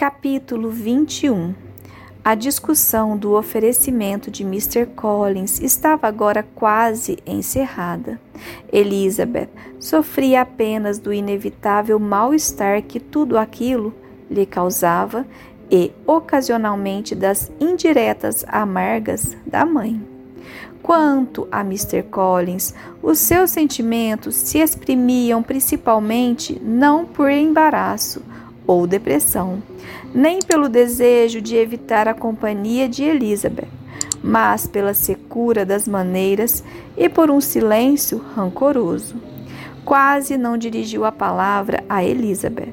Capítulo 21 A discussão do oferecimento de Mr. Collins estava agora quase encerrada. Elizabeth sofria apenas do inevitável mal-estar que tudo aquilo lhe causava e, ocasionalmente, das indiretas amargas da mãe. Quanto a Mr. Collins, os seus sentimentos se exprimiam principalmente não por embaraço ou depressão, nem pelo desejo de evitar a companhia de Elizabeth, mas pela secura das maneiras e por um silêncio rancoroso. Quase não dirigiu a palavra a Elizabeth,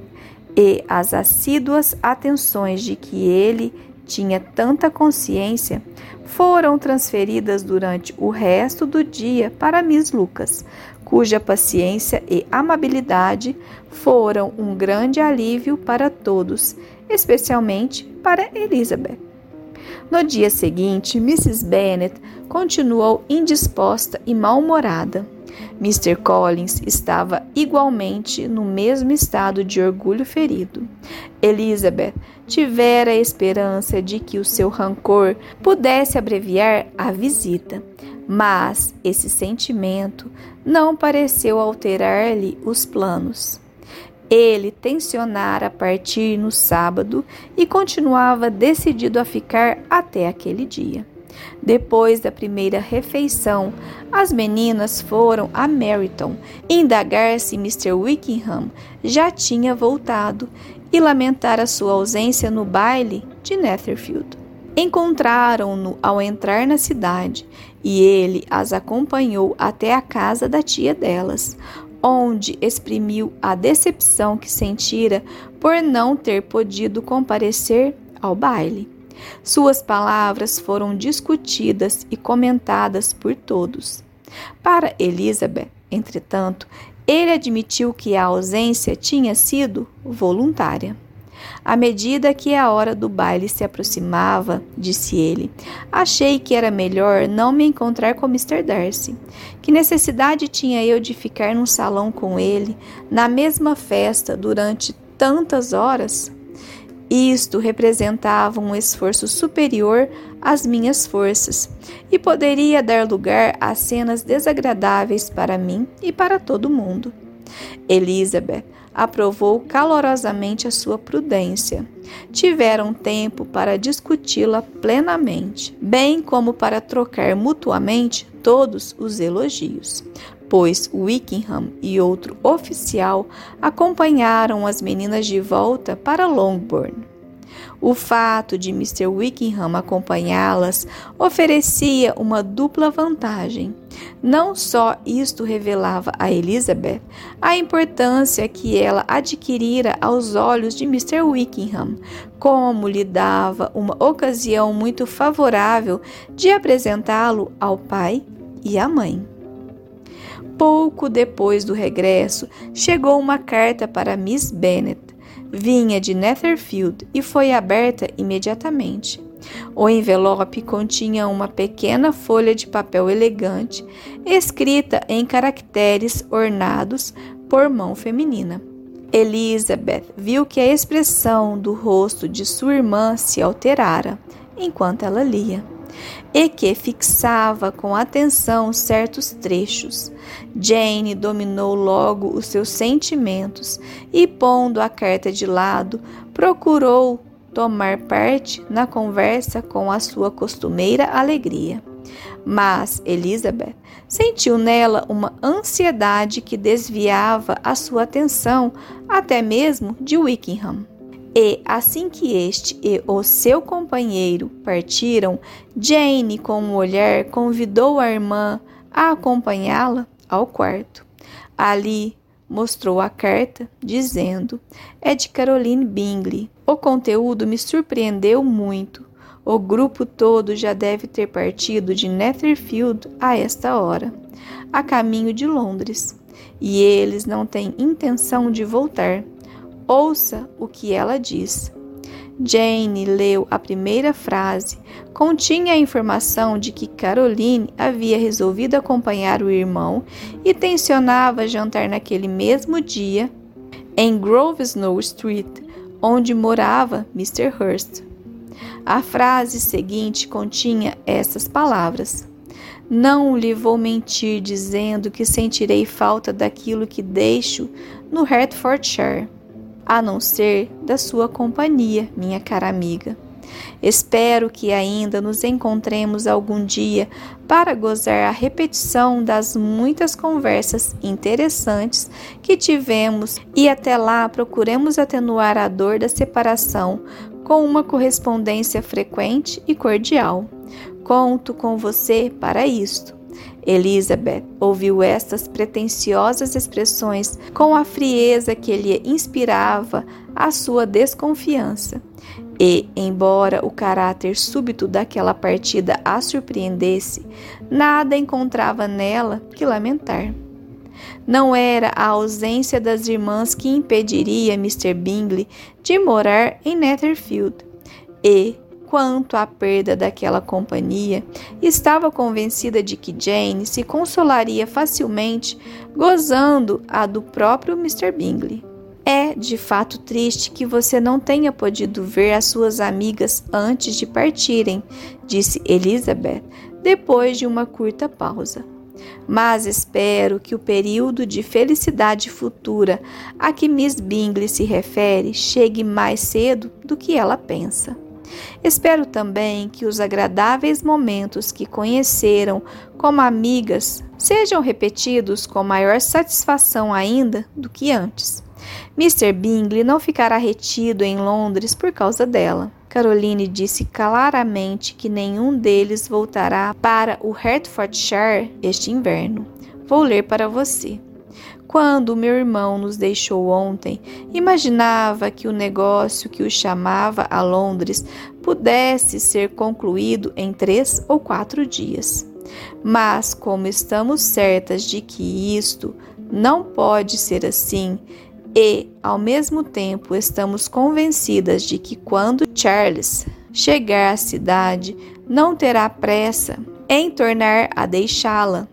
e as assíduas atenções de que ele tinha tanta consciência foram transferidas durante o resto do dia para Miss Lucas, cuja paciência e amabilidade foram um grande alívio para todos, especialmente para Elizabeth. No dia seguinte, Mrs. Bennet continuou indisposta e mal-humorada. Mr. Collins estava igualmente no mesmo estado de orgulho ferido. Elizabeth tivera a esperança de que o seu rancor pudesse abreviar a visita, mas esse sentimento não pareceu alterar-lhe os planos. Ele tensionara partir no sábado e continuava decidido a ficar até aquele dia. Depois da primeira refeição, as meninas foram a Meryton indagar se Mr. Wickham já tinha voltado e lamentar a sua ausência no baile de Netherfield. Encontraram-no ao entrar na cidade e ele as acompanhou até a casa da tia delas, onde exprimiu a decepção que sentira por não ter podido comparecer ao baile. Suas palavras foram discutidas e comentadas por todos. Para Elizabeth, entretanto, ele admitiu que a ausência tinha sido voluntária. À medida que a hora do baile se aproximava, disse ele, achei que era melhor não me encontrar com Mr. Darcy. Que necessidade tinha eu de ficar num salão com ele, na mesma festa, durante tantas horas? Isto representava um esforço superior às minhas forças e poderia dar lugar a cenas desagradáveis para mim e para todo mundo. Elizabeth aprovou calorosamente a sua prudência. Tiveram tempo para discuti-la plenamente, bem como para trocar mutuamente todos os elogios pois Wickham e outro oficial acompanharam as meninas de volta para Longbourn. O fato de Mr. Wickham acompanhá-las oferecia uma dupla vantagem. Não só isto revelava a Elizabeth a importância que ela adquirira aos olhos de Mr. Wickham, como lhe dava uma ocasião muito favorável de apresentá-lo ao pai e à mãe. Pouco depois do regresso, chegou uma carta para Miss Bennet. Vinha de Netherfield e foi aberta imediatamente. O envelope continha uma pequena folha de papel elegante, escrita em caracteres ornados por mão feminina. Elizabeth viu que a expressão do rosto de sua irmã se alterara enquanto ela lia e que fixava com atenção certos trechos. Jane dominou logo os seus sentimentos e, pondo a carta de lado, procurou tomar parte na conversa com a sua costumeira alegria. Mas Elizabeth sentiu nela uma ansiedade que desviava a sua atenção até mesmo de Wickham. E assim que este e o seu companheiro partiram, Jane, com um olhar, convidou a irmã a acompanhá-la ao quarto. Ali mostrou a carta, dizendo: É de Caroline Bingley. O conteúdo me surpreendeu muito. O grupo todo já deve ter partido de Netherfield a esta hora, a caminho de Londres, e eles não têm intenção de voltar. Ouça o que ela diz. Jane leu a primeira frase. Continha a informação de que Caroline havia resolvido acompanhar o irmão e tensionava jantar naquele mesmo dia em Grosvenor Street, onde morava Mr. Hurst. A frase seguinte continha estas palavras: Não lhe vou mentir dizendo que sentirei falta daquilo que deixo no Hertfordshire, a não ser da sua companhia, minha cara amiga. Espero que ainda nos encontremos algum dia para gozar a repetição das muitas conversas interessantes que tivemos e até lá procuremos atenuar a dor da separação com uma correspondência frequente e cordial. Conto com você para isto. Elizabeth ouviu estas pretensiosas expressões com a frieza que lhe inspirava a sua desconfiança. E, embora o caráter súbito daquela partida a surpreendesse, nada encontrava nela que lamentar. Não era a ausência das irmãs que impediria Mr. Bingley de morar em Netherfield. E, quanto à perda daquela companhia, estava convencida de que Jane se consolaria facilmente gozando a do próprio Mr. Bingley. É de fato triste que você não tenha podido ver as suas amigas antes de partirem, disse Elizabeth, depois de uma curta pausa. Mas espero que o período de felicidade futura a que Miss Bingley se refere chegue mais cedo do que ela pensa. Espero também que os agradáveis momentos que conheceram como amigas sejam repetidos com maior satisfação ainda do que antes. Mr. Bingley não ficará retido em Londres por causa dela. Caroline disse claramente que nenhum deles voltará para o Hertfordshire este inverno. Vou ler para você. Quando meu irmão nos deixou ontem, imaginava que o negócio que o chamava a Londres pudesse ser concluído em três ou quatro dias. Mas, como estamos certas de que isto não pode ser assim, e, ao mesmo tempo, estamos convencidas de que quando Charles chegar à cidade, não terá pressa em tornar a deixá-la.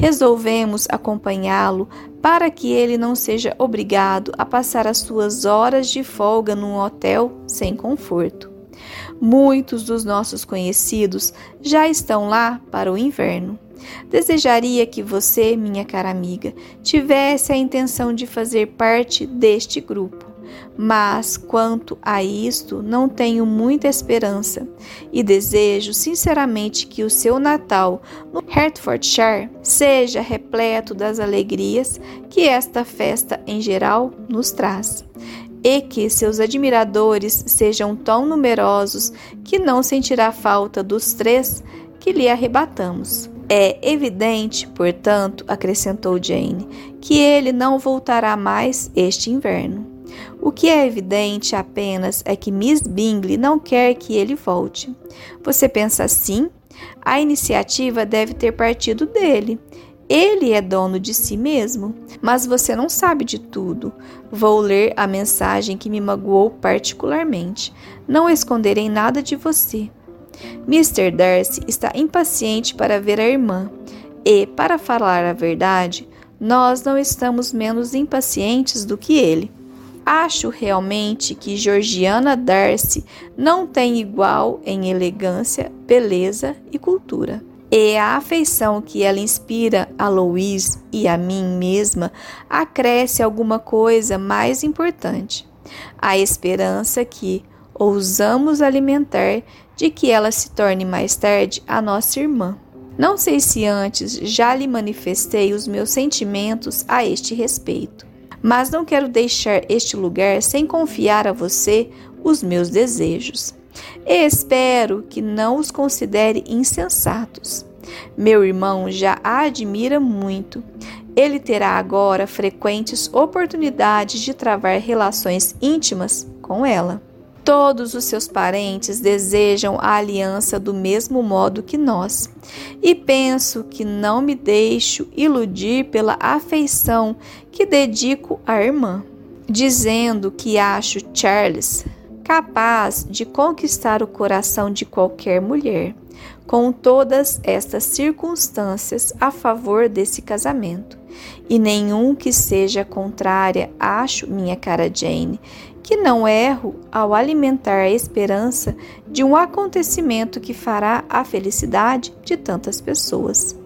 Resolvemos acompanhá-lo para que ele não seja obrigado a passar as suas horas de folga num hotel sem conforto. Muitos dos nossos conhecidos já estão lá para o inverno. Desejaria que você, minha cara amiga, tivesse a intenção de fazer parte deste grupo. Mas quanto a isto, não tenho muita esperança e desejo sinceramente que o seu Natal no Hertfordshire seja repleto das alegrias que esta festa em geral nos traz e que seus admiradores sejam tão numerosos que não sentirá falta dos três que lhe arrebatamos. É evidente, portanto, acrescentou Jane, que ele não voltará mais este inverno. O que é evidente apenas é que Miss Bingley não quer que ele volte. Você pensa assim? A iniciativa deve ter partido dele. Ele é dono de si mesmo, mas você não sabe de tudo. Vou ler a mensagem que me magoou particularmente. Não esconderei nada de você. Mr. Darcy está impaciente para ver a irmã e, para falar a verdade, nós não estamos menos impacientes do que ele. Acho realmente que Georgiana Darcy não tem igual em elegância, beleza e cultura. E a afeição que ela inspira a Louise e a mim mesma acresce alguma coisa mais importante: a esperança que ousamos alimentar de que ela se torne mais tarde a nossa irmã. Não sei se antes já lhe manifestei os meus sentimentos a este respeito, mas não quero deixar este lugar sem confiar a você os meus desejos. E espero que não os considere insensatos. Meu irmão já a admira muito. Ele terá agora frequentes oportunidades de travar relações íntimas com ela. Todos os seus parentes desejam a aliança do mesmo modo que nós, e penso que não me deixo iludir pela afeição que dedico à irmã, dizendo que acho Charles capaz de conquistar o coração de qualquer mulher, com todas estas circunstâncias a favor desse casamento. E nenhum que seja contrária, acho, minha cara Jane, que não erro ao alimentar a esperança de um acontecimento que fará a felicidade de tantas pessoas.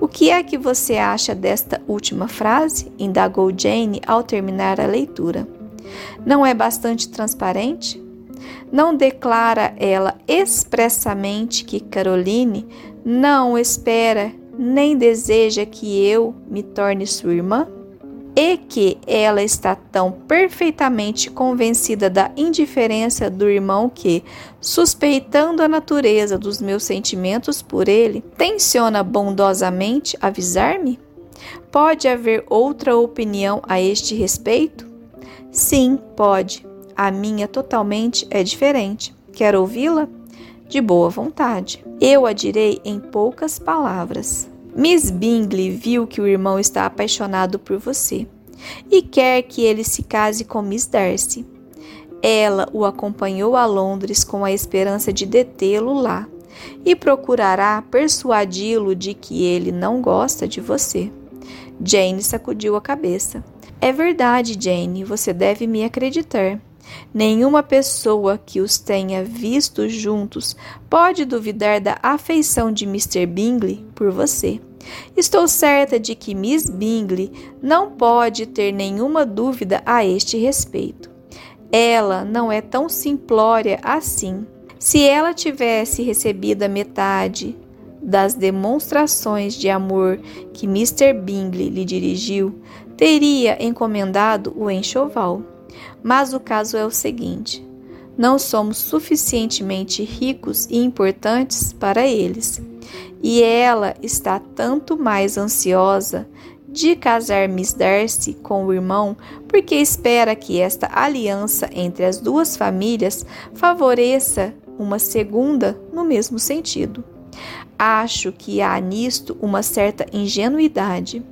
O que é que você acha desta última frase? indagou Jane ao terminar a leitura. Não é bastante transparente? Não declara ela expressamente que Caroline não espera nem deseja que eu me torne sua irmã? E que ela está tão perfeitamente convencida da indiferença do irmão que, suspeitando a natureza dos meus sentimentos por ele, tenciona bondosamente avisar-me? Pode haver outra opinião a este respeito? Sim, pode. A minha totalmente é diferente. Quer ouvi-la? De boa vontade. Eu a direi em poucas palavras. Miss Bingley viu que o irmão está apaixonado por você e quer que ele se case com Miss Darcy. Ela o acompanhou a Londres com a esperança de detê-lo lá e procurará persuadi-lo de que ele não gosta de você. Jane sacudiu a cabeça. É verdade, Jane, você deve me acreditar. Nenhuma pessoa que os tenha visto juntos pode duvidar da afeição de Mr. Bingley por você. Estou certa de que Miss Bingley não pode ter nenhuma dúvida a este respeito. Ela não é tão simplória assim. Se ela tivesse recebido a metade das demonstrações de amor que Mr. Bingley lhe dirigiu, teria encomendado o enxoval. Mas o caso é o seguinte: não somos suficientemente ricos e importantes para eles. E ela está tanto mais ansiosa de casar Miss Darcy com o irmão porque espera que esta aliança entre as duas famílias favoreça uma segunda no mesmo sentido. Acho que há nisto uma certa ingenuidade.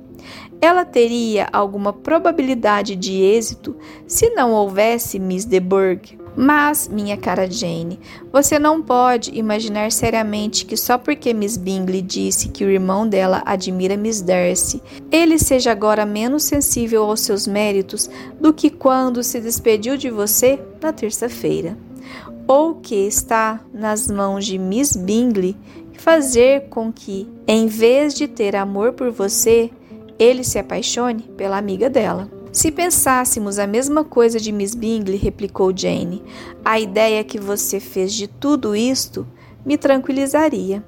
Ela teria alguma probabilidade de êxito se não houvesse Miss de Bourgh. Mas, minha cara Jane, você não pode imaginar seriamente que só porque Miss Bingley disse que o irmão dela admira Miss Darcy, ele seja agora menos sensível aos seus méritos do que quando se despediu de você na terça-feira. Ou que está nas mãos de Miss Bingley fazer com que, em vez de ter amor por você, ele se apaixone pela amiga dela. Se pensássemos a mesma coisa de Miss Bingley, replicou Jane, a ideia que você fez de tudo isto me tranquilizaria.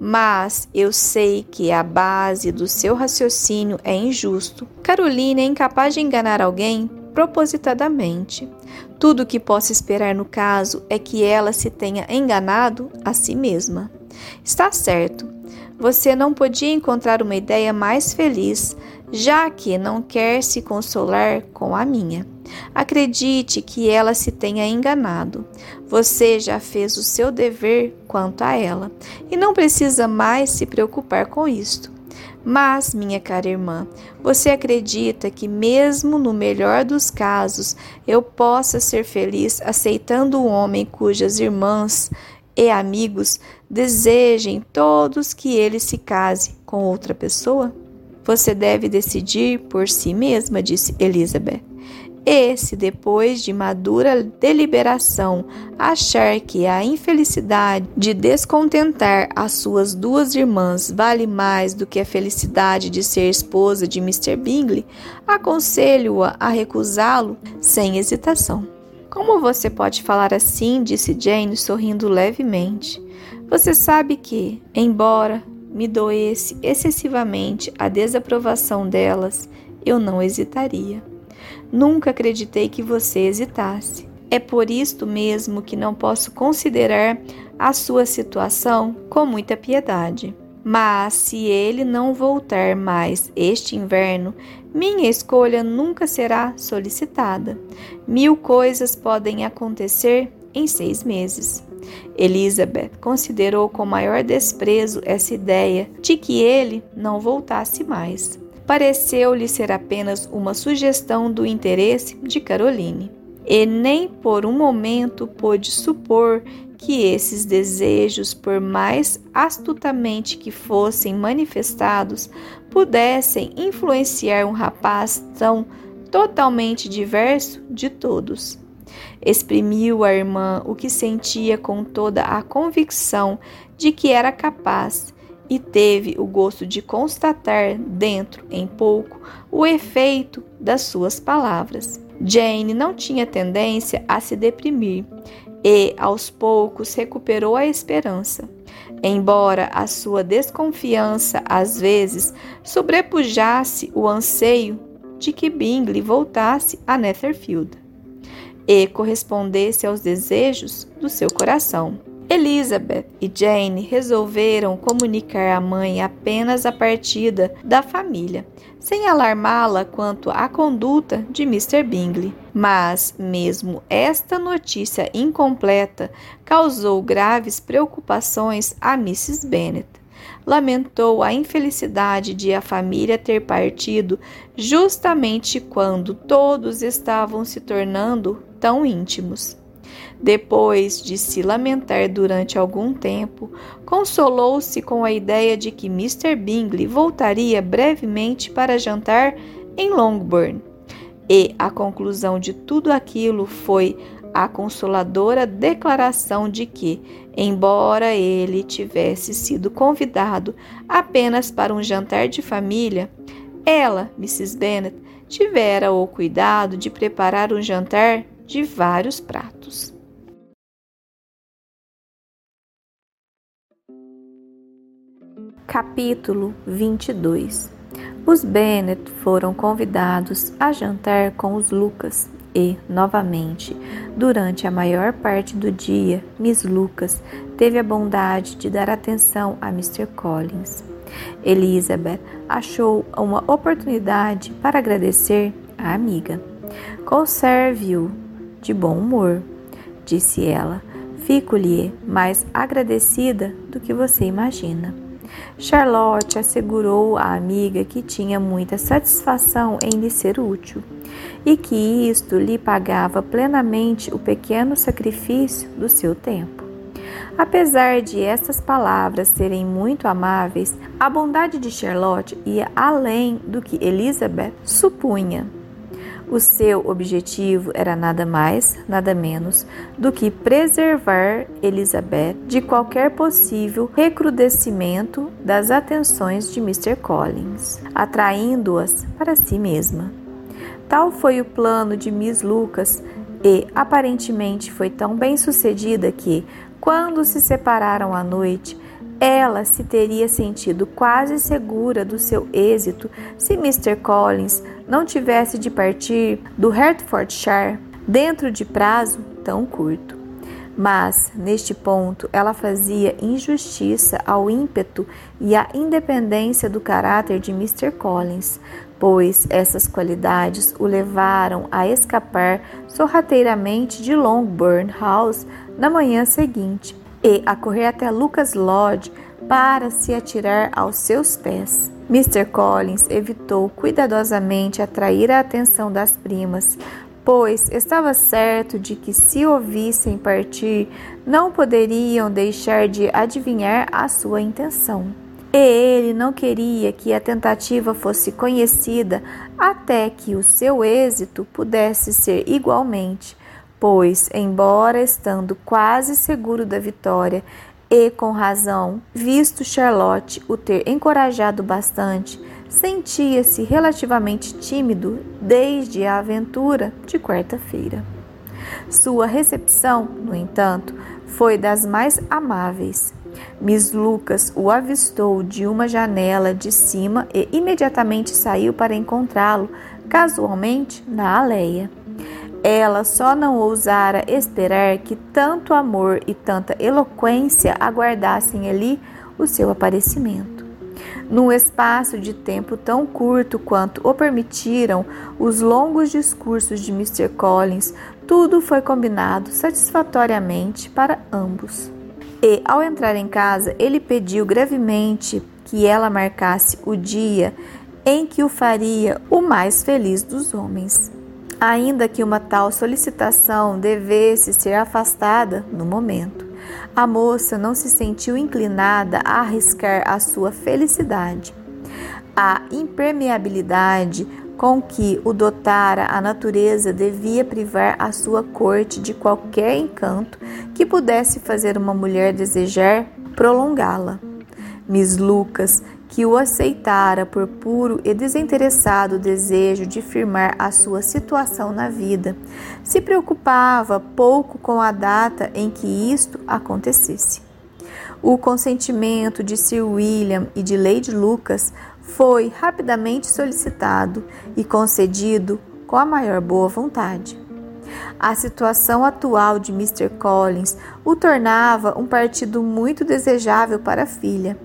Mas eu sei que a base do seu raciocínio é injusto. Carolina é incapaz de enganar alguém propositadamente. Tudo o que posso esperar no caso é que ela se tenha enganado a si mesma. Está certo. Você não podia encontrar uma ideia mais feliz, já que não quer se consolar com a minha. Acredite que ela se tenha enganado. Você já fez o seu dever quanto a ela e não precisa mais se preocupar com isto. Mas, minha cara irmã, você acredita que, mesmo no melhor dos casos, eu possa ser feliz aceitando um homem cujas irmãs e amigos desejem todos que ele se case com outra pessoa? Você deve decidir por si mesma, disse Elizabeth. E se depois de madura deliberação achar que a infelicidade de descontentar as suas duas irmãs vale mais do que a felicidade de ser esposa de Mr. Bingley, aconselho-a a recusá-lo sem hesitação. Como você pode falar assim? disse Jane, sorrindo levemente. Você sabe que, embora me doesse excessivamente a desaprovação delas, eu não hesitaria. Nunca acreditei que você hesitasse. É por isto mesmo que não posso considerar a sua situação com muita piedade. Mas se ele não voltar mais este inverno, minha escolha nunca será solicitada. Mil coisas podem acontecer em seis meses. Elizabeth considerou com maior desprezo essa ideia de que ele não voltasse mais. Pareceu-lhe ser apenas uma sugestão do interesse de Caroline, e nem por um momento pôde supor que esses desejos, por mais astutamente que fossem manifestados, pudessem influenciar um rapaz tão totalmente diverso de todos. Exprimiu à irmã o que sentia com toda a convicção de que era capaz e teve o gosto de constatar dentro em pouco o efeito das suas palavras. Jane não tinha tendência a se deprimir e, aos poucos, recuperou a esperança. Embora a sua desconfiança às vezes sobrepujasse o anseio de que Bingley voltasse a Netherfield e correspondesse aos desejos do seu coração. Elizabeth e Jane resolveram comunicar à mãe apenas a partida da família, sem alarmá-la quanto à conduta de Mr. Bingley. Mas, mesmo esta notícia incompleta causou graves preocupações a Mrs. Bennet. Lamentou a infelicidade de a família ter partido justamente quando todos estavam se tornando tão íntimos. Depois de se lamentar durante algum tempo, consolou-se com a ideia de que Mr. Bingley voltaria brevemente para jantar em Longbourn. E a conclusão de tudo aquilo foi a consoladora declaração de que, embora ele tivesse sido convidado apenas para um jantar de família, ela, Mrs. Bennet, tivera o cuidado de preparar um jantar de vários pratos. Capítulo 22 Os Bennet foram convidados a jantar com os Lucas e, novamente, durante a maior parte do dia, Miss Lucas teve a bondade de dar atenção a Mr. Collins. Elizabeth achou uma oportunidade para agradecer à amiga. Conserve-o de bom humor, disse ela. Fico-lhe mais agradecida do que você imagina. Charlotte assegurou à amiga que tinha muita satisfação em lhe ser útil e que isto lhe pagava plenamente o pequeno sacrifício do seu tempo. Apesar de estas palavras serem muito amáveis, a bondade de Charlotte ia além do que Elizabeth supunha. O seu objetivo era nada mais, nada menos do que preservar Elizabeth de qualquer possível recrudescimento das atenções de Mr. Collins, atraindo-as para si mesma. Tal foi o plano de Miss Lucas e aparentemente foi tão bem sucedida que, quando se separaram à noite, ela se teria sentido quase segura do seu êxito se Mr. Collins não tivesse de partir do Hertfordshire dentro de prazo tão curto. Mas, neste ponto, ela fazia injustiça ao ímpeto e à independência do caráter de Mr. Collins, pois essas qualidades o levaram a escapar sorrateiramente de Longbourn House na manhã seguinte e a correr até Lucas Lodge para se atirar aos seus pés. Mr. Collins evitou cuidadosamente atrair a atenção das primas, pois estava certo de que, se ouvissem partir, não poderiam deixar de adivinhar a sua intenção. E ele não queria que a tentativa fosse conhecida até que o seu êxito pudesse ser igualmente pois, embora estando quase seguro da vitória, e com razão, visto Charlotte o ter encorajado bastante, sentia-se relativamente tímido desde a aventura de quarta-feira. Sua recepção, no entanto, foi das mais amáveis. Miss Lucas o avistou de uma janela de cima e imediatamente saiu para encontrá-lo, casualmente, na aléia. Ela só não ousara esperar que tanto amor e tanta eloquência aguardassem ali o seu aparecimento. Num espaço de tempo tão curto quanto o permitiram os longos discursos de Mr. Collins, tudo foi combinado satisfatoriamente para ambos. E, ao entrar em casa, ele pediu gravemente que ela marcasse o dia em que o faria o mais feliz dos homens ainda que uma tal solicitação devesse ser afastada no momento. A moça não se sentiu inclinada a arriscar a sua felicidade. A impermeabilidade com que o dotara a natureza devia privar a sua corte de qualquer encanto que pudesse fazer uma mulher desejar prolongá-la. Miss Lucas, que o aceitara por puro e desinteressado desejo de firmar a sua situação na vida, se preocupava pouco com a data em que isto acontecesse. O consentimento de Sir William e de Lady Lucas foi rapidamente solicitado e concedido com a maior boa vontade. A situação atual de Mr. Collins o tornava um partido muito desejável para a filha,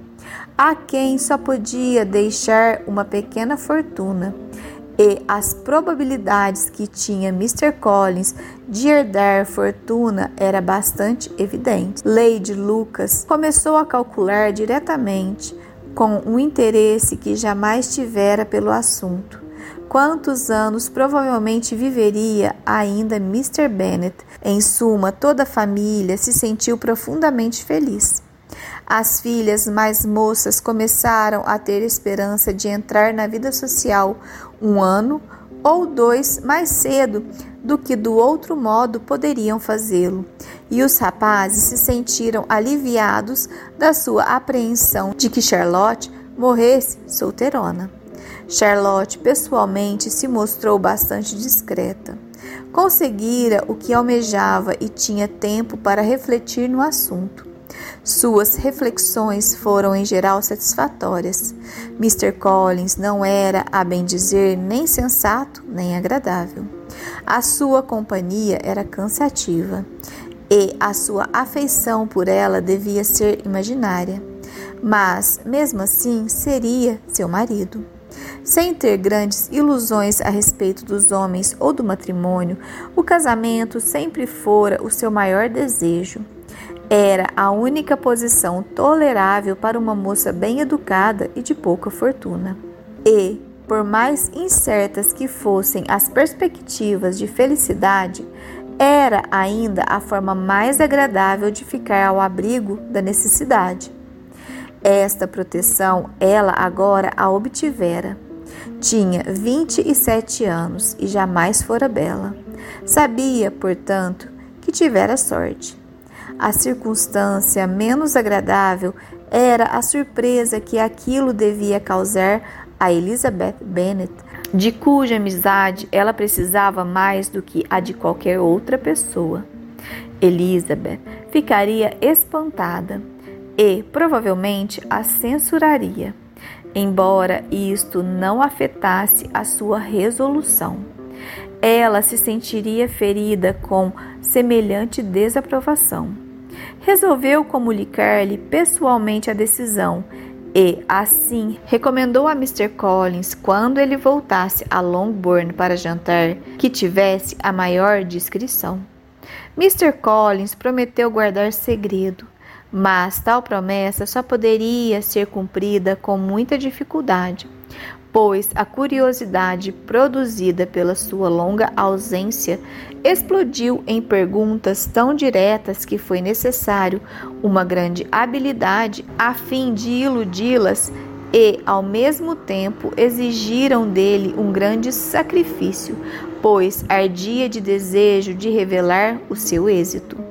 a quem só podia deixar uma pequena fortuna, e as probabilidades que tinha Mr. Collins de herdar fortuna era bastante evidente. Lady Lucas começou a calcular diretamente com um interesse que jamais tivera pelo assunto. Quantos anos provavelmente viveria ainda Mr. Bennet? Em suma, toda a família se sentiu profundamente feliz. As filhas mais moças começaram a ter esperança de entrar na vida social um ano ou dois mais cedo do que do outro modo poderiam fazê-lo, e os rapazes se sentiram aliviados da sua apreensão de que Charlotte morresse solteirona. Charlotte pessoalmente se mostrou bastante discreta. Conseguira o que almejava e tinha tempo para refletir no assunto. Suas reflexões foram em geral satisfatórias. Mr. Collins não era, a bem dizer, nem sensato nem agradável. A sua companhia era cansativa e a sua afeição por ela devia ser imaginária. Mas, mesmo assim, seria seu marido. Sem ter grandes ilusões a respeito dos homens ou do matrimônio, o casamento sempre fora o seu maior desejo. Era a única posição tolerável para uma moça bem educada e de pouca fortuna. E, por mais incertas que fossem as perspectivas de felicidade, era ainda a forma mais agradável de ficar ao abrigo da necessidade. Esta proteção ela agora a obtivera. Tinha 27 anos e jamais fora bela. Sabia, portanto, que tivera sorte. A circunstância menos agradável era a surpresa que aquilo devia causar a Elizabeth Bennet, de cuja amizade ela precisava mais do que a de qualquer outra pessoa. Elizabeth ficaria espantada e provavelmente a censuraria, embora isto não afetasse a sua resolução. Ela se sentiria ferida com semelhante desaprovação resolveu comunicar-lhe pessoalmente a decisão e, assim, recomendou a Mr. Collins, quando ele voltasse a Longbourn para jantar, que tivesse a maior discrição. Mr. Collins prometeu guardar segredo, mas tal promessa só poderia ser cumprida com muita dificuldade, pois a curiosidade produzida pela sua longa ausência explodiu em perguntas tão diretas que foi necessário uma grande habilidade a fim de iludi-las e, ao mesmo tempo, exigiram dele um grande sacrifício, pois ardia de desejo de revelar o seu êxito.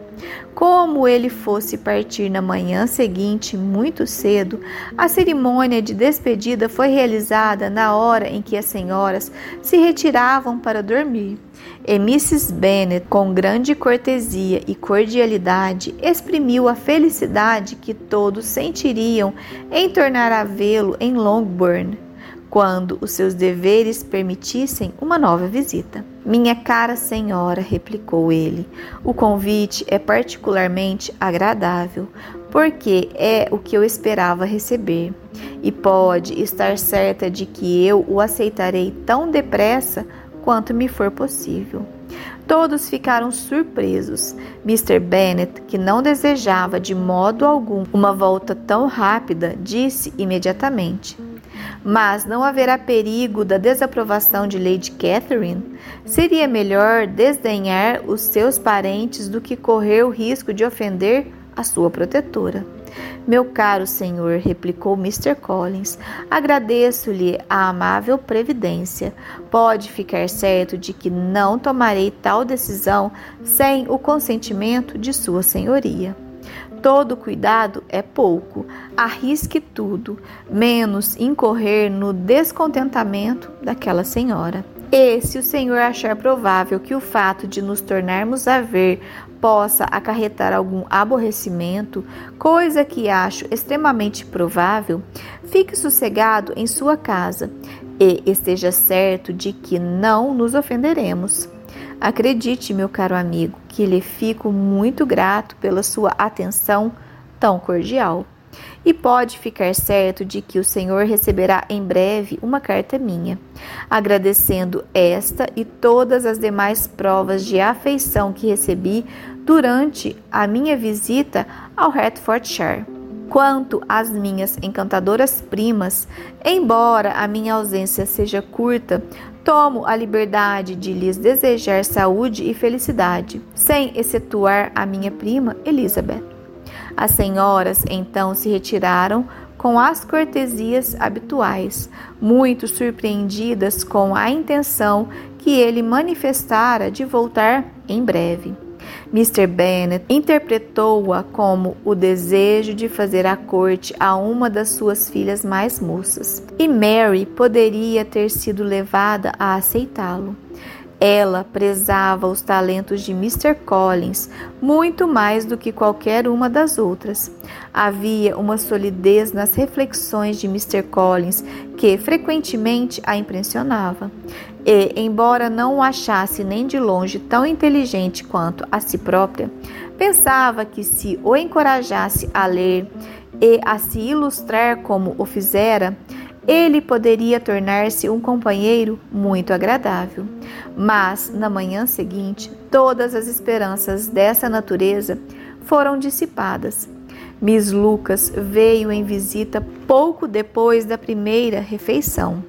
Como ele fosse partir na manhã seguinte muito cedo, a cerimônia de despedida foi realizada na hora em que as senhoras se retiravam para dormir. E Mrs. Bennet, com grande cortesia e cordialidade, exprimiu a felicidade que todos sentiriam em tornar a vê-lo em Longbourn quando os seus deveres permitissem uma nova visita. Minha cara senhora, replicou ele, o convite é particularmente agradável, porque é o que eu esperava receber, e pode estar certa de que eu o aceitarei tão depressa quanto me for possível. Todos ficaram surpresos. Mr. Bennet, que não desejava de modo algum uma volta tão rápida, disse imediatamente: mas não haverá perigo da desaprovação de Lady Catherine? Seria melhor desdenhar os seus parentes do que correr o risco de ofender a sua protetora. Meu caro senhor, replicou Mr. Collins, agradeço-lhe a amável previdência. Pode ficar certo de que não tomarei tal decisão sem o consentimento de Sua Senhoria. Todo cuidado é pouco, arrisque tudo, menos incorrer no descontentamento daquela senhora. E se o Senhor achar provável que o fato de nos tornarmos a ver possa acarretar algum aborrecimento, coisa que acho extremamente provável, fique sossegado em sua casa e esteja certo de que não nos ofenderemos. Acredite, meu caro amigo, que lhe fico muito grato pela sua atenção tão cordial. E pode ficar certo de que o Senhor receberá em breve uma carta minha, agradecendo esta e todas as demais provas de afeição que recebi durante a minha visita ao Hertfordshire. Quanto às minhas encantadoras primas, embora a minha ausência seja curta, tomo a liberdade de lhes desejar saúde e felicidade, sem excetuar a minha prima Elizabeth. As senhoras então se retiraram com as cortesias habituais, muito surpreendidas com a intenção que ele manifestara de voltar em breve. Mr. Bennet interpretou-a como o desejo de fazer a corte a uma das suas filhas mais moças, e Mary poderia ter sido levada a aceitá-lo. Ela prezava os talentos de Mr. Collins muito mais do que qualquer uma das outras. Havia uma solidez nas reflexões de Mr. Collins que frequentemente a impressionava. E, embora não o achasse nem de longe tão inteligente quanto a si própria, pensava que se o encorajasse a ler e a se ilustrar como o fizera, ele poderia tornar-se um companheiro muito agradável. Mas, na manhã seguinte, todas as esperanças dessa natureza foram dissipadas. Miss Lucas veio em visita pouco depois da primeira refeição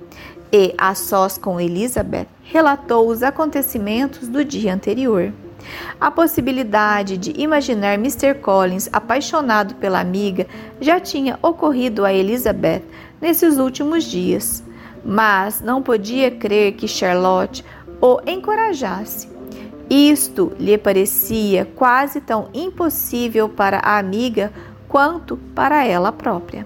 e, a sós com Elizabeth, relatou os acontecimentos do dia anterior. A possibilidade de imaginar Mr. Collins apaixonado pela amiga já tinha ocorrido a Elizabeth nesses últimos dias, mas não podia crer que Charlotte o encorajasse. Isto lhe parecia quase tão impossível para a amiga quanto para ela própria.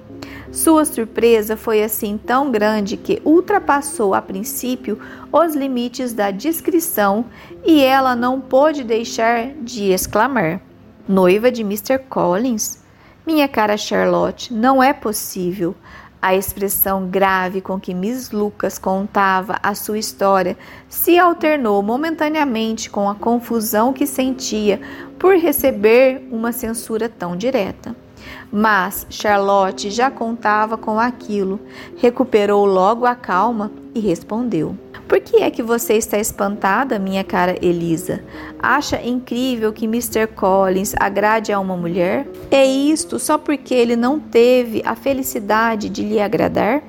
Sua surpresa foi assim tão grande que ultrapassou a princípio os limites da discrição e ela não pôde deixar de exclamar: Noiva de Mr. Collins? Minha cara Charlotte, não é possível. A expressão grave com que Miss Lucas contava a sua história se alternou momentaneamente com a confusão que sentia por receber uma censura tão direta. Mas Charlotte já contava com aquilo, recuperou logo a calma e respondeu: Por que é que você está espantada, minha cara Elisa? Acha incrível que Mr. Collins agrade a uma mulher? É isto só porque ele não teve a felicidade de lhe agradar?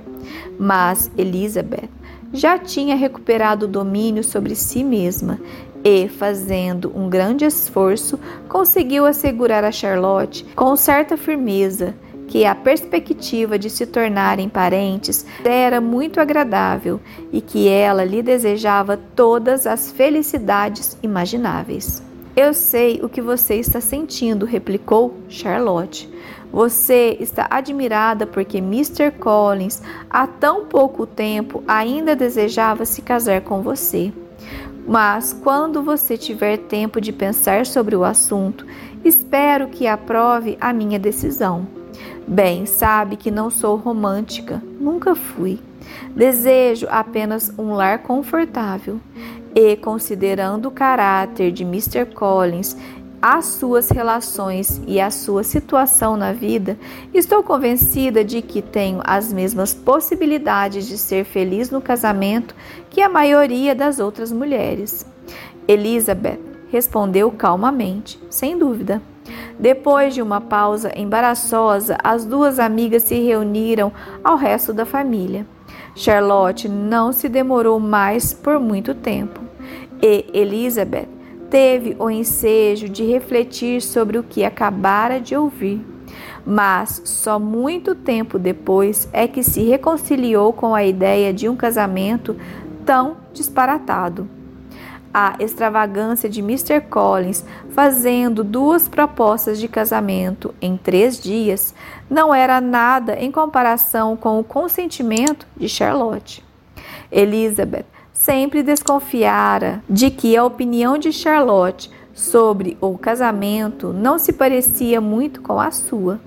Mas Elizabeth já tinha recuperado o domínio sobre si mesma e, fazendo um grande esforço, conseguiu assegurar a Charlotte com certa firmeza que a perspectiva de se tornarem parentes era muito agradável e que ela lhe desejava todas as felicidades imagináveis. Eu sei o que você está sentindo, replicou Charlotte. Você está admirada porque Mr. Collins, há tão pouco tempo, ainda desejava se casar com você. Mas quando você tiver tempo de pensar sobre o assunto, espero que aprove a minha decisão. Bem, sabe que não sou romântica, nunca fui. Desejo apenas um lar confortável. E, considerando o caráter de Mr. Collins as suas relações e a sua situação na vida, estou convencida de que tenho as mesmas possibilidades de ser feliz no casamento que a maioria das outras mulheres. Elizabeth respondeu calmamente, sem dúvida. Depois de uma pausa embaraçosa, as duas amigas se reuniram ao resto da família. Charlotte não se demorou mais por muito tempo e Elizabeth teve o ensejo de refletir sobre o que acabara de ouvir. mas só muito tempo depois é que se reconciliou com a ideia de um casamento tão disparatado. A extravagância de Mr. Collins fazendo duas propostas de casamento em três dias não era nada em comparação com o consentimento de Charlotte. Elizabeth sempre desconfiara de que a opinião de Charlotte sobre o casamento não se parecia muito com a sua,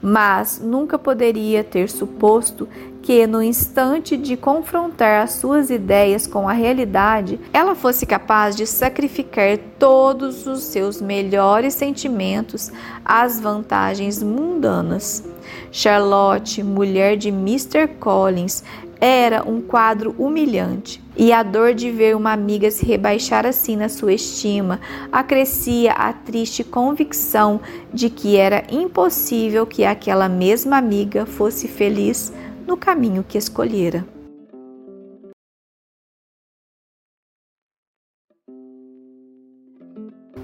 mas nunca poderia ter suposto que, no instante de confrontar as suas ideias com a realidade, ela fosse capaz de sacrificar todos os seus melhores sentimentos às vantagens mundanas. Charlotte, mulher de Mr. Collins, era um quadro humilhante, e a dor de ver uma amiga se rebaixar assim na sua estima acrescia a triste convicção de que era impossível que aquela mesma amiga fosse feliz no caminho que escolhera.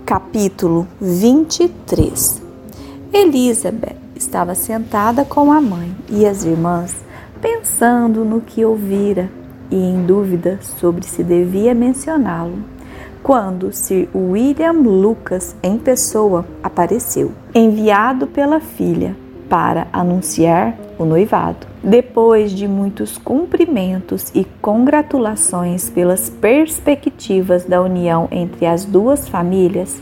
Capítulo 23 Elizabeth estava sentada com a mãe e as irmãs pensando no que ouvira e em dúvida sobre se devia mencioná-lo, quando Sir William Lucas em pessoa apareceu, enviado pela filha para anunciar o noivado. Depois de muitos cumprimentos e congratulações pelas perspectivas da união entre as duas famílias,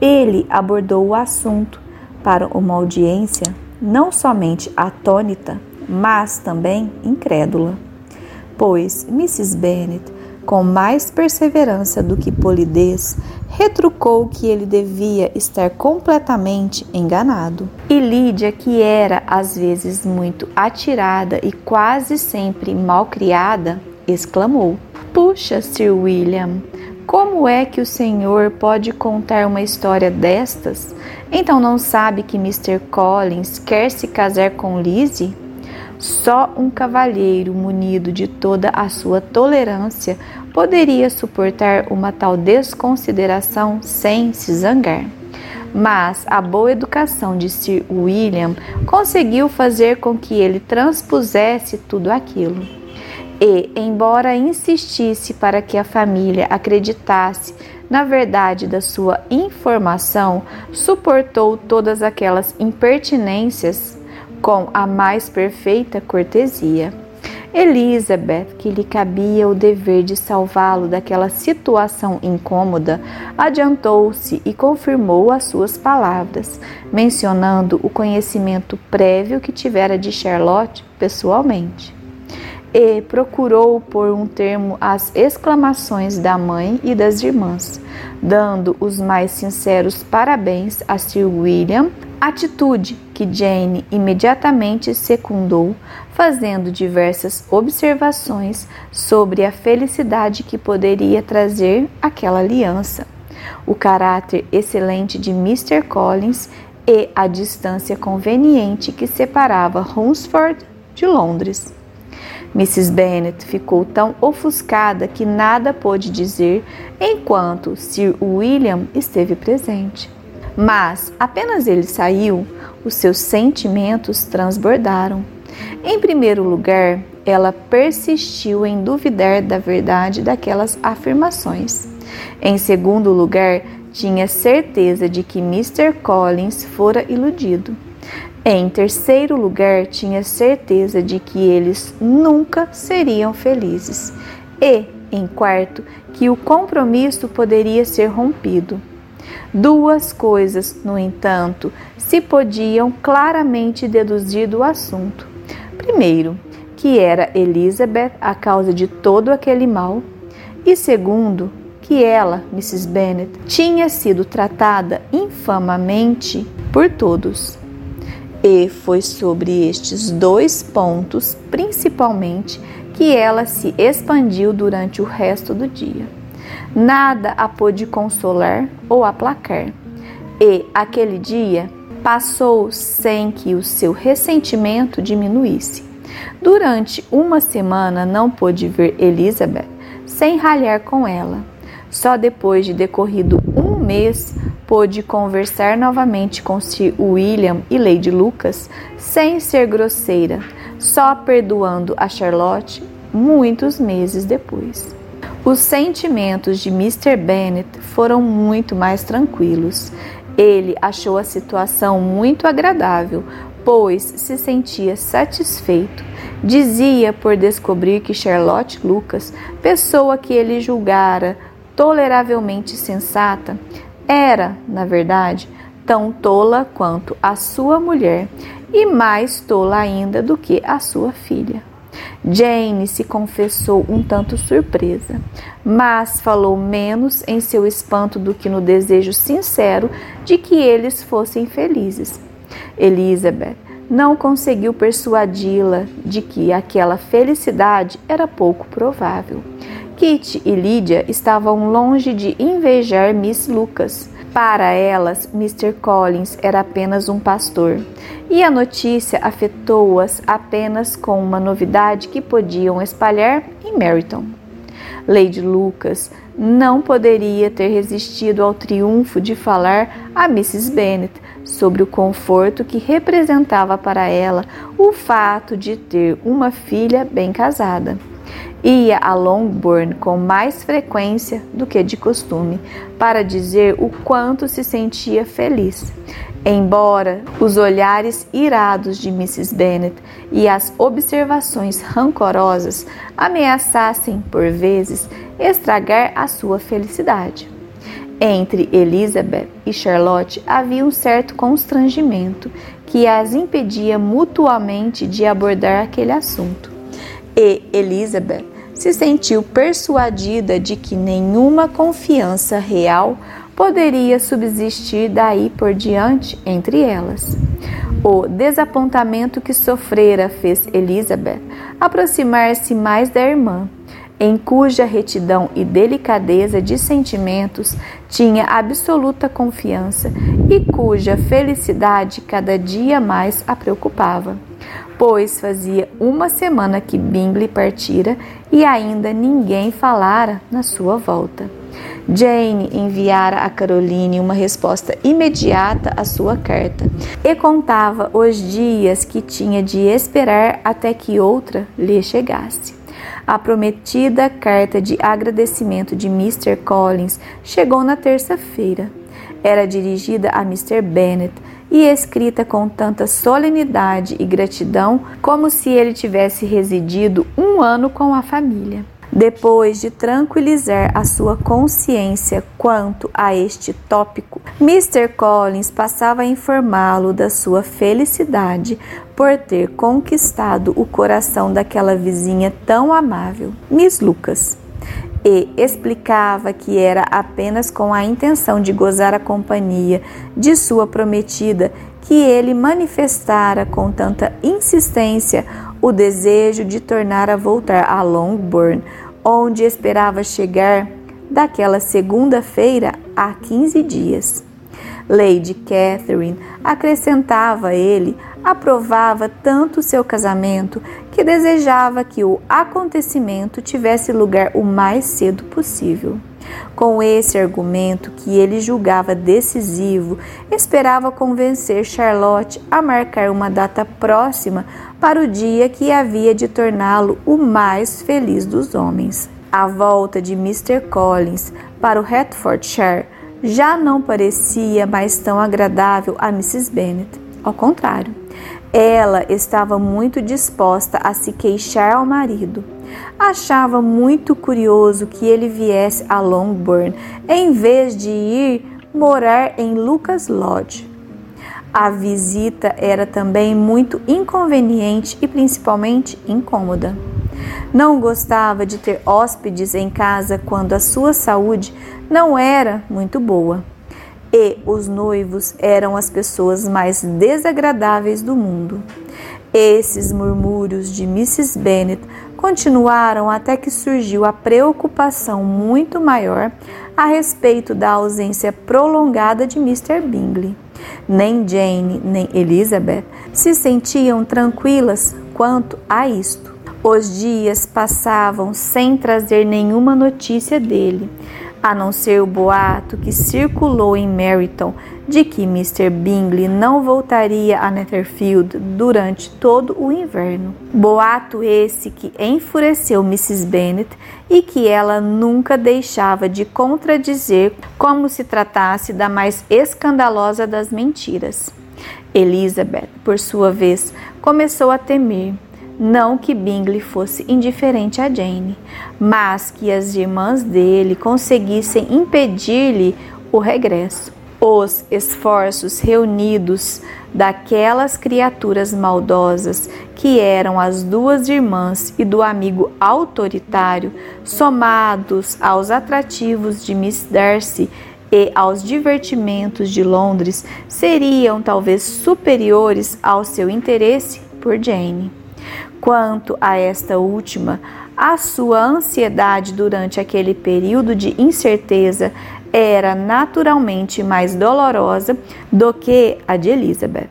ele abordou o assunto para uma audiência não somente atônita, mas também incrédula. Pois Mrs. Bennet, com mais perseverança do que polidez, retrucou que ele devia estar completamente enganado. E Lídia, que era às vezes muito atirada e quase sempre mal criada, exclamou: Puxa, Sir William, como é que o senhor pode contar uma história destas? Então não sabe que Mr. Collins quer se casar com Lizzie? Só um cavalheiro munido de toda a sua tolerância poderia suportar uma tal desconsideração sem se zangar. Mas a boa educação de Sir William conseguiu fazer com que ele transpusesse tudo aquilo. E, embora insistisse para que a família acreditasse na verdade da sua informação, suportou todas aquelas impertinências com a mais perfeita cortesia. Elizabeth, que lhe cabia o dever de salvá-lo daquela situação incômoda, adiantou-se e confirmou as suas palavras, mencionando o conhecimento prévio que tivera de Charlotte pessoalmente. E procurou pôr um termo às exclamações da mãe e das irmãs, dando os mais sinceros parabéns a Sir William Atitude que Jane imediatamente secundou, fazendo diversas observações sobre a felicidade que poderia trazer aquela aliança, o caráter excelente de Mr. Collins e a distância conveniente que separava Hunsford de Londres. Mrs. Bennet ficou tão ofuscada que nada pôde dizer enquanto Sir William esteve presente. Mas apenas ele saiu, os seus sentimentos transbordaram. Em primeiro lugar, ela persistiu em duvidar da verdade daquelas afirmações. Em segundo lugar, tinha certeza de que Mr. Collins fora iludido. Em terceiro lugar, tinha certeza de que eles nunca seriam felizes. E, em quarto, que o compromisso poderia ser rompido. Duas coisas, no entanto, se podiam claramente deduzir do assunto. Primeiro, que era Elizabeth a causa de todo aquele mal, e segundo, que ela, Mrs. Bennet, tinha sido tratada infamamente por todos. E foi sobre estes dois pontos, principalmente, que ela se expandiu durante o resto do dia nada a pôde consolar ou aplacar. E aquele dia passou sem que o seu ressentimento diminuísse. Durante uma semana não pôde ver Elizabeth sem ralhar com ela. Só depois de decorrido um mês, pôde conversar novamente com Sir William e Lady Lucas sem ser grosseira, só perdoando a Charlotte muitos meses depois. Os sentimentos de Mr. Bennet foram muito mais tranquilos. Ele achou a situação muito agradável, pois se sentia satisfeito. Dizia por descobrir que Charlotte Lucas, pessoa que ele julgara toleravelmente sensata, era, na verdade, tão tola quanto a sua mulher e mais tola ainda do que a sua filha. Jane se confessou um tanto surpresa, mas falou menos em seu espanto do que no desejo sincero de que eles fossem felizes. Elizabeth não conseguiu persuadi-la de que aquela felicidade era pouco provável. Kitty e Lydia estavam longe de invejar Miss Lucas. Para elas, Mr. Collins era apenas um pastor, e a notícia afetou-as apenas com uma novidade que podiam espalhar em Meryton. Lady Lucas não poderia ter resistido ao triunfo de falar a Mrs. Bennet sobre o conforto que representava para ela o fato de ter uma filha bem casada. Ia a Longbourn com mais frequência do que de costume para dizer o quanto se sentia feliz. Embora os olhares irados de Mrs. Bennet e as observações rancorosas ameaçassem, por vezes, estragar a sua felicidade. Entre Elizabeth e Charlotte havia um certo constrangimento que as impedia mutuamente de abordar aquele assunto e Elizabeth se sentiu persuadida de que nenhuma confiança real poderia subsistir daí por diante entre elas. O desapontamento que sofrera fez Elizabeth aproximar-se mais da irmã, em cuja retidão e delicadeza de sentimentos tinha absoluta confiança e cuja felicidade cada dia mais a preocupava pois fazia uma semana que Bingley partira e ainda ninguém falara na sua volta. Jane enviara a Caroline uma resposta imediata à sua carta e contava os dias que tinha de esperar até que outra lhe chegasse. A prometida carta de agradecimento de Mr. Collins chegou na terça-feira. Era dirigida a Mr. Bennet e escrita com tanta solenidade e gratidão como se ele tivesse residido um ano com a família. Depois de tranquilizar a sua consciência quanto a este tópico, Mr. Collins passava a informá-lo da sua felicidade por ter conquistado o coração daquela vizinha tão amável, Miss Lucas e explicava que era apenas com a intenção de gozar a companhia de sua prometida que ele manifestara com tanta insistência o desejo de tornar a voltar a Longbourn, onde esperava chegar daquela segunda-feira a 15 dias. Lady Catherine, acrescentava ele, aprovava tanto seu casamento que desejava que o acontecimento tivesse lugar o mais cedo possível. Com esse argumento, que ele julgava decisivo, esperava convencer Charlotte a marcar uma data próxima para o dia que havia de torná-lo o mais feliz dos homens. A volta de Mr. Collins para o Hertfordshire já não parecia mais tão agradável a Mrs. Bennet. Ao contrário, ela estava muito disposta a se queixar ao marido. Achava muito curioso que ele viesse a Longbourn em vez de ir morar em Lucas Lodge. A visita era também muito inconveniente e principalmente incômoda. Não gostava de ter hóspedes em casa quando a sua saúde não era muito boa. E os noivos eram as pessoas mais desagradáveis do mundo. Esses murmúrios de Mrs. Bennet continuaram até que surgiu a preocupação muito maior a respeito da ausência prolongada de Mr. Bingley. Nem Jane nem Elizabeth se sentiam tranquilas quanto a isto. Os dias passavam sem trazer nenhuma notícia dele, a não ser o boato que circulou em Meryton de que Mr. Bingley não voltaria a Netherfield durante todo o inverno. Boato esse que enfureceu Mrs. Bennet e que ela nunca deixava de contradizer como se tratasse da mais escandalosa das mentiras. Elizabeth, por sua vez, começou a temer não que Bingley fosse indiferente a Jane, mas que as irmãs dele conseguissem impedir-lhe o regresso. Os esforços reunidos daquelas criaturas maldosas que eram as duas irmãs e do amigo autoritário, somados aos atrativos de Miss Darcy e aos divertimentos de Londres, seriam talvez superiores ao seu interesse por Jane. Quanto a esta última, a sua ansiedade durante aquele período de incerteza era naturalmente mais dolorosa do que a de Elizabeth.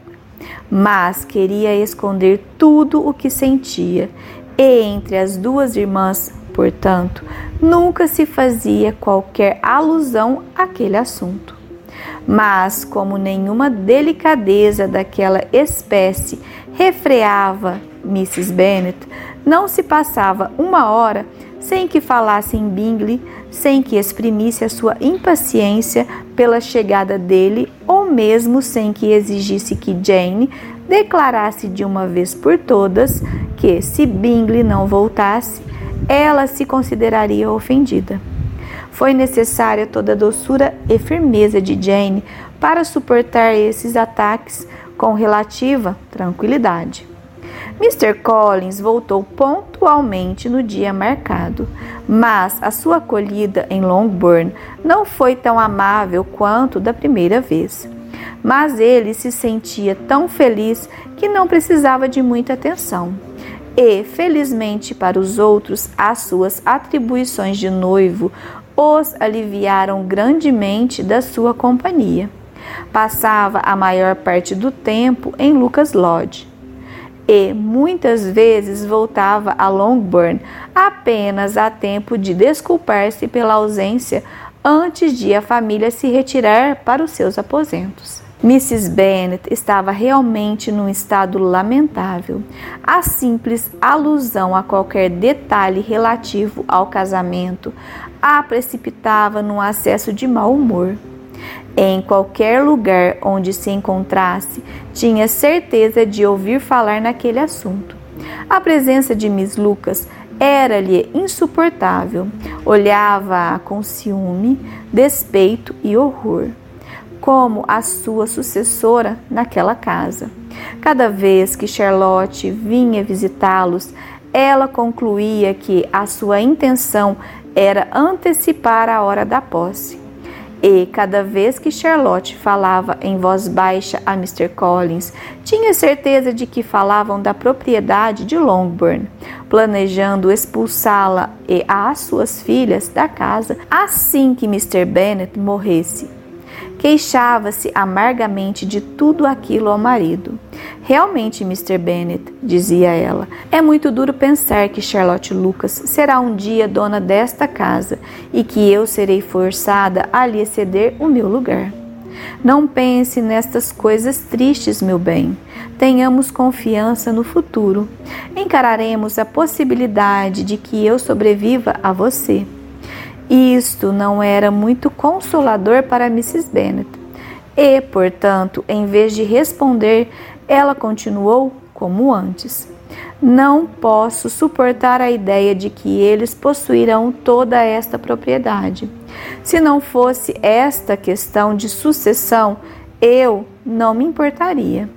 Mas queria esconder tudo o que sentia, e entre as duas irmãs, portanto, nunca se fazia qualquer alusão àquele assunto. Mas, como nenhuma delicadeza daquela espécie refreava Mrs. Bennet, não se passava uma hora sem que falasse em Bingley, sem que exprimisse a sua impaciência pela chegada dele, ou mesmo sem que exigisse que Jane declarasse de uma vez por todas que, se Bingley não voltasse, ela se consideraria ofendida. Foi necessária toda a doçura e firmeza de Jane para suportar esses ataques com relativa tranquilidade. Mr. Collins voltou pontualmente no dia marcado, mas a sua acolhida em Longbourn não foi tão amável quanto da primeira vez. Mas ele se sentia tão feliz que não precisava de muita atenção. E, felizmente para os outros, as suas atribuições de noivo os aliviaram grandemente da sua companhia. Passava a maior parte do tempo em Lucas Lodge e muitas vezes voltava a Longbourn apenas a tempo de desculpar-se pela ausência antes de a família se retirar para os seus aposentos. Mrs. Bennet estava realmente num estado lamentável. A simples alusão a qualquer detalhe relativo ao casamento a precipitava num acesso de mau humor. Em qualquer lugar onde se encontrasse, tinha certeza de ouvir falar naquele assunto. A presença de Miss Lucas era-lhe insuportável. Olhava-a com ciúme, despeito e horror, como a sua sucessora naquela casa. Cada vez que Charlotte vinha visitá-los, ela concluía que a sua intenção era antecipar a hora da posse. E cada vez que Charlotte falava em voz baixa a Mr. Collins, tinha certeza de que falavam da propriedade de Longbourn, planejando expulsá-la e as suas filhas da casa assim que Mr. Bennet morresse. Queixava-se amargamente de tudo aquilo ao marido. Realmente, Mr. Bennet, dizia ela, é muito duro pensar que Charlotte Lucas será um dia dona desta casa e que eu serei forçada a lhe ceder o meu lugar. Não pense nestas coisas tristes, meu bem. Tenhamos confiança no futuro. Encararemos a possibilidade de que eu sobreviva a você. Isto não era muito consolador para Mrs. Bennet. E, portanto, em vez de responder, ela continuou como antes. Não posso suportar a ideia de que eles possuirão toda esta propriedade. Se não fosse esta questão de sucessão, eu não me importaria.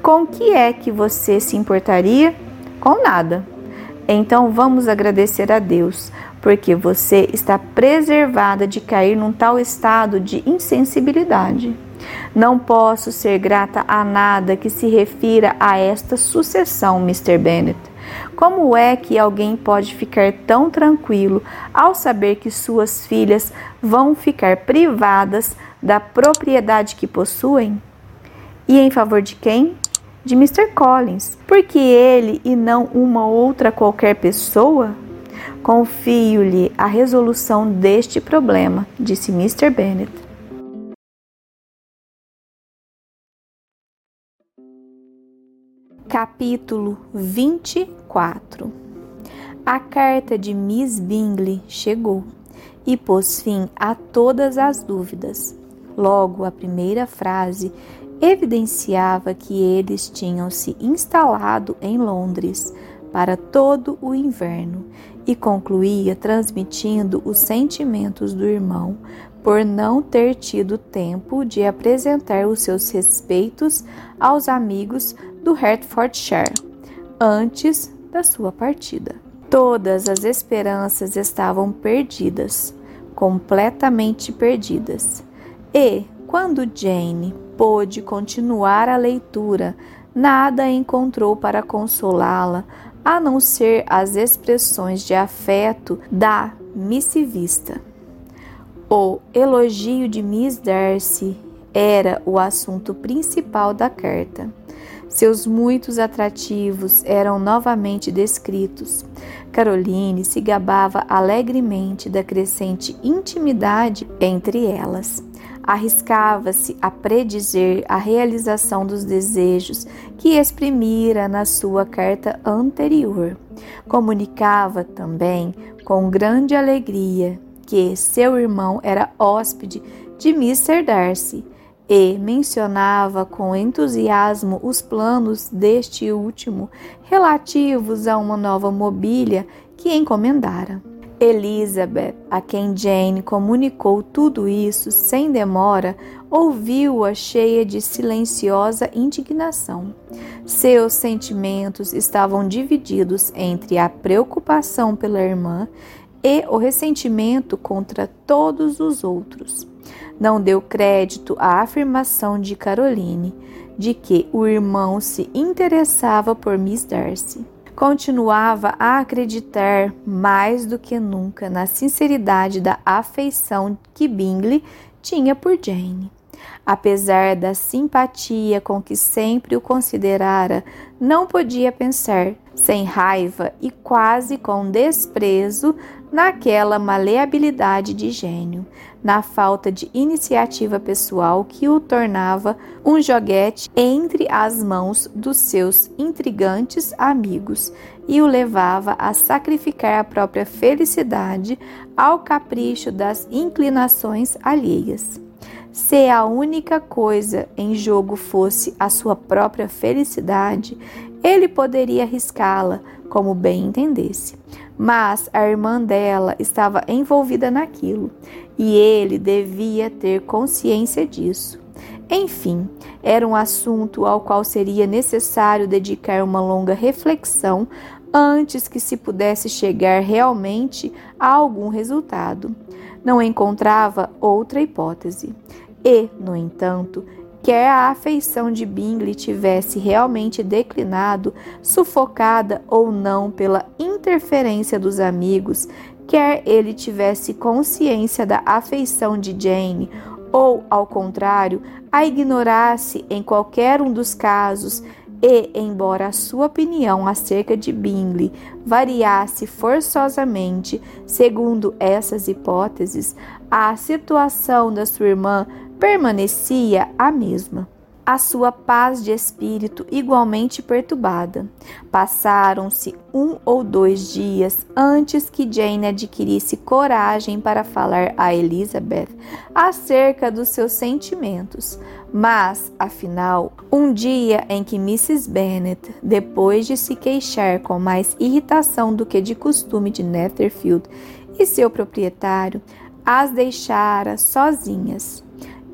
Com que é que você se importaria? Com nada. Então vamos agradecer a Deus, porque você está preservada de cair num tal estado de insensibilidade. Não posso ser grata a nada que se refira a esta sucessão, Mr. Bennet. Como é que alguém pode ficar tão tranquilo ao saber que suas filhas vão ficar privadas da propriedade que possuem? E em favor de quem? De Mr. Collins. Porque ele e não uma outra qualquer pessoa? Confio-lhe a resolução deste problema, disse Mr. Bennet. Capítulo 24 A carta de Miss Bingley chegou e pôs fim a todas as dúvidas. Logo, a primeira frase evidenciava que eles tinham se instalado em Londres para todo o inverno e concluía transmitindo os sentimentos do irmão por não ter tido tempo de apresentar os seus respeitos aos amigos do Hertfordshire antes da sua partida. Todas as esperanças estavam perdidas, completamente perdidas. E, quando Jane pôde continuar a leitura, nada encontrou para consolá-la a não ser as expressões de afeto da missivista. O elogio de Miss Darcy era o assunto principal da carta. Seus muitos atrativos eram novamente descritos. Caroline se gabava alegremente da crescente intimidade entre elas. Arriscava-se a predizer a realização dos desejos que exprimira na sua carta anterior. Comunicava também com grande alegria que seu irmão era hóspede de Mr. Darcy e mencionava com entusiasmo os planos deste último relativos a uma nova mobília que encomendara. Elizabeth, a quem Jane comunicou tudo isso sem demora, ouviu-a cheia de silenciosa indignação. Seus sentimentos estavam divididos entre a preocupação pela irmã e o ressentimento contra todos os outros não deu crédito à afirmação de Caroline de que o irmão se interessava por Miss Darcy. Continuava a acreditar mais do que nunca na sinceridade da afeição que Bingley tinha por Jane. Apesar da simpatia com que sempre o considerara, não podia pensar, sem raiva e quase com desprezo, naquela maleabilidade de gênio, na falta de iniciativa pessoal que o tornava um joguete entre as mãos dos seus intrigantes amigos e o levava a sacrificar a própria felicidade ao capricho das inclinações alheias. Se a única coisa em jogo fosse a sua própria felicidade, ele poderia arriscá-la como bem entendesse. Mas a irmã dela estava envolvida naquilo e ele devia ter consciência disso. Enfim, era um assunto ao qual seria necessário dedicar uma longa reflexão antes que se pudesse chegar realmente a algum resultado. Não encontrava outra hipótese. E, no entanto, quer a afeição de Bingley tivesse realmente declinado, sufocada ou não pela interferência dos amigos, quer ele tivesse consciência da afeição de Jane, ou, ao contrário, a ignorasse em qualquer um dos casos, e, embora a sua opinião acerca de Bingley variasse forçosamente segundo essas hipóteses, a situação da sua irmã permanecia a mesma. A sua paz de espírito igualmente perturbada. Passaram-se um ou dois dias antes que Jane adquirisse coragem para falar a Elizabeth acerca dos seus sentimentos. Mas, afinal, um dia em que Mrs. Bennet, depois de se queixar com mais irritação do que de costume de Netherfield e seu proprietário, as deixara sozinhas.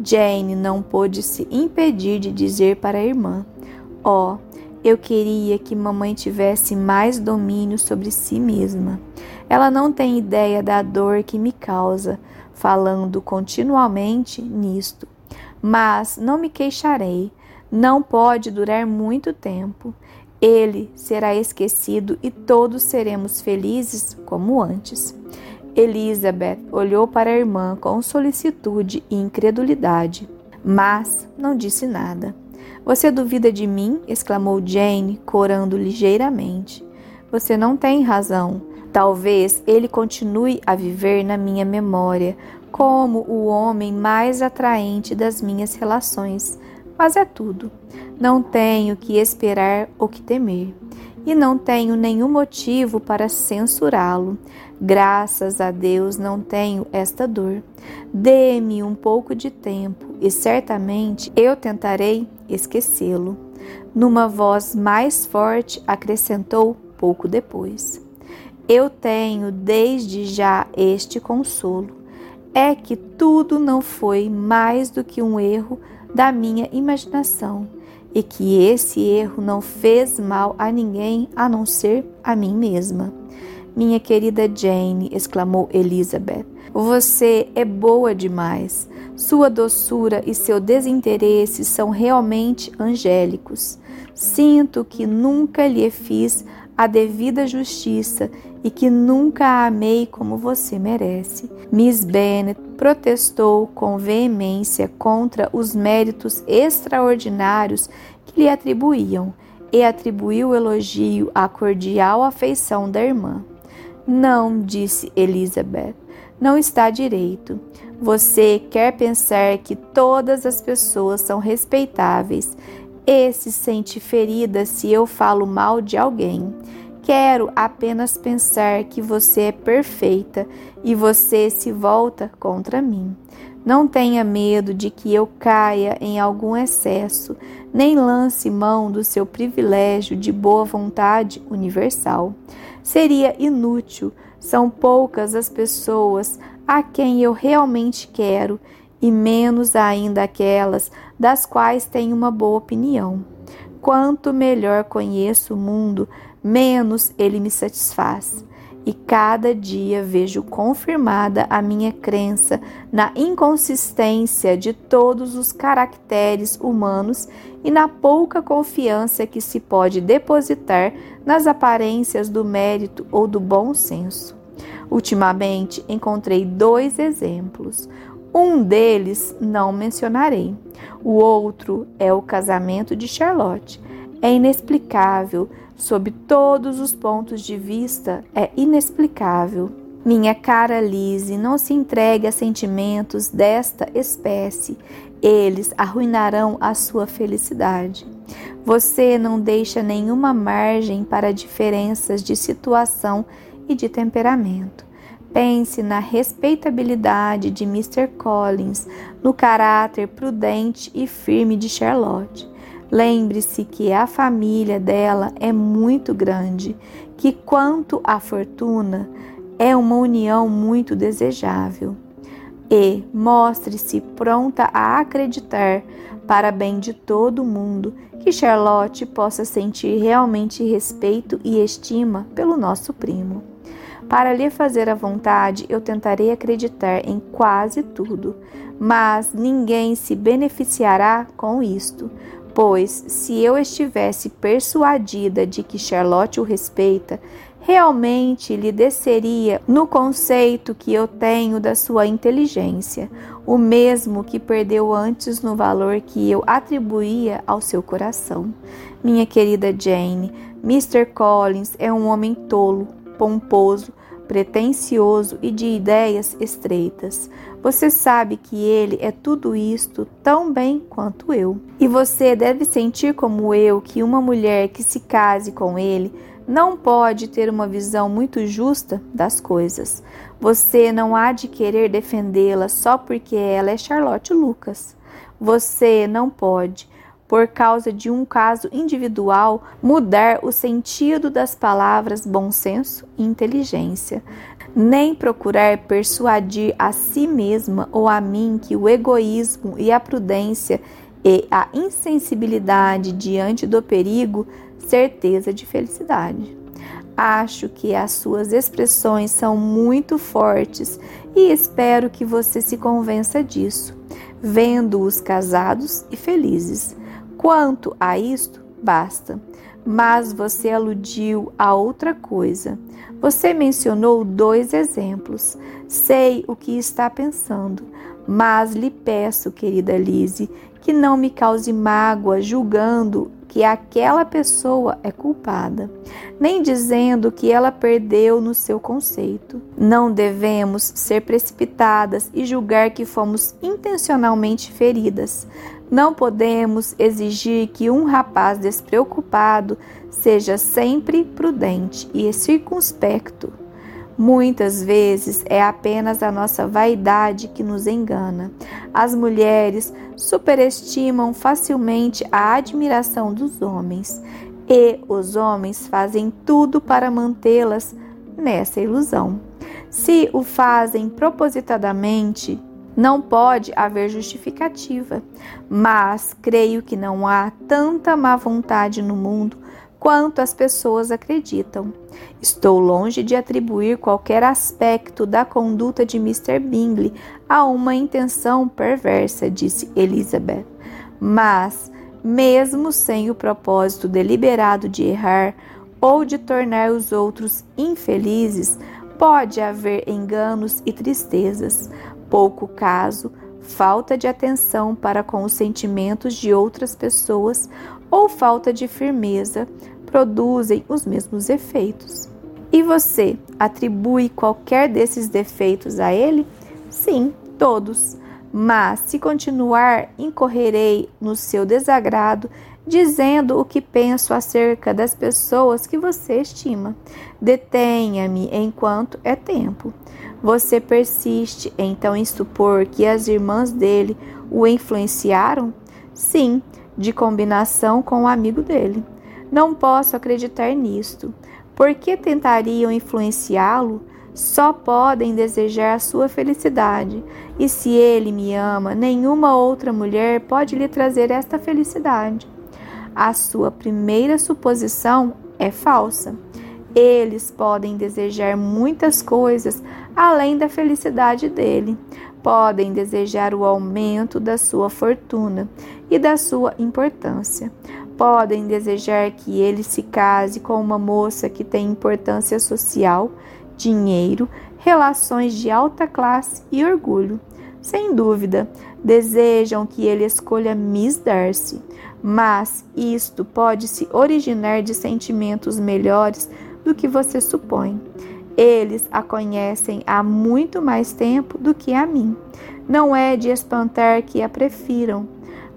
Jane não pôde se impedir de dizer para a irmã: Oh, eu queria que mamãe tivesse mais domínio sobre si mesma. Ela não tem ideia da dor que me causa, falando continuamente nisto. Mas não me queixarei. Não pode durar muito tempo. Ele será esquecido e todos seremos felizes como antes. Elizabeth olhou para a irmã com solicitude e incredulidade, mas não disse nada. Você duvida de mim? exclamou Jane, corando ligeiramente. Você não tem razão. Talvez ele continue a viver na minha memória como o homem mais atraente das minhas relações, mas é tudo. Não tenho que esperar ou que temer, e não tenho nenhum motivo para censurá-lo. Graças a Deus não tenho esta dor. Dê-me um pouco de tempo e certamente eu tentarei esquecê-lo. Numa voz mais forte, acrescentou pouco depois. Eu tenho desde já este consolo. É que tudo não foi mais do que um erro da minha imaginação e que esse erro não fez mal a ninguém a não ser a mim mesma. Minha querida Jane, exclamou Elizabeth, você é boa demais. Sua doçura e seu desinteresse são realmente angélicos. Sinto que nunca lhe fiz a devida justiça e que nunca a amei como você merece. Miss Bennet protestou com veemência contra os méritos extraordinários que lhe atribuíam e atribuiu o elogio à cordial afeição da irmã. Não, disse Elizabeth, não está direito. Você quer pensar que todas as pessoas são respeitáveis e se sente ferida se eu falo mal de alguém. Quero apenas pensar que você é perfeita e você se volta contra mim. Não tenha medo de que eu caia em algum excesso, nem lance mão do seu privilégio de boa vontade universal. Seria inútil, são poucas as pessoas a quem eu realmente quero, e menos ainda aquelas das quais tenho uma boa opinião. Quanto melhor conheço o mundo, menos ele me satisfaz. E cada dia vejo confirmada a minha crença na inconsistência de todos os caracteres humanos e na pouca confiança que se pode depositar nas aparências do mérito ou do bom senso. Ultimamente encontrei dois exemplos. Um deles não mencionarei. O outro é o casamento de Charlotte. É inexplicável sob todos os pontos de vista, é inexplicável. Minha cara Lise, não se entregue a sentimentos desta espécie, eles arruinarão a sua felicidade. Você não deixa nenhuma margem para diferenças de situação e de temperamento. Pense na respeitabilidade de Mr. Collins, no caráter prudente e firme de Charlotte. Lembre-se que a família dela é muito grande, que quanto à fortuna, é uma união muito desejável. E mostre-se pronta a acreditar, para bem de todo mundo, que Charlotte possa sentir realmente respeito e estima pelo nosso primo. Para lhe fazer a vontade, eu tentarei acreditar em quase tudo, mas ninguém se beneficiará com isto, Pois, se eu estivesse persuadida de que Charlotte o respeita, realmente lhe desceria no conceito que eu tenho da sua inteligência, o mesmo que perdeu antes no valor que eu atribuía ao seu coração. Minha querida Jane, Mr. Collins é um homem tolo, pomposo, pretensioso e de ideias estreitas. Você sabe que ele é tudo isto tão bem quanto eu. E você deve sentir como eu que uma mulher que se case com ele não pode ter uma visão muito justa das coisas. Você não há de querer defendê-la só porque ela é Charlotte Lucas. Você não pode, por causa de um caso individual, mudar o sentido das palavras bom senso e inteligência, nem procurar persuadir a si mesma ou a mim que o egoísmo e a prudência e a insensibilidade diante do perigo, certeza de felicidade. Acho que as suas expressões são muito fortes e espero que você se convença disso, vendo-os casados e felizes. Quanto a isto, basta. Mas você aludiu a outra coisa. Você mencionou dois exemplos. Sei o que está pensando, mas lhe peço, querida Lise, que não me cause mágoa julgando que aquela pessoa é culpada, nem dizendo que ela perdeu no seu conceito. Não devemos ser precipitadas e julgar que fomos intencionalmente feridas. Não podemos exigir que um rapaz despreocupado seja sempre prudente e circunspecto. Muitas vezes é apenas a nossa vaidade que nos engana. As mulheres superestimam facilmente a admiração dos homens e os homens fazem tudo para mantê-las nessa ilusão. Se o fazem propositadamente, não pode haver justificativa, mas creio que não há tanta má vontade no mundo quanto as pessoas acreditam. Estou longe de atribuir qualquer aspecto da conduta de Mr. Bingley a uma intenção perversa, disse Elizabeth. Mas, mesmo sem o propósito deliberado de errar ou de tornar os outros infelizes, pode haver enganos e tristezas, pouco caso, falta de atenção para com os sentimentos de outras pessoas ou falta de firmeza produzem os mesmos efeitos. E você atribui qualquer desses defeitos a ele? Sim, todos. Mas se continuar, incorrerei no seu desagrado, dizendo o que penso acerca das pessoas que você estima. Detenha-me enquanto é tempo. Você persiste então em supor que as irmãs dele o influenciaram? Sim, de combinação com o amigo dele. Não posso acreditar nisto. Por que tentariam influenciá-lo? Só podem desejar a sua felicidade. E se ele me ama, nenhuma outra mulher pode lhe trazer esta felicidade. A sua primeira suposição é falsa. Eles podem desejar muitas coisas além da felicidade dele. Podem desejar o aumento da sua fortuna e da sua importância podem desejar que ele se case com uma moça que tem importância social, dinheiro, relações de alta classe e orgulho. Sem dúvida, desejam que ele escolha Miss Darcy, mas isto pode se originar de sentimentos melhores do que você supõe. Eles a conhecem há muito mais tempo do que a mim. Não é de espantar que a prefiram,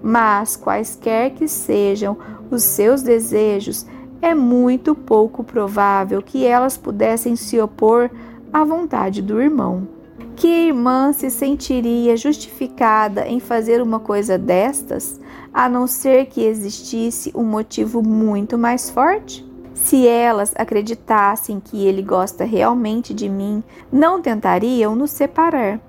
mas quaisquer que sejam os seus desejos, é muito pouco provável que elas pudessem se opor à vontade do irmão. Que irmã se sentiria justificada em fazer uma coisa destas, a não ser que existisse um motivo muito mais forte? Se elas acreditassem que ele gosta realmente de mim, não tentariam nos separar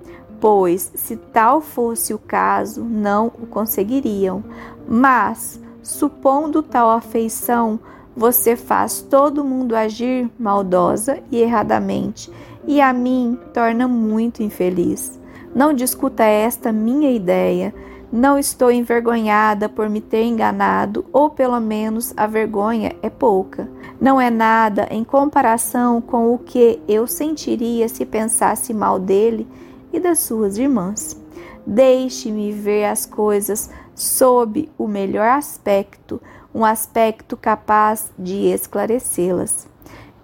pois, se tal fosse o caso, não o conseguiriam. Mas, supondo tal afeição, você faz todo mundo agir maldosa e erradamente, e a mim torna muito infeliz. Não discuta esta minha ideia. Não estou envergonhada por me ter enganado, ou pelo menos a vergonha é pouca. Não é nada em comparação com o que eu sentiria se pensasse mal dele e das suas irmãs. Deixe-me ver as coisas sob o melhor aspecto, um aspecto capaz de esclarecê-las.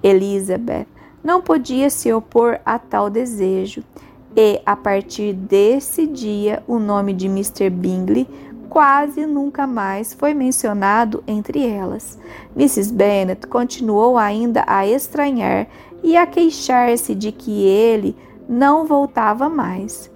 Elizabeth não podia se opor a tal desejo, e a partir desse dia o nome de Mr. Bingley quase nunca mais foi mencionado entre elas. Mrs. Bennet continuou ainda a estranhar e a queixar-se de que ele não voltava mais.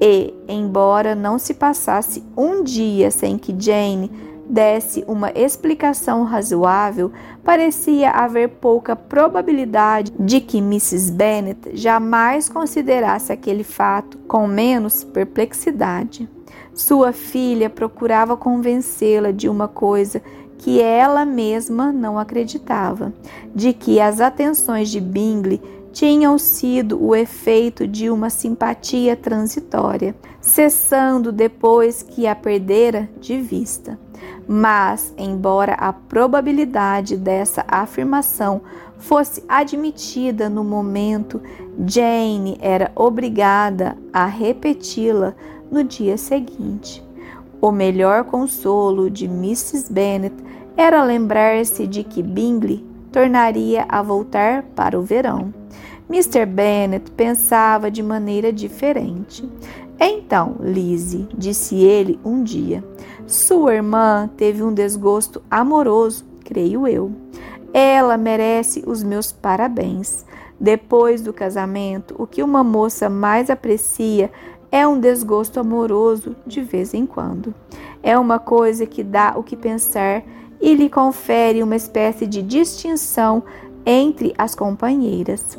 E, embora não se passasse um dia sem que Jane desse uma explicação razoável, parecia haver pouca probabilidade de que Mrs. Bennet jamais considerasse aquele fato com menos perplexidade. Sua filha procurava convencê-la de uma coisa que ela mesma não acreditava, de que as atenções de Bingley tinham sido o efeito de uma simpatia transitória, cessando depois que a perdera de vista. Mas, embora a probabilidade dessa afirmação fosse admitida no momento, Jane era obrigada a repeti-la no dia seguinte. O melhor consolo de Mrs. Bennet era lembrar-se de que Bingley tornaria a voltar para o verão. Mr. Bennet pensava de maneira diferente. Então, Lizzie, disse ele um dia, sua irmã teve um desgosto amoroso, creio eu. Ela merece os meus parabéns. Depois do casamento, o que uma moça mais aprecia é um desgosto amoroso de vez em quando. É uma coisa que dá o que pensar e lhe confere uma espécie de distinção entre as companheiras.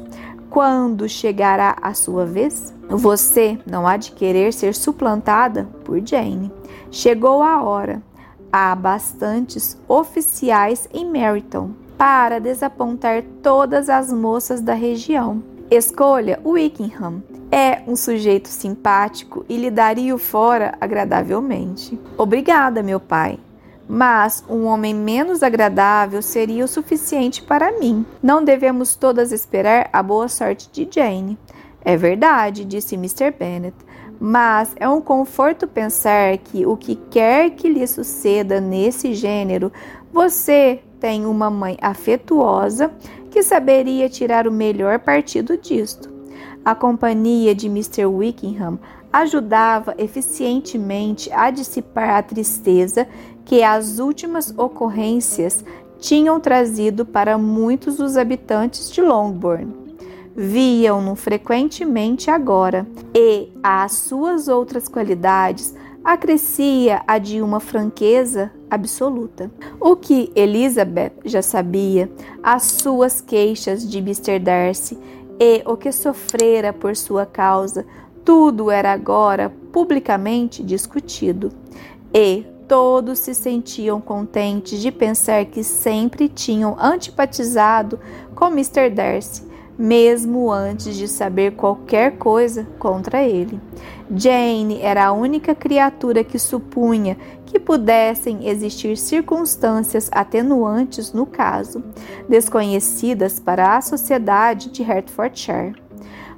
Quando chegará a sua vez, você não há de querer ser suplantada por Jane. Chegou a hora. Há bastantes oficiais em Meryton para desapontar todas as moças da região. Escolha Wickham. É um sujeito simpático e lhe daria o fora agradavelmente. Obrigada, meu pai mas um homem menos agradável seria o suficiente para mim. Não devemos todas esperar a boa sorte de Jane. É verdade, disse Mr. Bennet, mas é um conforto pensar que o que quer que lhe suceda nesse gênero, você tem uma mãe afetuosa que saberia tirar o melhor partido disto. A companhia de Mr. Wickham ajudava eficientemente a dissipar a tristeza que as últimas ocorrências tinham trazido para muitos dos habitantes de Longbourn. Viam-no frequentemente agora, e às suas outras qualidades acrescia a de uma franqueza absoluta. O que Elizabeth já sabia, as suas queixas de Mr. Darcy e o que sofrera por sua causa, tudo era agora publicamente discutido. E Todos se sentiam contentes de pensar que sempre tinham antipatizado com Mr. Darcy, mesmo antes de saber qualquer coisa contra ele. Jane era a única criatura que supunha que pudessem existir circunstâncias atenuantes no caso, desconhecidas para a sociedade de Hertfordshire.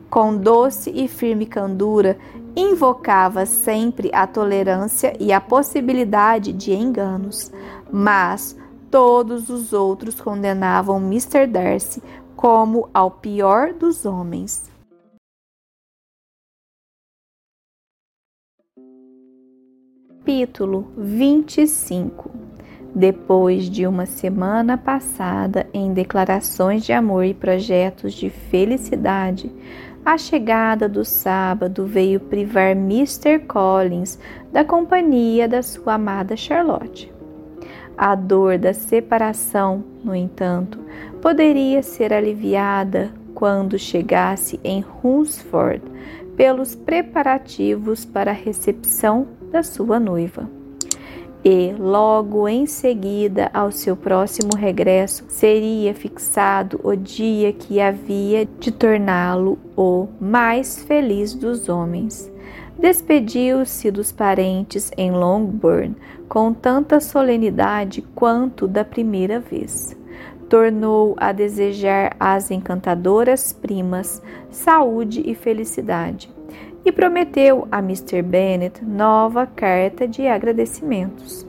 Com doce e firme candura, invocava sempre a tolerância e a possibilidade de enganos, mas todos os outros condenavam Mr. Darcy como ao pior dos homens. Capítulo 25 Depois de uma semana passada em declarações de amor e projetos de felicidade, a chegada do sábado veio privar Mr. Collins da companhia da sua amada Charlotte. A dor da separação, no entanto, poderia ser aliviada quando chegasse em Hunsford pelos preparativos para a recepção da sua noiva e, logo em seguida ao seu próximo regresso, seria fixado o dia que havia de torná-lo o mais feliz dos homens. Despediu-se dos parentes em Longbourn com tanta solenidade quanto da primeira vez. Tornou a desejar às encantadoras primas saúde e felicidade e prometeu a Mr. Bennet nova carta de agradecimentos.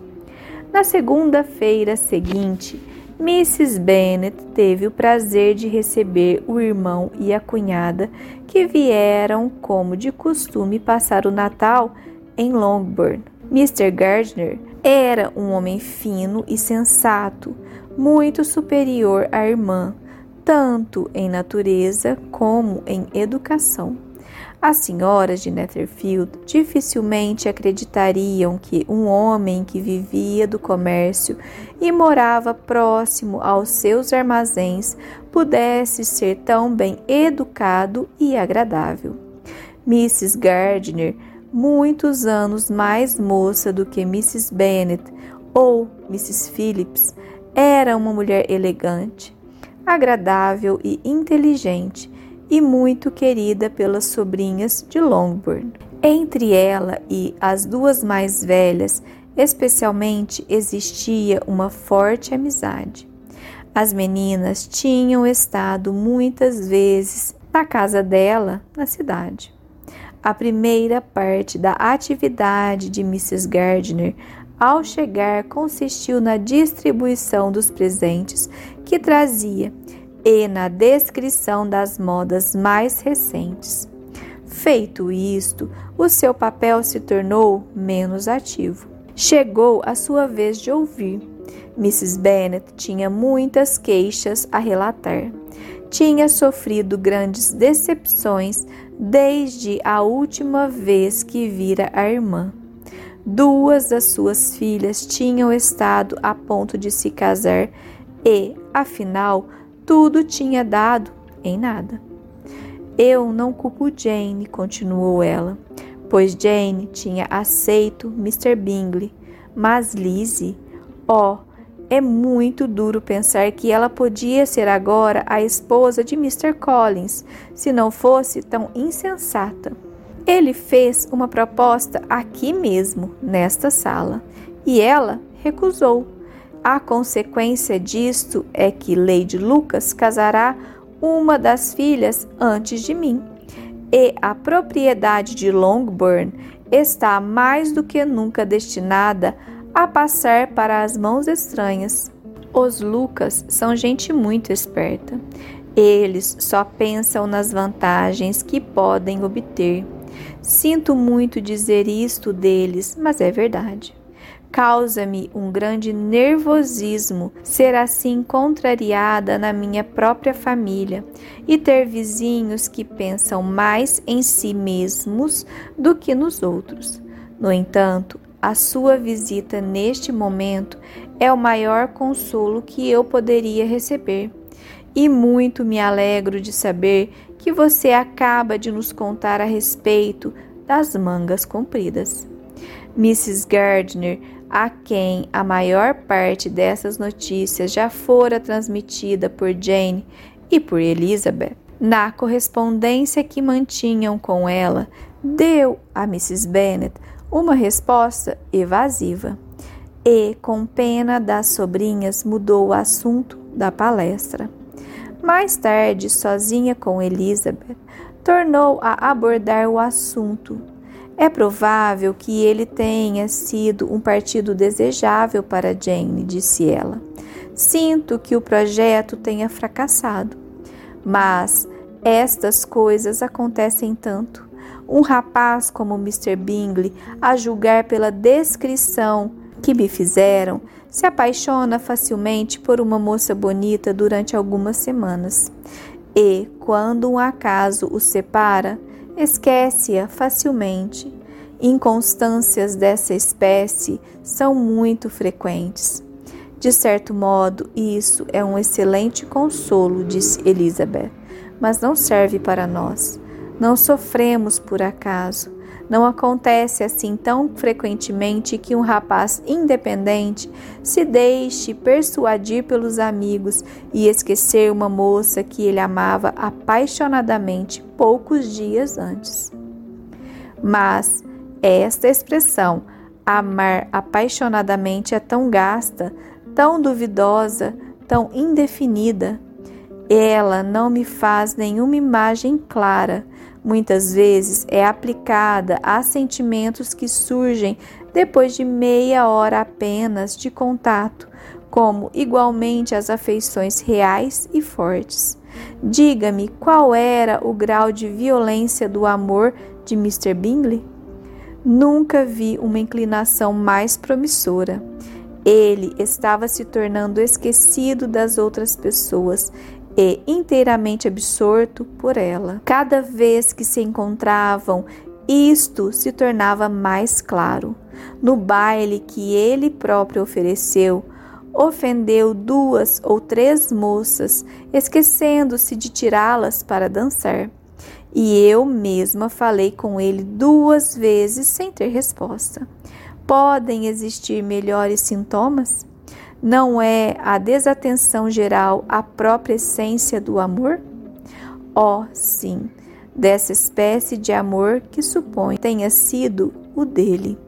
Na segunda-feira seguinte, Mrs. Bennet teve o prazer de receber o irmão e a cunhada que vieram, como de costume, passar o Natal em Longbourn. Mr. Gardner era um homem fino e sensato, muito superior à irmã, tanto em natureza como em educação. As senhoras de Netherfield dificilmente acreditariam que um homem que vivia do comércio e morava próximo aos seus armazéns pudesse ser tão bem educado e agradável. Mrs. Gardner, muitos anos mais moça do que Mrs. Bennet ou Mrs. Phillips, era uma mulher elegante, agradável e inteligente e muito querida pelas sobrinhas de Longbourn. Entre ela e as duas mais velhas Especialmente existia uma forte amizade. As meninas tinham estado muitas vezes na casa dela, na cidade. A primeira parte da atividade de Mrs. Gardner ao chegar consistiu na distribuição dos presentes que trazia e na descrição das modas mais recentes. Feito isto, o seu papel se tornou menos ativo. Chegou a sua vez de ouvir. Mrs. Bennet tinha muitas queixas a relatar. Tinha sofrido grandes decepções desde a última vez que vira a irmã. Duas das suas filhas tinham estado a ponto de se casar e, afinal, tudo tinha dado em nada. Eu não culpo Jane, continuou ela, pois Jane tinha aceito Mr. Bingley, mas Lizzie, ó, oh, é muito duro pensar que ela podia ser agora a esposa de Mr. Collins, se não fosse tão insensata. Ele fez uma proposta aqui mesmo, nesta sala, e ela recusou. A consequência disto é que Lady Lucas casará uma das filhas antes de mim. E a propriedade de Longbourn está mais do que nunca destinada a passar para as mãos estranhas. Os Lucas são gente muito esperta. Eles só pensam nas vantagens que podem obter. Sinto muito dizer isto deles, mas é verdade. Causa-me um grande nervosismo ser assim contrariada na minha própria família e ter vizinhos que pensam mais em si mesmos do que nos outros. No entanto, a sua visita neste momento é o maior consolo que eu poderia receber. E muito me alegro de saber que você acaba de nos contar a respeito das mangas compridas. Mrs. Gardner, a quem a maior parte dessas notícias já fora transmitida por Jane e por Elizabeth, na correspondência que mantinham com ela, deu a Mrs. Bennet uma resposta evasiva e, com pena das sobrinhas, mudou o assunto da palestra. Mais tarde, sozinha com Elizabeth, tornou a abordar o assunto. É provável que ele tenha sido um partido desejável para Jane, disse ela. Sinto que o projeto tenha fracassado, mas estas coisas acontecem tanto. Um rapaz como Mr. Bingley, a julgar pela descrição que me fizeram, se apaixona facilmente por uma moça bonita durante algumas semanas e, quando um acaso o separa, esquece-a facilmente. Inconstâncias dessa espécie são muito frequentes. De certo modo, isso é um excelente consolo, disse Elizabeth, mas não serve para nós. Não sofremos por acaso. Não acontece assim tão frequentemente que um rapaz independente se deixe persuadir pelos amigos e esquecer uma moça que ele amava apaixonadamente poucos dias antes. Mas esta expressão, amar apaixonadamente, é tão gasta, tão duvidosa, tão indefinida. Ela não me faz nenhuma imagem clara muitas vezes é aplicada a sentimentos que surgem depois de meia hora apenas de contato, como igualmente as afeições reais e fortes. Diga-me qual era o grau de violência do amor de Mr. Bingley? Nunca vi uma inclinação mais promissora. Ele estava se tornando esquecido das outras pessoas e inteiramente absorto por ela. Cada vez que se encontravam, isto se tornava mais claro. No baile que ele próprio ofereceu, ofendeu duas ou três moças, esquecendo-se de tirá-las para dançar. E eu mesma falei com ele duas vezes sem ter resposta. Podem existir melhores sintomas? Não é a desatenção geral a própria essência do amor? Oh, sim, dessa espécie de amor que supõe tenha sido o dele.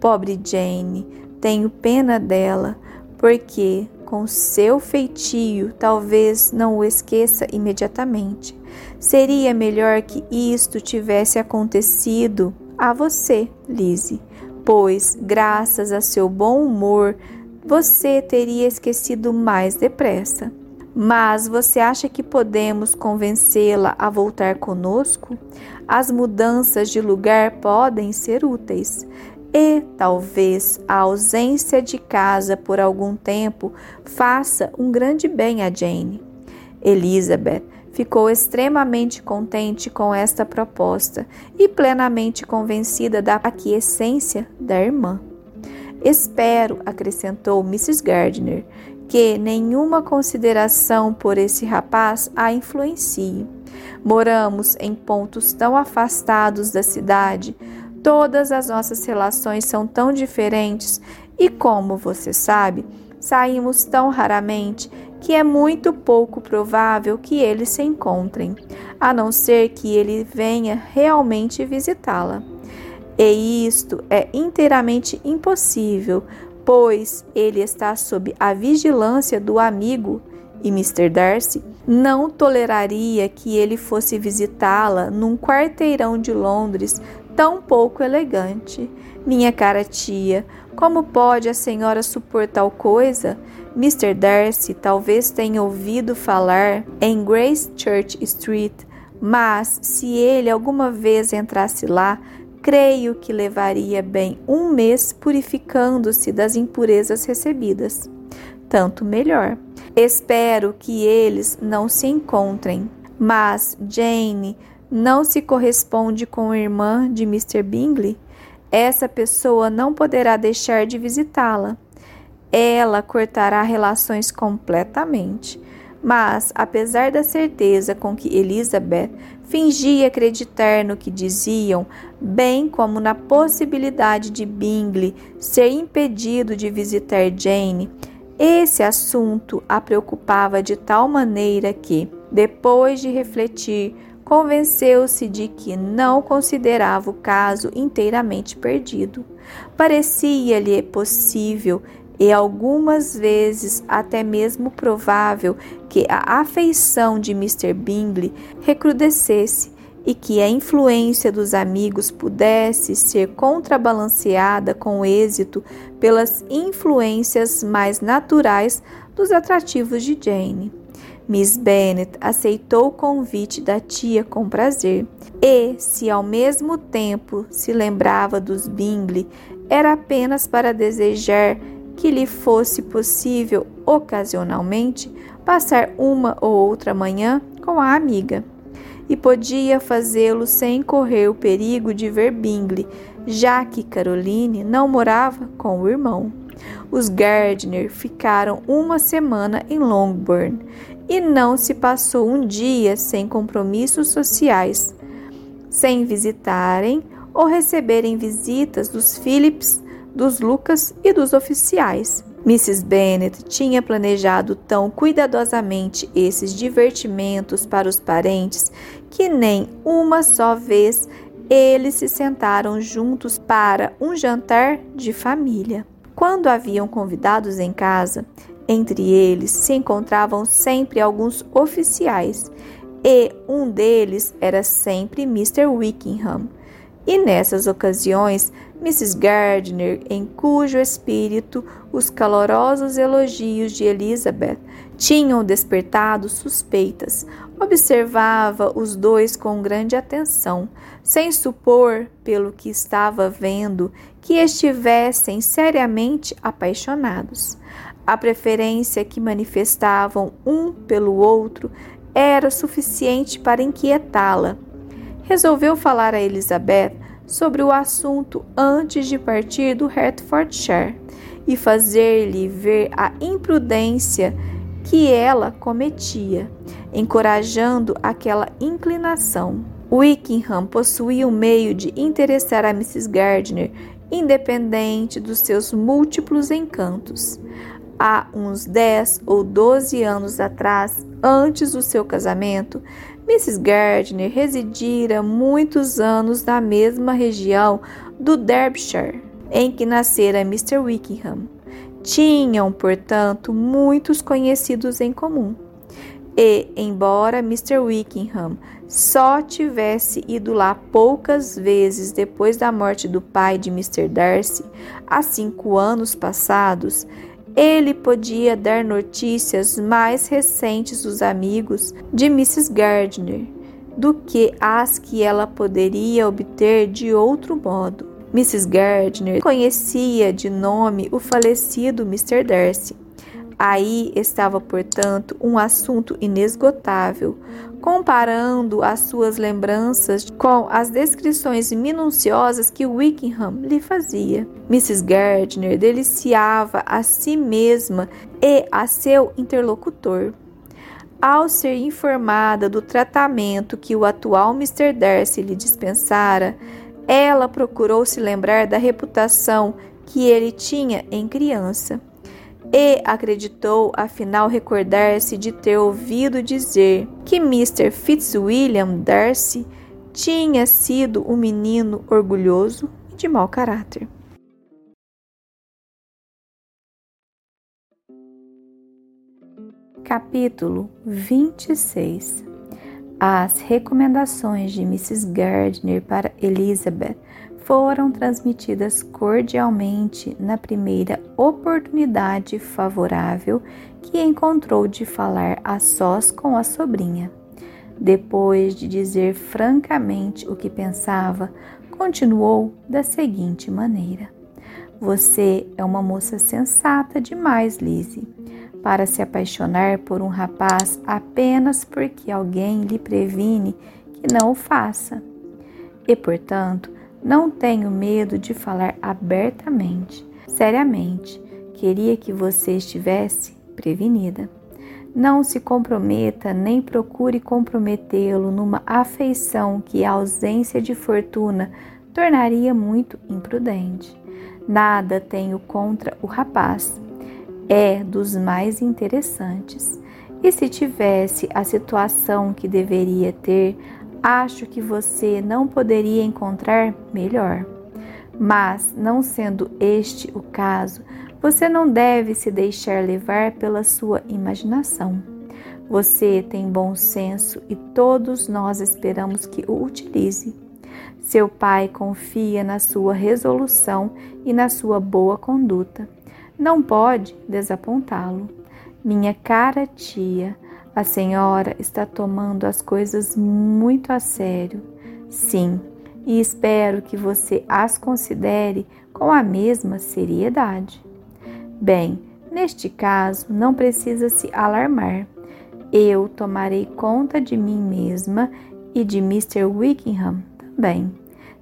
Pobre Jane, Tenho pena dela, porque com seu feitio talvez não o esqueça imediatamente. Seria melhor que isto tivesse acontecido a você, Lizzie, pois, graças a seu bom humor, você teria esquecido mais depressa. Mas você acha que podemos convencê-la a voltar conosco? As mudanças de lugar podem ser úteis. E talvez a ausência de casa por algum tempo faça um grande bem a Jane. Elizabeth ficou extremamente contente com esta proposta e plenamente convencida da aquiescência da irmã. Espero, acrescentou Mrs. Gardner, que nenhuma consideração por esse rapaz a influencie. Moramos em pontos tão afastados da cidade, todas as nossas relações são tão diferentes e, como você sabe, saímos tão raramente que é muito pouco provável que eles se encontrem, a não ser que ele venha realmente visitá-la. E isto é inteiramente impossível, pois ele está sob a vigilância do amigo e Mr. Darcy não toleraria que ele fosse visitá-la num quarteirão de Londres tão pouco elegante. Minha cara tia, como pode a senhora supor tal coisa? Mr. Darcy talvez tenha ouvido falar em Grace Church Street, mas se ele alguma vez entrasse lá, creio que levaria bem um mês purificando-se das impurezas recebidas. Tanto melhor. Espero que eles não se encontrem. Mas Jane não se corresponde com a irmã de Mr. Bingley? Essa pessoa não poderá deixar de visitá-la ela cortará relações completamente. Mas, apesar da certeza com que Elizabeth fingia acreditar no que diziam, bem como na possibilidade de Bingley ser impedido de visitar Jane, esse assunto a preocupava de tal maneira que, depois de refletir, convenceu-se de que não considerava o caso inteiramente perdido. Parecia-lhe possível e algumas vezes até mesmo provável que a afeição de Mr. Bingley recrudescesse e que a influência dos amigos pudesse ser contrabalanceada com êxito pelas influências mais naturais dos atrativos de Jane. Miss Bennet aceitou o convite da tia com prazer, e, se ao mesmo tempo se lembrava dos Bingley, era apenas para desejar que lhe fosse possível, ocasionalmente, passar uma ou outra manhã com a amiga. E podia fazê-lo sem correr o perigo de ver Bingley, já que Caroline não morava com o irmão. Os Gardner ficaram uma semana em Longbourn e não se passou um dia sem compromissos sociais, sem visitarem ou receberem visitas dos Phillips dos Lucas e dos oficiais. Mrs. Bennet tinha planejado tão cuidadosamente esses divertimentos para os parentes que nem uma só vez eles se sentaram juntos para um jantar de família. Quando haviam convidados em casa, entre eles se encontravam sempre alguns oficiais, e um deles era sempre Mr. Wickham. E nessas ocasiões Mrs. Gardner, em cujo espírito os calorosos elogios de Elizabeth tinham despertado suspeitas, observava os dois com grande atenção, sem supor, pelo que estava vendo, que estivessem seriamente apaixonados. A preferência que manifestavam um pelo outro era suficiente para inquietá-la. Resolveu falar a Elizabeth sobre o assunto antes de partir do Hertfordshire e fazer-lhe ver a imprudência que ela cometia, encorajando aquela inclinação. Wickham possuía o meio de interessar a Mrs. Gardner, independente dos seus múltiplos encantos. Há uns dez ou doze anos atrás, antes do seu casamento, Mrs. Gardner residira muitos anos na mesma região do Derbyshire. em que nascera Mr. Wickham. Tinham, portanto, muitos conhecidos em comum. E, embora Mr. Wickham só tivesse ido lá poucas vezes depois da morte do pai de Mr. Darcy, há cinco anos passados, ele podia dar notícias mais recentes dos amigos de Mrs. Gardner do que as que ela poderia obter de outro modo. Mrs. Gardner conhecia de nome o falecido Mr. Darcy. Aí estava, portanto, um assunto inesgotável, comparando as suas lembranças com as descrições minuciosas que Wickham lhe fazia. Mrs. Gardner deliciava a si mesma e a seu interlocutor. Ao ser informada do tratamento que o atual Mr. Darcy lhe dispensara, ela procurou se lembrar da reputação que ele tinha em criança e acreditou, afinal, recordar-se de ter ouvido dizer que Mr. Fitzwilliam Darcy tinha sido um menino orgulhoso e de mau caráter. Capítulo 26 As recomendações de Mrs. Gardner para Elizabeth foram transmitidas cordialmente na primeira oportunidade favorável que encontrou de falar a sós com a sobrinha. Depois de dizer francamente o que pensava, continuou da seguinte maneira: Você é uma moça sensata demais, Lizzie, para se apaixonar por um rapaz apenas porque alguém lhe previne que não o faça. E, portanto, não tenho medo de falar abertamente. Seriamente, queria que você estivesse prevenida. Não se comprometa nem procure comprometê-lo numa afeição que a ausência de fortuna tornaria muito imprudente. Nada tenho contra o rapaz. É dos mais interessantes. E se tivesse a situação que deveria ter, acho que você não poderia encontrar melhor. Mas, não sendo este o caso, você não deve se deixar levar pela sua imaginação. Você tem bom senso e todos nós esperamos que o utilize. Seu pai confia na sua resolução e na sua boa conduta. Não pode desapontá-lo. Minha cara tia, a senhora está tomando as coisas muito a sério. Sim, e espero que você as considere com a mesma seriedade. Bem, neste caso, não precisa se alarmar. Eu tomarei conta de mim mesma e de Mr. Wickham também.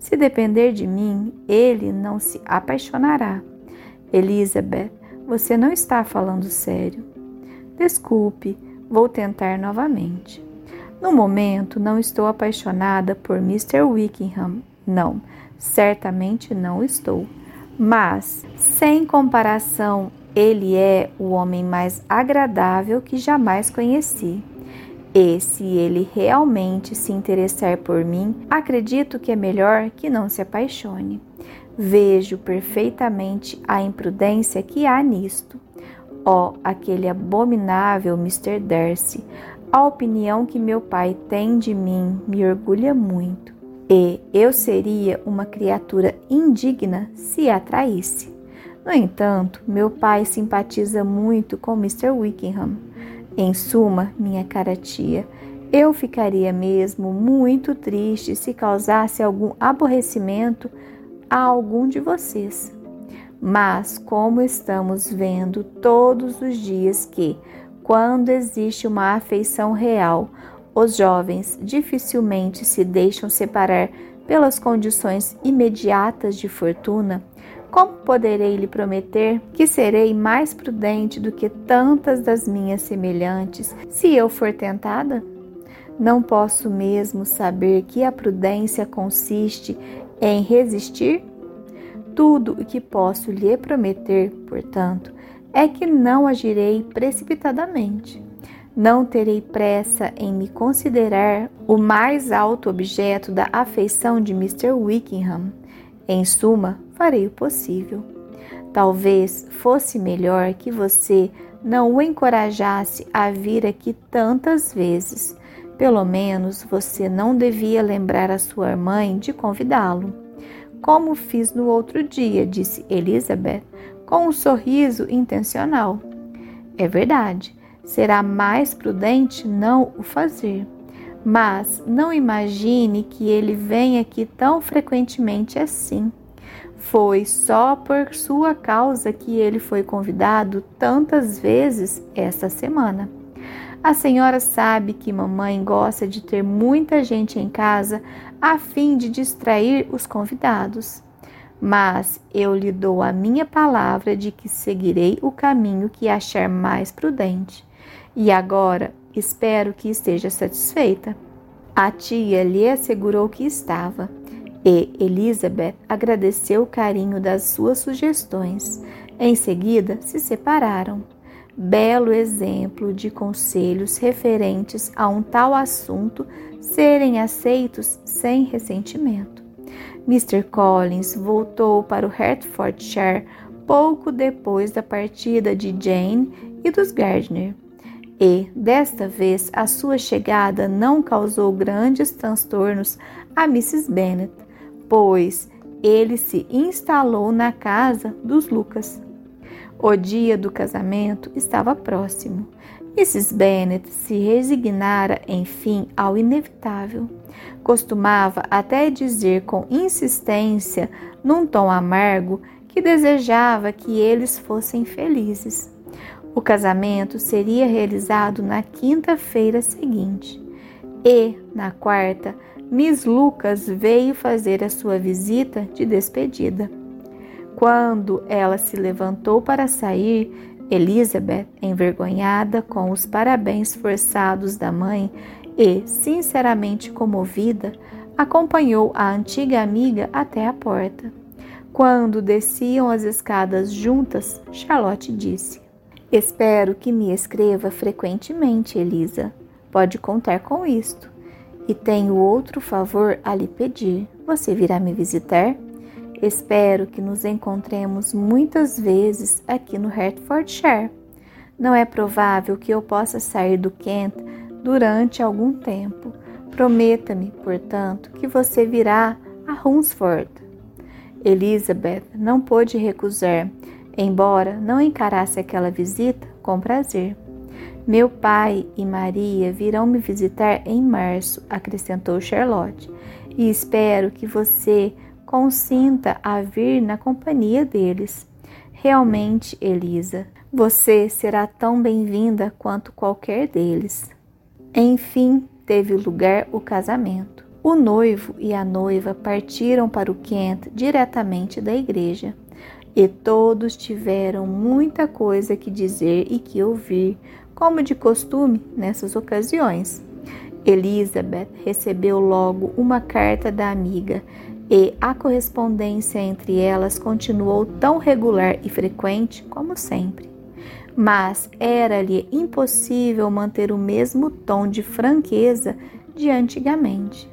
Se depender de mim, ele não se apaixonará. Elizabeth, você não está falando sério. Desculpe, Vou tentar novamente. No momento, não estou apaixonada por Mr. Wickham. Não, certamente não estou. Mas, sem comparação, ele é o homem mais agradável que jamais conheci. E se ele realmente se interessar por mim, acredito que é melhor que não se apaixone. Vejo perfeitamente a imprudência que há nisto. Ó, oh, aquele abominável Mr. Darcy, a opinião que meu pai tem de mim me orgulha muito. E eu seria uma criatura indigna se a traísse. No entanto, meu pai simpatiza muito com Mr. Wickham. Em suma, minha cara tia, eu ficaria mesmo muito triste se causasse algum aborrecimento a algum de vocês. Mas, como estamos vendo todos os dias que, quando existe uma afeição real, os jovens dificilmente se deixam separar pelas condições imediatas de fortuna, como poderei lhe prometer que serei mais prudente do que tantas das minhas semelhantes se eu for tentada? Não posso mesmo saber que a prudência consiste em resistir tudo o que posso lhe prometer, portanto, é que não agirei precipitadamente. Não terei pressa em me considerar o mais alto objeto da afeição de Mr. Wickham. Em suma, farei o possível. Talvez fosse melhor que você não o encorajasse a vir aqui tantas vezes. Pelo menos você não devia lembrar a sua mãe de convidá-lo. Como fiz no outro dia, disse Elizabeth, com um sorriso intencional. É verdade, será mais prudente não o fazer. Mas não imagine que ele vem aqui tão frequentemente assim. Foi só por sua causa que ele foi convidado tantas vezes esta semana. A senhora sabe que mamãe gosta de ter muita gente em casa a fim de distrair os convidados. Mas eu lhe dou a minha palavra de que seguirei o caminho que achar mais prudente. E agora espero que esteja satisfeita. A tia lhe assegurou que estava e Elizabeth agradeceu o carinho das suas sugestões. Em seguida, se separaram. Belo exemplo de conselhos referentes a um tal assunto serem aceitos sem ressentimento. Mr. Collins voltou para o Hertfordshire pouco depois da partida de Jane e dos Gardner. E, desta vez, a sua chegada não causou grandes transtornos a Mrs. Bennet, pois ele se instalou na casa dos Lucas. O dia do casamento estava próximo. Mrs. Bennet se resignara, enfim, ao inevitável. Costumava até dizer com insistência, num tom amargo, que desejava que eles fossem felizes. O casamento seria realizado na quinta-feira seguinte e, na quarta, Miss Lucas veio fazer a sua visita de despedida. Quando ela se levantou para sair, Elizabeth, envergonhada com os parabéns forçados da mãe e sinceramente comovida, acompanhou a antiga amiga até a porta. Quando desciam as escadas juntas, Charlotte disse: Espero que me escreva frequentemente, Elisa. Pode contar com isto. E tenho outro favor a lhe pedir. Você virá me visitar? Espero que nos encontremos muitas vezes aqui no Hertfordshire. Não é provável que eu possa sair do Kent durante algum tempo. Prometa-me, portanto, que você virá a Hunsford. Elizabeth não pôde recusar, embora não encarasse aquela visita com prazer. Meu pai e Maria virão me visitar em março, acrescentou Charlotte, e espero que você consinta a vir na companhia deles. Realmente, Elisa, você será tão bem-vinda quanto qualquer deles. Enfim, teve lugar o casamento. O noivo e a noiva partiram para o Kent diretamente da igreja. E todos tiveram muita coisa que dizer e que ouvir como de costume nessas ocasiões. Elizabeth recebeu logo uma carta da amiga e a correspondência entre elas continuou tão regular e frequente como sempre. Mas era-lhe impossível manter o mesmo tom de franqueza de antigamente.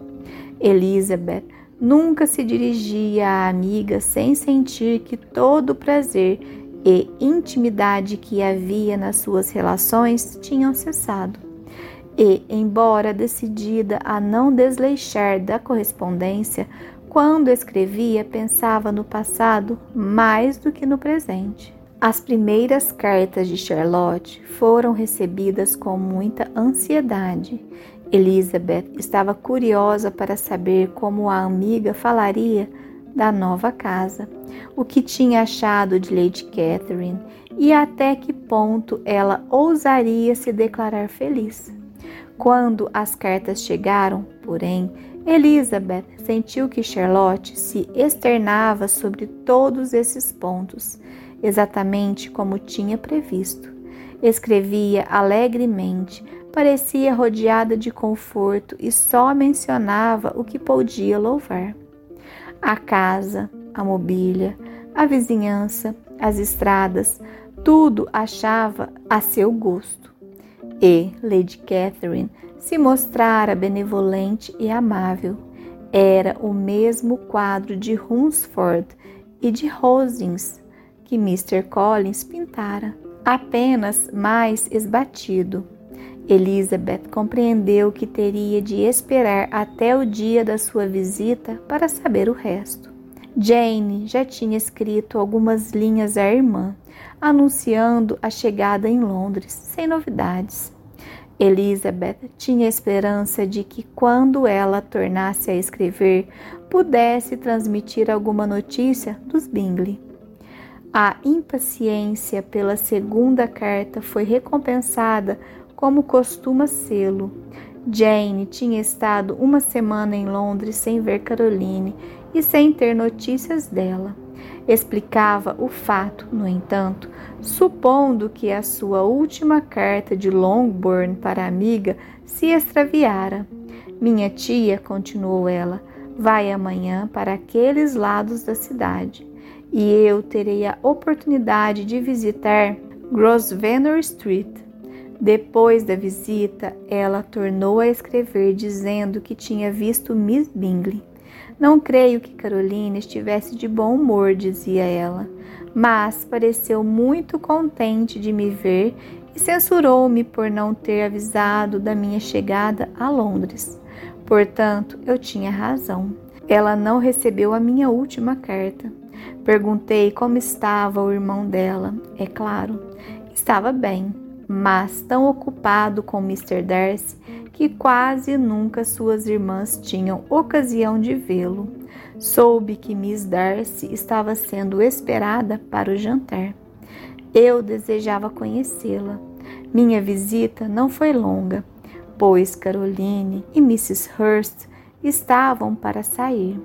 Elizabeth nunca se dirigia à amiga sem sentir que todo o prazer e intimidade que havia nas suas relações tinham cessado. E, embora decidida a não desleixar da correspondência, quando escrevia pensava no passado mais do que no presente. As primeiras cartas de Charlotte foram recebidas com muita ansiedade. Elizabeth estava curiosa para saber como a amiga falaria da nova casa, o que tinha achado de Lady Catherine e até que ponto ela ousaria se declarar feliz. Quando as cartas chegaram, porém, Elizabeth sentiu que Charlotte se externava sobre todos esses pontos, exatamente como tinha previsto. Escrevia alegremente, parecia rodeada de conforto e só mencionava o que podia louvar a casa, a mobília, a vizinhança, as estradas, tudo achava a seu gosto. E Lady Catherine se mostrara benevolente e amável. Era o mesmo quadro de Hunsford e de Rosings que Mr. Collins pintara, apenas mais esbatido. Elizabeth compreendeu que teria de esperar até o dia da sua visita para saber o resto. Jane já tinha escrito algumas linhas à irmã, anunciando a chegada em Londres, sem novidades. Elizabeth tinha esperança de que, quando ela tornasse a escrever, pudesse transmitir alguma notícia dos Bingley. A impaciência pela segunda carta foi recompensada como costuma sê-lo. Jane tinha estado uma semana em Londres sem ver Caroline e sem ter notícias dela. Explicava o fato, no entanto, supondo que a sua última carta de Longbourn para a amiga se extraviara. Minha tia, continuou ela, vai amanhã para aqueles lados da cidade e eu terei a oportunidade de visitar Grosvenor Street. Depois da visita, ela tornou a escrever dizendo que tinha visto Miss Bingley. Não creio que Carolina estivesse de bom humor, dizia ela, mas pareceu muito contente de me ver e censurou-me por não ter avisado da minha chegada a Londres. Portanto, eu tinha razão. Ela não recebeu a minha última carta. Perguntei como estava o irmão dela. É claro, estava bem mas tão ocupado com Mr. Darcy que quase nunca suas irmãs tinham ocasião de vê-lo. Soube que Miss Darcy estava sendo esperada para o jantar. Eu desejava conhecê-la. Minha visita não foi longa, pois Caroline e Mrs. Hurst estavam para sair.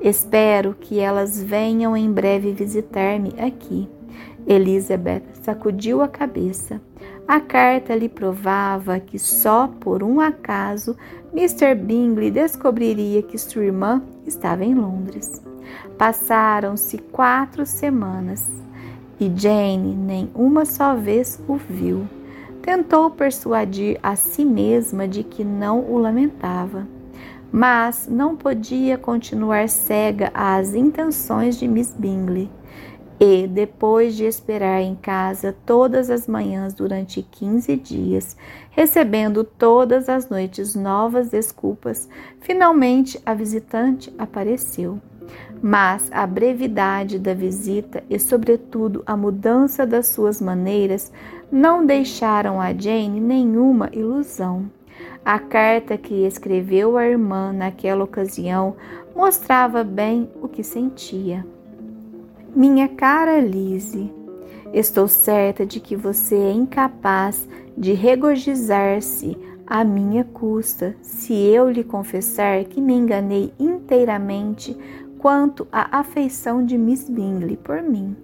Espero que elas venham em breve visitar-me aqui. Elizabeth sacudiu a cabeça. A carta lhe provava que só por um acaso Mr. Bingley descobriria que sua irmã estava em Londres. Passaram-se quatro semanas e Jane nem uma só vez o viu. Tentou persuadir a si mesma de que não o lamentava, mas não podia continuar cega às intenções de Miss Bingley. E, depois de esperar em casa todas as manhãs durante quinze dias, recebendo todas as noites novas desculpas, finalmente a visitante apareceu. Mas a brevidade da visita e, sobretudo, a mudança das suas maneiras não deixaram a Jane nenhuma ilusão. A carta que escreveu à irmã naquela ocasião mostrava bem o que sentia. Minha cara Lise, estou certa de que você é incapaz de regozijar-se à minha custa se eu lhe confessar que me enganei inteiramente quanto à afeição de Miss Bingley por mim.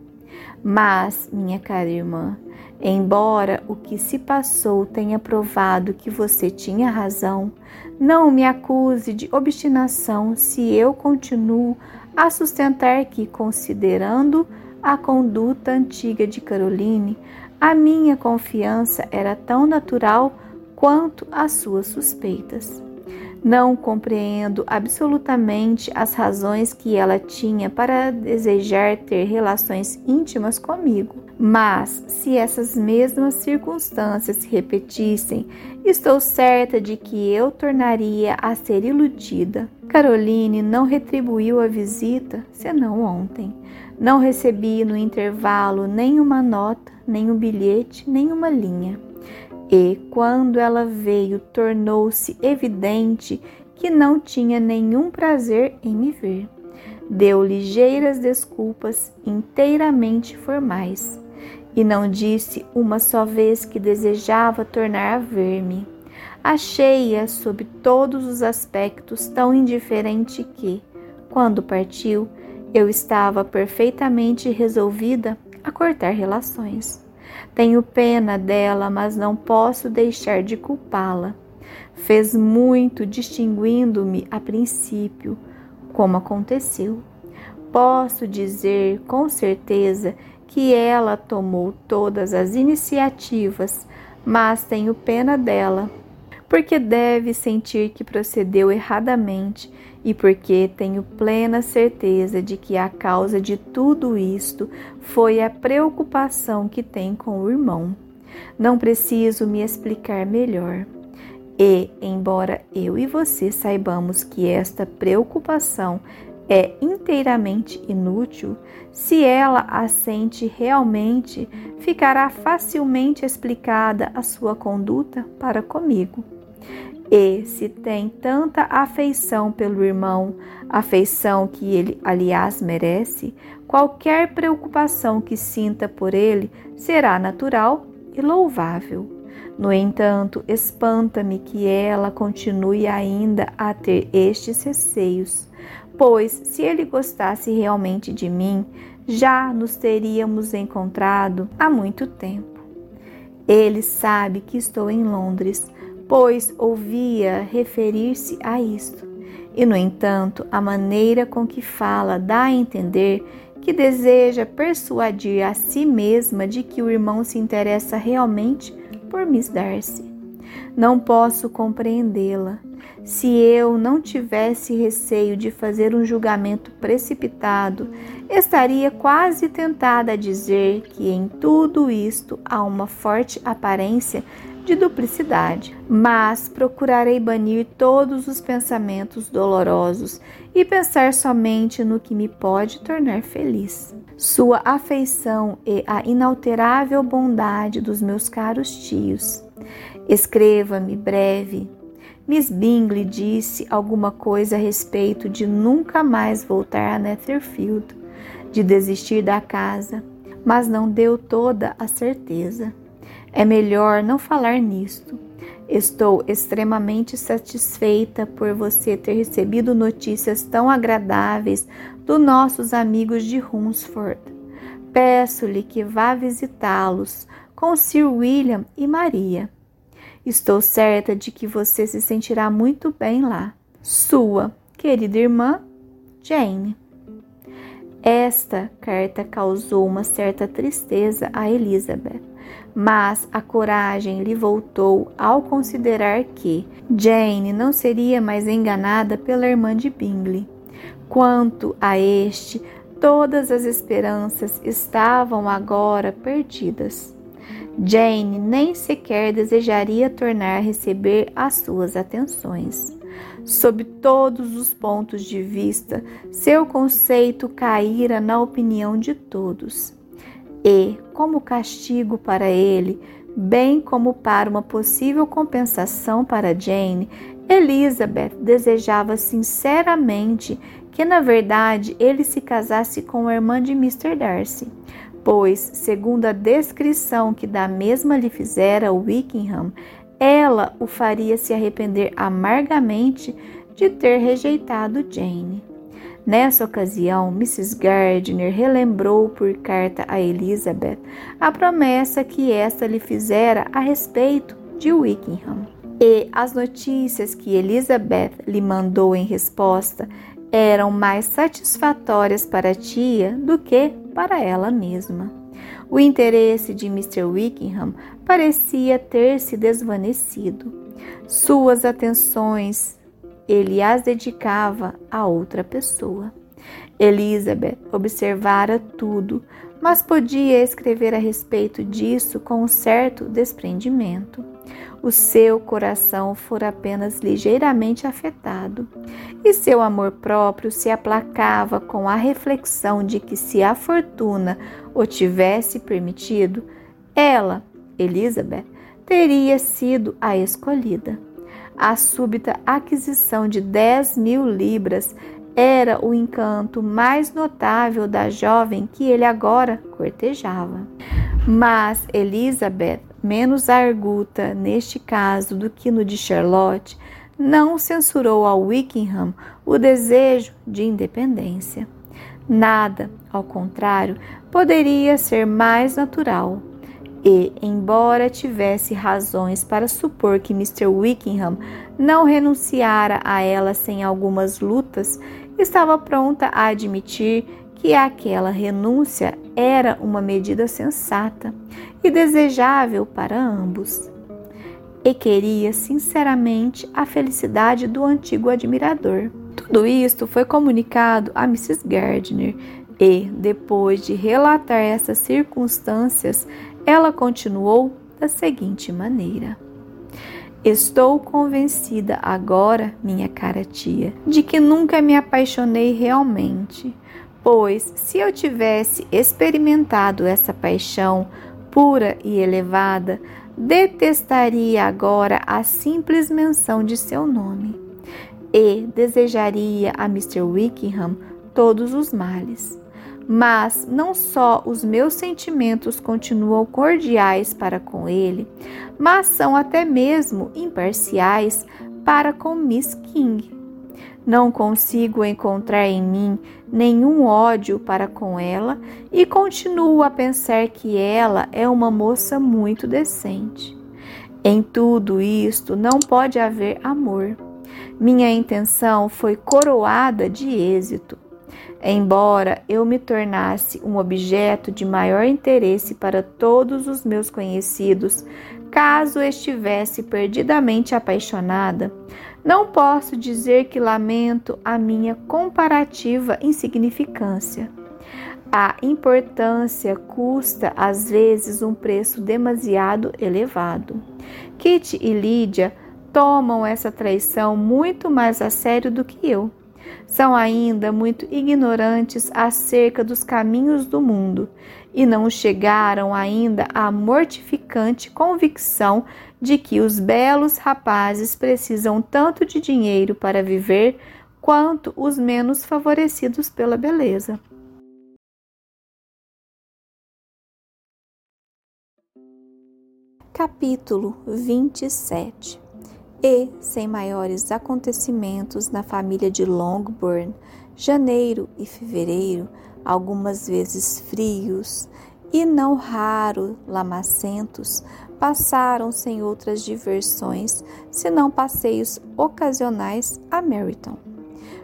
Mas, minha cara irmã, embora o que se passou tenha provado que você tinha razão, não me acuse de obstinação se eu continuo a sustentar que, considerando a conduta antiga de Caroline, a minha confiança era tão natural quanto as suas suspeitas. Não compreendo absolutamente as razões que ela tinha para desejar ter relações íntimas comigo, mas se essas mesmas circunstâncias se repetissem, estou certa de que eu tornaria a ser iludida. Caroline não retribuiu a visita, senão ontem. Não recebi no intervalo nenhuma nota, nem um bilhete, nem uma linha e, quando ela veio, tornou-se evidente que não tinha nenhum prazer em me ver. Deu ligeiras desculpas inteiramente formais e não disse uma só vez que desejava tornar a ver-me. Achei-a sob todos os aspectos tão indiferente que, quando partiu, eu estava perfeitamente resolvida a cortar relações. Tenho pena dela, mas não posso deixar de culpá-la. Fez muito distinguindo-me a princípio, como aconteceu. Posso dizer com certeza que ela tomou todas as iniciativas, mas tenho pena dela, porque deve sentir que procedeu erradamente e porque tenho plena certeza de que a causa de tudo isto foi a preocupação que tem com o irmão. Não preciso me explicar melhor. E, embora eu e você saibamos que esta preocupação é inteiramente inútil, se ela a sente realmente, ficará facilmente explicada a sua conduta para comigo. E se tem tanta afeição pelo irmão, afeição que ele, aliás, merece, qualquer preocupação que sinta por ele será natural e louvável. No entanto, espanta-me que ela continue ainda a ter estes receios, pois se ele gostasse realmente de mim, já nos teríamos encontrado há muito tempo. Ele sabe que estou em Londres, pois ouvia referir-se a isto. E, no entanto, a maneira com que fala dá a entender que deseja persuadir a si mesma de que o irmão se interessa realmente por Miss Darcy. Não posso compreendê-la. Se eu não tivesse receio de fazer um julgamento precipitado, estaria quase tentada a dizer que em tudo isto há uma forte aparência de duplicidade, mas procurarei banir todos os pensamentos dolorosos e pensar somente no que me pode tornar feliz. Sua afeição e a inalterável bondade dos meus caros tios. Escreva-me breve. Miss Bingley disse alguma coisa a respeito de nunca mais voltar a Netherfield, de desistir da casa, mas não deu toda a certeza. É melhor não falar nisto. Estou extremamente satisfeita por você ter recebido notícias tão agradáveis dos nossos amigos de Hunsford. Peço-lhe que vá visitá-los com Sir William e Maria. Estou certa de que você se sentirá muito bem lá. Sua querida irmã, Jane. Esta carta causou uma certa tristeza a Elizabeth mas a coragem lhe voltou ao considerar que Jane não seria mais enganada pela irmã de Bingley. Quanto a este, todas as esperanças estavam agora perdidas. Jane nem sequer desejaria tornar a receber as suas atenções. Sob todos os pontos de vista, seu conceito caíra na opinião de todos e, como castigo para ele, bem como para uma possível compensação para Jane, Elizabeth desejava sinceramente que, na verdade, ele se casasse com a irmã de Mr. Darcy, pois, segundo a descrição que da mesma lhe fizera Wickham, ela o faria se arrepender amargamente de ter rejeitado Jane. Nessa ocasião, Mrs. Gardiner relembrou por carta a Elizabeth a promessa que esta lhe fizera a respeito de Wickham. E as notícias que Elizabeth lhe mandou em resposta eram mais satisfatórias para a tia do que para ela mesma. O interesse de Mr. Wickham parecia ter se desvanecido. Suas atenções ele as dedicava a outra pessoa. Elizabeth observara tudo, mas podia escrever a respeito disso com um certo desprendimento. O seu coração fora apenas ligeiramente afetado, e seu amor próprio se aplacava com a reflexão de que, se a fortuna o tivesse permitido, ela, Elizabeth, teria sido a escolhida. A súbita aquisição de 10 mil libras era o encanto mais notável da jovem que ele agora cortejava. Mas Elizabeth, menos arguta neste caso do que no de Charlotte, não censurou ao Wickham o desejo de independência. Nada, ao contrário, poderia ser mais natural e, embora tivesse razões para supor que Mr. Wickham não renunciara a ela sem algumas lutas, estava pronta a admitir que aquela renúncia era uma medida sensata e desejável para ambos. e queria sinceramente a felicidade do antigo admirador. Tudo isto foi comunicado a Mrs. Gardner e, depois de relatar essas circunstâncias, ela continuou da seguinte maneira: Estou convencida agora, minha cara tia, de que nunca me apaixonei realmente, pois se eu tivesse experimentado essa paixão pura e elevada, detestaria agora a simples menção de seu nome e desejaria a Mr. Wickham todos os males. Mas não só os meus sentimentos continuam cordiais para com ele, mas são até mesmo imparciais para com Miss King. Não consigo encontrar em mim nenhum ódio para com ela e continuo a pensar que ela é uma moça muito decente. Em tudo isto não pode haver amor. Minha intenção foi coroada de êxito. Embora eu me tornasse um objeto de maior interesse para todos os meus conhecidos, caso estivesse perdidamente apaixonada, não posso dizer que lamento a minha comparativa insignificância. A importância custa às vezes um preço demasiado elevado. Kitty e Lídia tomam essa traição muito mais a sério do que eu são ainda muito ignorantes acerca dos caminhos do mundo e não chegaram ainda à mortificante convicção de que os belos rapazes precisam tanto de dinheiro para viver quanto os menos favorecidos pela beleza. Capítulo 27 e, sem maiores acontecimentos na família de Longbourn, janeiro e fevereiro, algumas vezes frios e não raro lamacentos, passaram sem outras diversões, senão passeios ocasionais a Meryton.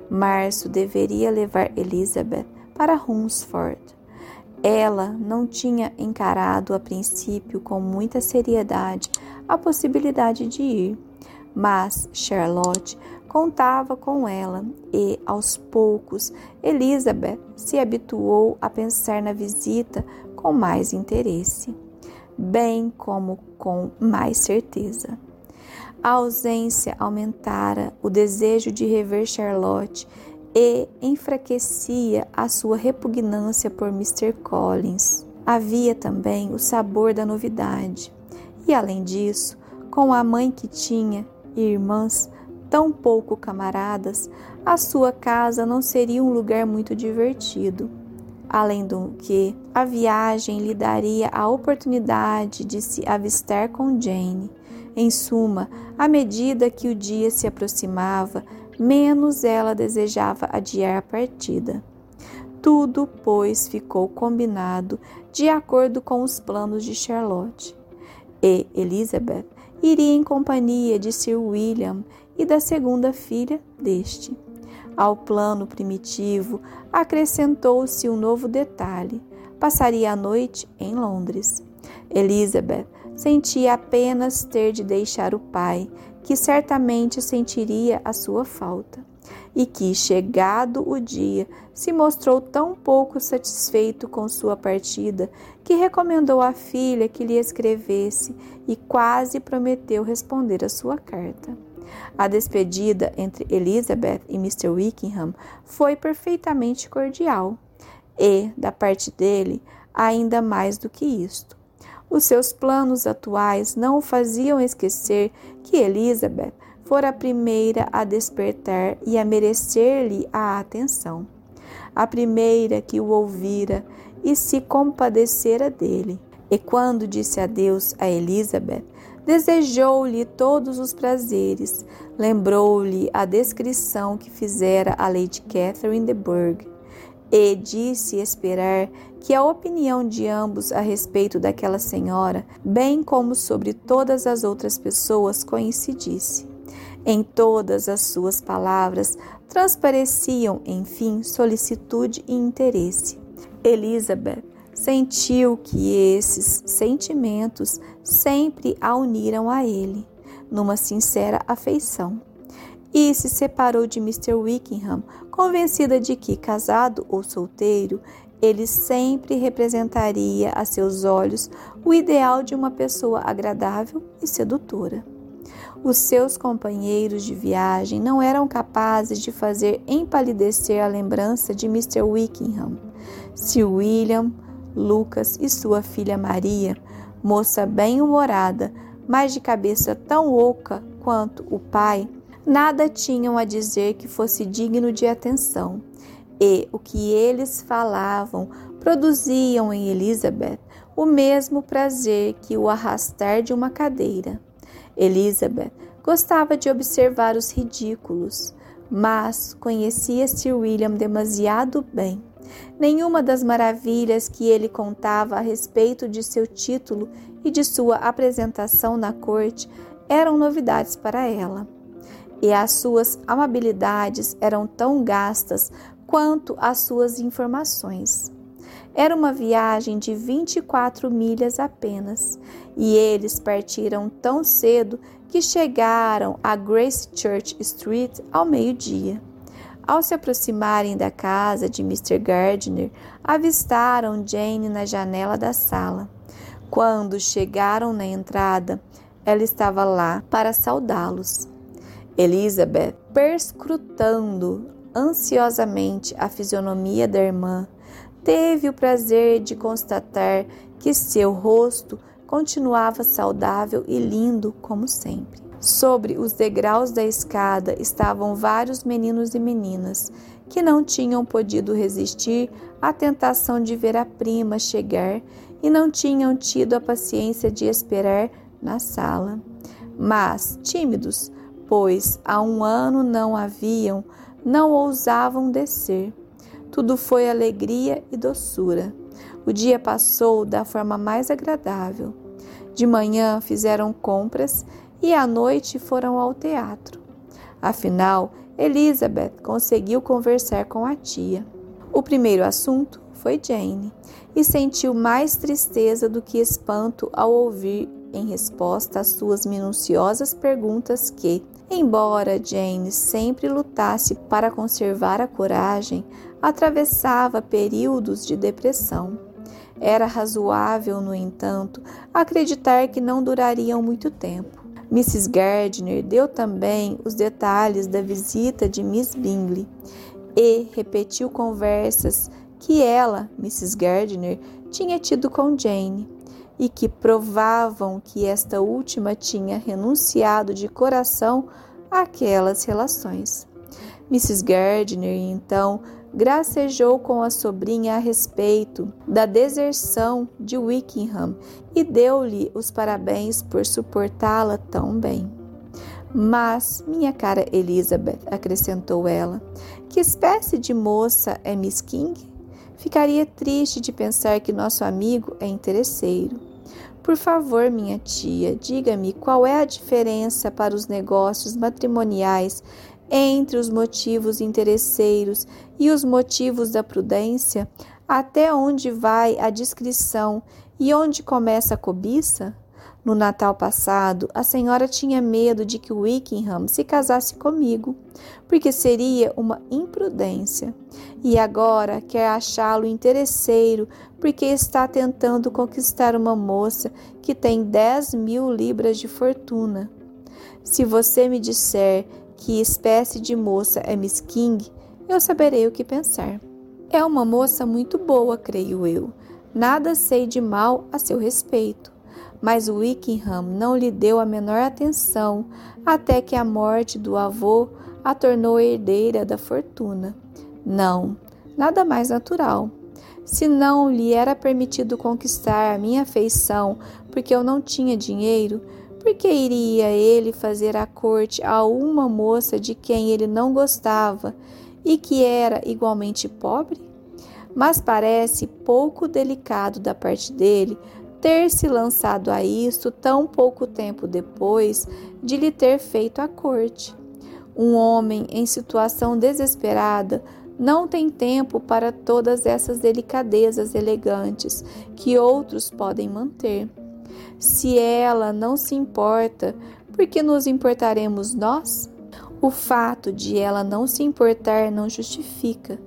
Março deveria levar Elizabeth para Hunsford. Ela não tinha encarado a princípio com muita seriedade a possibilidade de ir mas Charlotte contava com ela e, aos poucos, Elizabeth se habituou a pensar na visita com mais interesse, bem como com mais certeza. A ausência aumentara o desejo de rever Charlotte e enfraquecia a sua repugnância por Mr. Collins. Havia também o sabor da novidade. E além disso, com a mãe que tinha, e irmãs tão pouco camaradas, a sua casa não seria um lugar muito divertido. Além do que, a viagem lhe daria a oportunidade de se avistar com Jane. Em suma, à medida que o dia se aproximava, menos ela desejava adiar a partida. Tudo, pois, ficou combinado de acordo com os planos de Charlotte. E Elizabeth iria em companhia de Sir William e da segunda filha deste. Ao plano primitivo acrescentou-se um novo detalhe: passaria a noite em Londres. Elizabeth sentia apenas ter de deixar o pai, que certamente sentiria a sua falta, e que, chegado o dia, se mostrou tão pouco satisfeito com sua partida que recomendou à filha que lhe escrevesse e quase prometeu responder a sua carta. A despedida entre Elizabeth e Mr. Wickham foi perfeitamente cordial e, da parte dele, ainda mais do que isto. Os seus planos atuais não o faziam esquecer que Elizabeth fora a primeira a despertar e a merecer-lhe a atenção a primeira que o ouvira e se compadecera dele. E quando disse adeus a Elizabeth, desejou-lhe todos os prazeres, lembrou-lhe a descrição que fizera a Lady Catherine de Bourgh, e disse esperar que a opinião de ambos a respeito daquela senhora, bem como sobre todas as outras pessoas, coincidisse. Em todas as suas palavras transpareciam, enfim, solicitude e interesse. Elizabeth sentiu que esses sentimentos sempre a uniram a ele. numa sincera afeição. E se separou de Mr. Wickham, convencida de que, casado ou solteiro, ele sempre representaria a seus olhos o ideal de uma pessoa agradável e sedutora. Os seus companheiros de viagem não eram capazes de fazer empalidecer a lembrança de Mr. Wickham. Sir William, Lucas e sua filha Maria, moça bem-humorada, mas de cabeça tão oca quanto o pai, nada tinham a dizer que fosse digno de atenção e o que eles falavam produziam em Elizabeth o mesmo prazer que o arrastar de uma cadeira. Elizabeth gostava de observar os ridículos, mas conhecia Sir William demasiado bem. Nenhuma das maravilhas que ele contava a respeito de seu título e de sua apresentação na corte eram novidades para ela. E as suas amabilidades eram tão gastas quanto às suas informações. Era uma viagem de 24 milhas apenas, e eles partiram tão cedo que chegaram a Grace Church Street ao meio-dia. Ao se aproximarem da casa de Mr. Gardner, avistaram Jane na janela da sala. Quando chegaram na entrada, ela estava lá para saudá-los. Elizabeth, perscrutando ansiosamente a fisionomia da irmã, teve o prazer de constatar que seu rosto continuava saudável e lindo como sempre. Sobre os degraus da escada estavam vários meninos e meninas que não tinham podido resistir à tentação de ver a prima chegar e não tinham tido a paciência de esperar na sala. Mas, tímidos, pois há um ano não haviam não ousavam descer. Tudo foi alegria e doçura. O dia passou da forma mais agradável. De manhã fizeram compras e à noite foram ao teatro. Afinal, Elizabeth conseguiu conversar com a tia. O primeiro assunto foi Jane e sentiu mais tristeza do que espanto ao ouvir, em resposta às suas minuciosas perguntas, que, Embora Jane sempre lutasse para conservar a coragem, atravessava períodos de depressão. Era razoável, no entanto, acreditar que não durariam muito tempo. Mrs. Gardner deu também os detalhes da visita de Miss Bingley e repetiu conversas que ela, Mrs. Gardner, tinha tido com Jane e que provavam que esta última tinha renunciado de coração àquelas relações. Mrs. Gardner, então, gracejou com a sobrinha a respeito da deserção de Wickham e deu-lhe os parabéns por suportá-la tão bem. Mas, minha cara Elizabeth, acrescentou ela, que espécie de moça é Miss King? Ficaria triste de pensar que nosso amigo é interesseiro. Por favor, minha tia, diga-me qual é a diferença para os negócios matrimoniais entre os motivos interesseiros e os motivos da prudência? Até onde vai a discrição e onde começa a cobiça? No Natal passado, a senhora tinha medo de que Wickham se casasse comigo, porque seria uma imprudência. E agora quer achá-lo interesseiro, porque está tentando conquistar uma moça que tem 10 mil libras de fortuna. Se você me disser que espécie de moça é Miss King, eu saberei o que pensar. É uma moça muito boa, creio eu. Nada sei de mal a seu respeito mas Wickham não lhe deu a menor atenção até que a morte do avô a tornou herdeira da fortuna. Não, nada mais natural. Se não lhe era permitido conquistar a minha afeição porque eu não tinha dinheiro, por que iria ele fazer a corte a uma moça de quem ele não gostava e que era igualmente pobre? Mas parece pouco delicado da parte dele ter se lançado a isto tão pouco tempo depois de lhe ter feito a corte. Um homem em situação desesperada não tem tempo para todas essas delicadezas elegantes que outros podem manter. Se ela não se importa, por que nos importaremos nós? O fato de ela não se importar não justifica.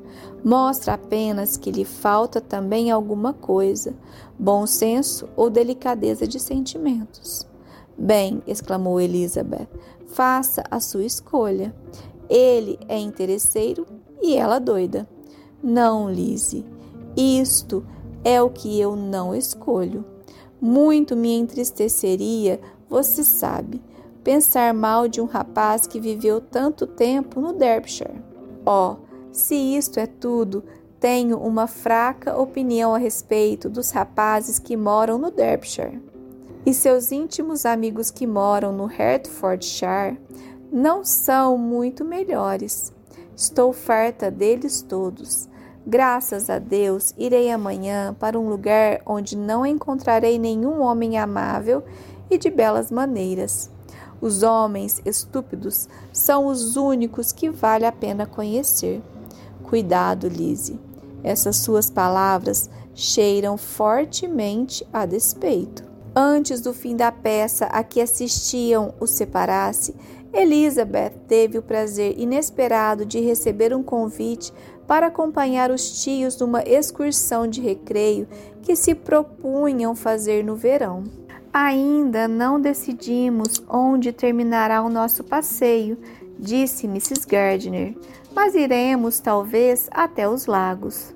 Mostra apenas que lhe falta também alguma coisa, bom senso ou delicadeza de sentimentos. Bem, exclamou Elizabeth, faça a sua escolha. Ele é interesseiro e ela doida. Não, Lise, isto é o que eu não escolho. Muito me entristeceria, você sabe, pensar mal de um rapaz que viveu tanto tempo no Derbyshire. Oh, se isto é tudo, tenho uma fraca opinião a respeito dos rapazes que moram no Derbyshire. E seus íntimos amigos que moram no Hertfordshire não são muito melhores. Estou farta deles todos. Graças a Deus, irei amanhã para um lugar onde não encontrarei nenhum homem amável e de belas maneiras. Os homens estúpidos são os únicos que vale a pena conhecer. Cuidado, Lise. Essas suas palavras cheiram fortemente a despeito. Antes do fim da peça a que assistiam o separasse, Elizabeth teve o prazer inesperado de receber um convite para acompanhar os tios numa excursão de recreio que se propunham fazer no verão. Ainda não decidimos onde terminará o nosso passeio, disse Mrs. Gardner, mas iremos talvez até os lagos.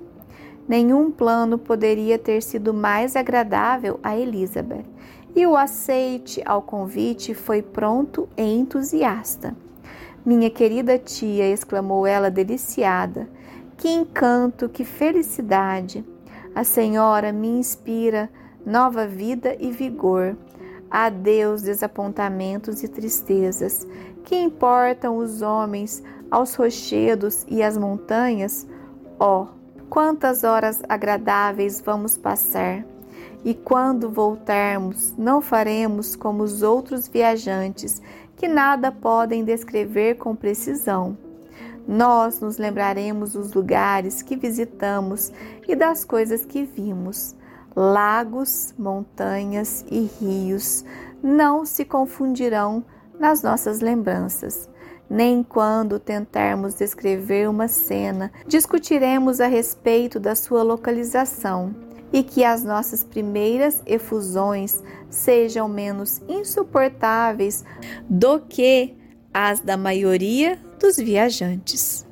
Nenhum plano poderia ter sido mais agradável a Elizabeth, e o aceite ao convite foi pronto e entusiasta. Minha querida tia, exclamou ela deliciada, que encanto, que felicidade! A Senhora me inspira nova vida e vigor. Adeus desapontamentos e tristezas. Que importam os homens aos rochedos e às montanhas? Oh, quantas horas agradáveis vamos passar! E quando voltarmos, não faremos como os outros viajantes, que nada podem descrever com precisão nós nos lembraremos dos lugares que visitamos e das coisas que vimos. Lagos, montanhas e rios não se confundirão nas nossas lembranças. Nem quando tentarmos descrever uma cena, discutiremos a respeito da sua localização e que as nossas primeiras efusões sejam menos insuportáveis do que as da maioria dos viajantes.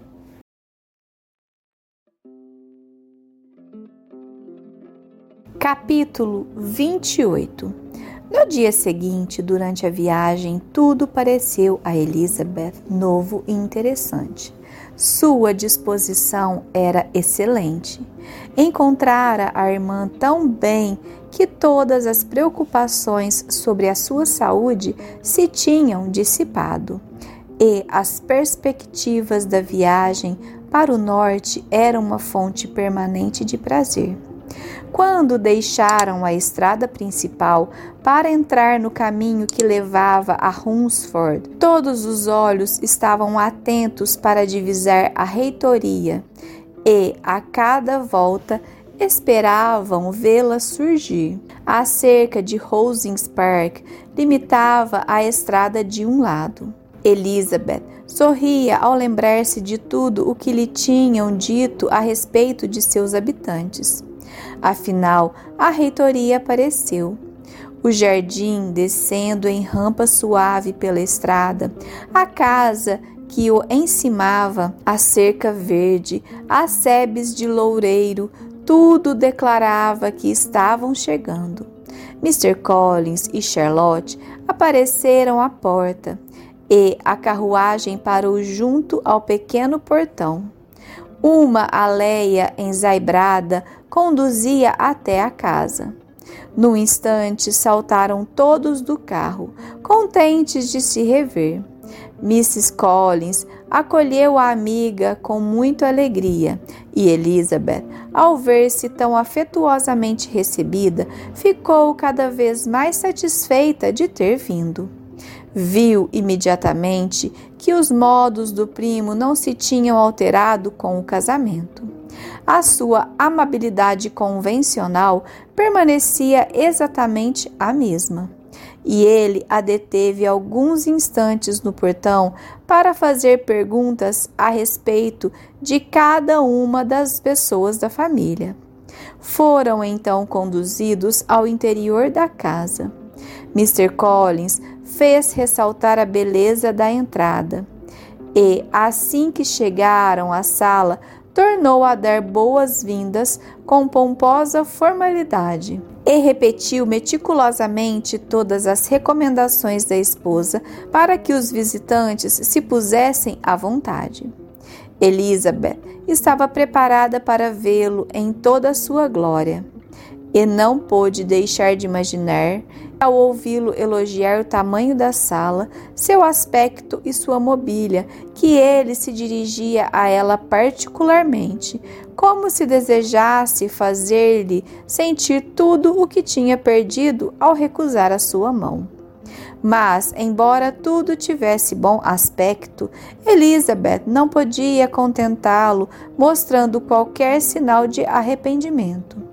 Capítulo 28 No dia seguinte, durante a viagem, tudo pareceu a Elizabeth novo e interessante. Sua disposição era excelente. Encontrara a irmã tão bem que todas as preocupações sobre a sua saúde se tinham dissipado e as perspectivas da viagem para o norte eram uma fonte permanente de prazer. Quando deixaram a estrada principal para entrar no caminho que levava a Hunsford, todos os olhos estavam atentos para divisar a reitoria e, a cada volta, esperavam vê-la surgir. A cerca de Rosings Park limitava a estrada de um lado. Elizabeth sorria ao lembrar-se de tudo o que lhe tinham dito a respeito de seus habitantes. Afinal, a reitoria apareceu. O jardim descendo em rampa suave pela estrada, a casa que o encimava, a cerca verde, as sebes de loureiro, tudo declarava que estavam chegando. Mr. Collins e Charlotte apareceram à porta e a carruagem parou junto ao pequeno portão. Uma aleia enzaibrada conduzia até a casa. No instante saltaram todos do carro, contentes de se rever. Mrs. Collins acolheu a amiga com muita alegria e Elizabeth, ao ver-se tão afetuosamente recebida, ficou cada vez mais satisfeita de ter vindo. Viu imediatamente que os modos do primo não se tinham alterado com o casamento. A sua amabilidade convencional permanecia exatamente a mesma. e ele a deteve alguns instantes no portão para fazer perguntas a respeito de cada uma das pessoas da família. Foram então conduzidos ao interior da casa. Mr. Collins fez ressaltar a beleza da entrada e, assim que chegaram à sala, tornou a dar boas-vindas com pomposa formalidade e repetiu meticulosamente todas as recomendações da esposa para que os visitantes se pusessem à vontade. Elizabeth estava preparada para vê-lo em toda a sua glória e não pôde deixar de imaginar, ao ouvi-lo elogiar o tamanho da sala, seu aspecto e sua mobília, que ele se dirigia a ela particularmente, como se desejasse fazer-lhe sentir tudo o que tinha perdido ao recusar a sua mão. Mas, embora tudo tivesse bom aspecto, Elizabeth não podia contentá-lo, mostrando qualquer sinal de arrependimento.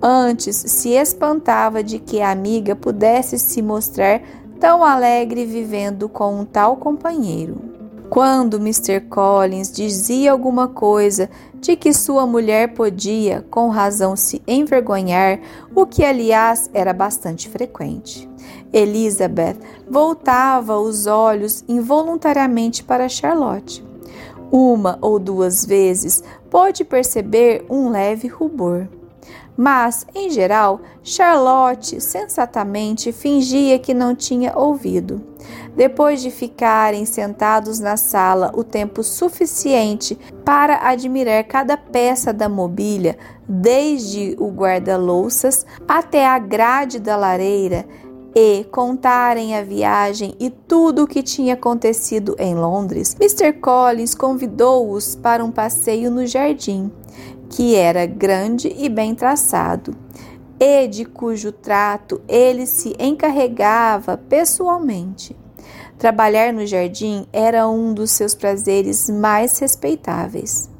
Antes se espantava de que a amiga pudesse se mostrar tão alegre vivendo com um tal companheiro. Quando Mr. Collins dizia alguma coisa de que sua mulher podia, com razão, se envergonhar, o que, aliás, era bastante frequente. Elizabeth voltava os olhos involuntariamente para Charlotte. Uma ou duas vezes pôde perceber um leve rubor. Mas, em geral, Charlotte sensatamente fingia que não tinha ouvido. Depois de ficarem sentados na sala o tempo suficiente para admirar cada peça da mobília, desde o guarda-louças até a grade da lareira, e contarem a viagem e tudo o que tinha acontecido em Londres, Mr. Collins convidou-os para um passeio no jardim que era grande e bem traçado, e de cujo trato ele se encarregava pessoalmente. Trabalhar no jardim era um dos seus prazeres mais respeitáveis.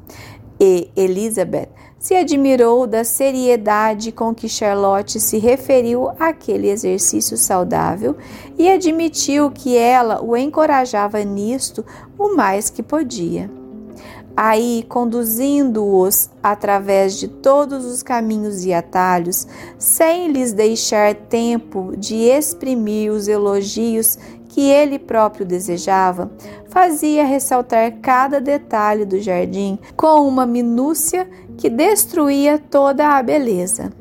E Elizabeth se admirou da seriedade com que Charlotte se referiu àquele exercício saudável e admitiu que ela o encorajava nisto o mais que podia aí conduzindo-os através de todos os caminhos e atalhos, sem lhes deixar tempo de exprimir os elogios que ele próprio desejava, fazia ressaltar cada detalhe do jardim com uma minúcia que destruía toda a beleza.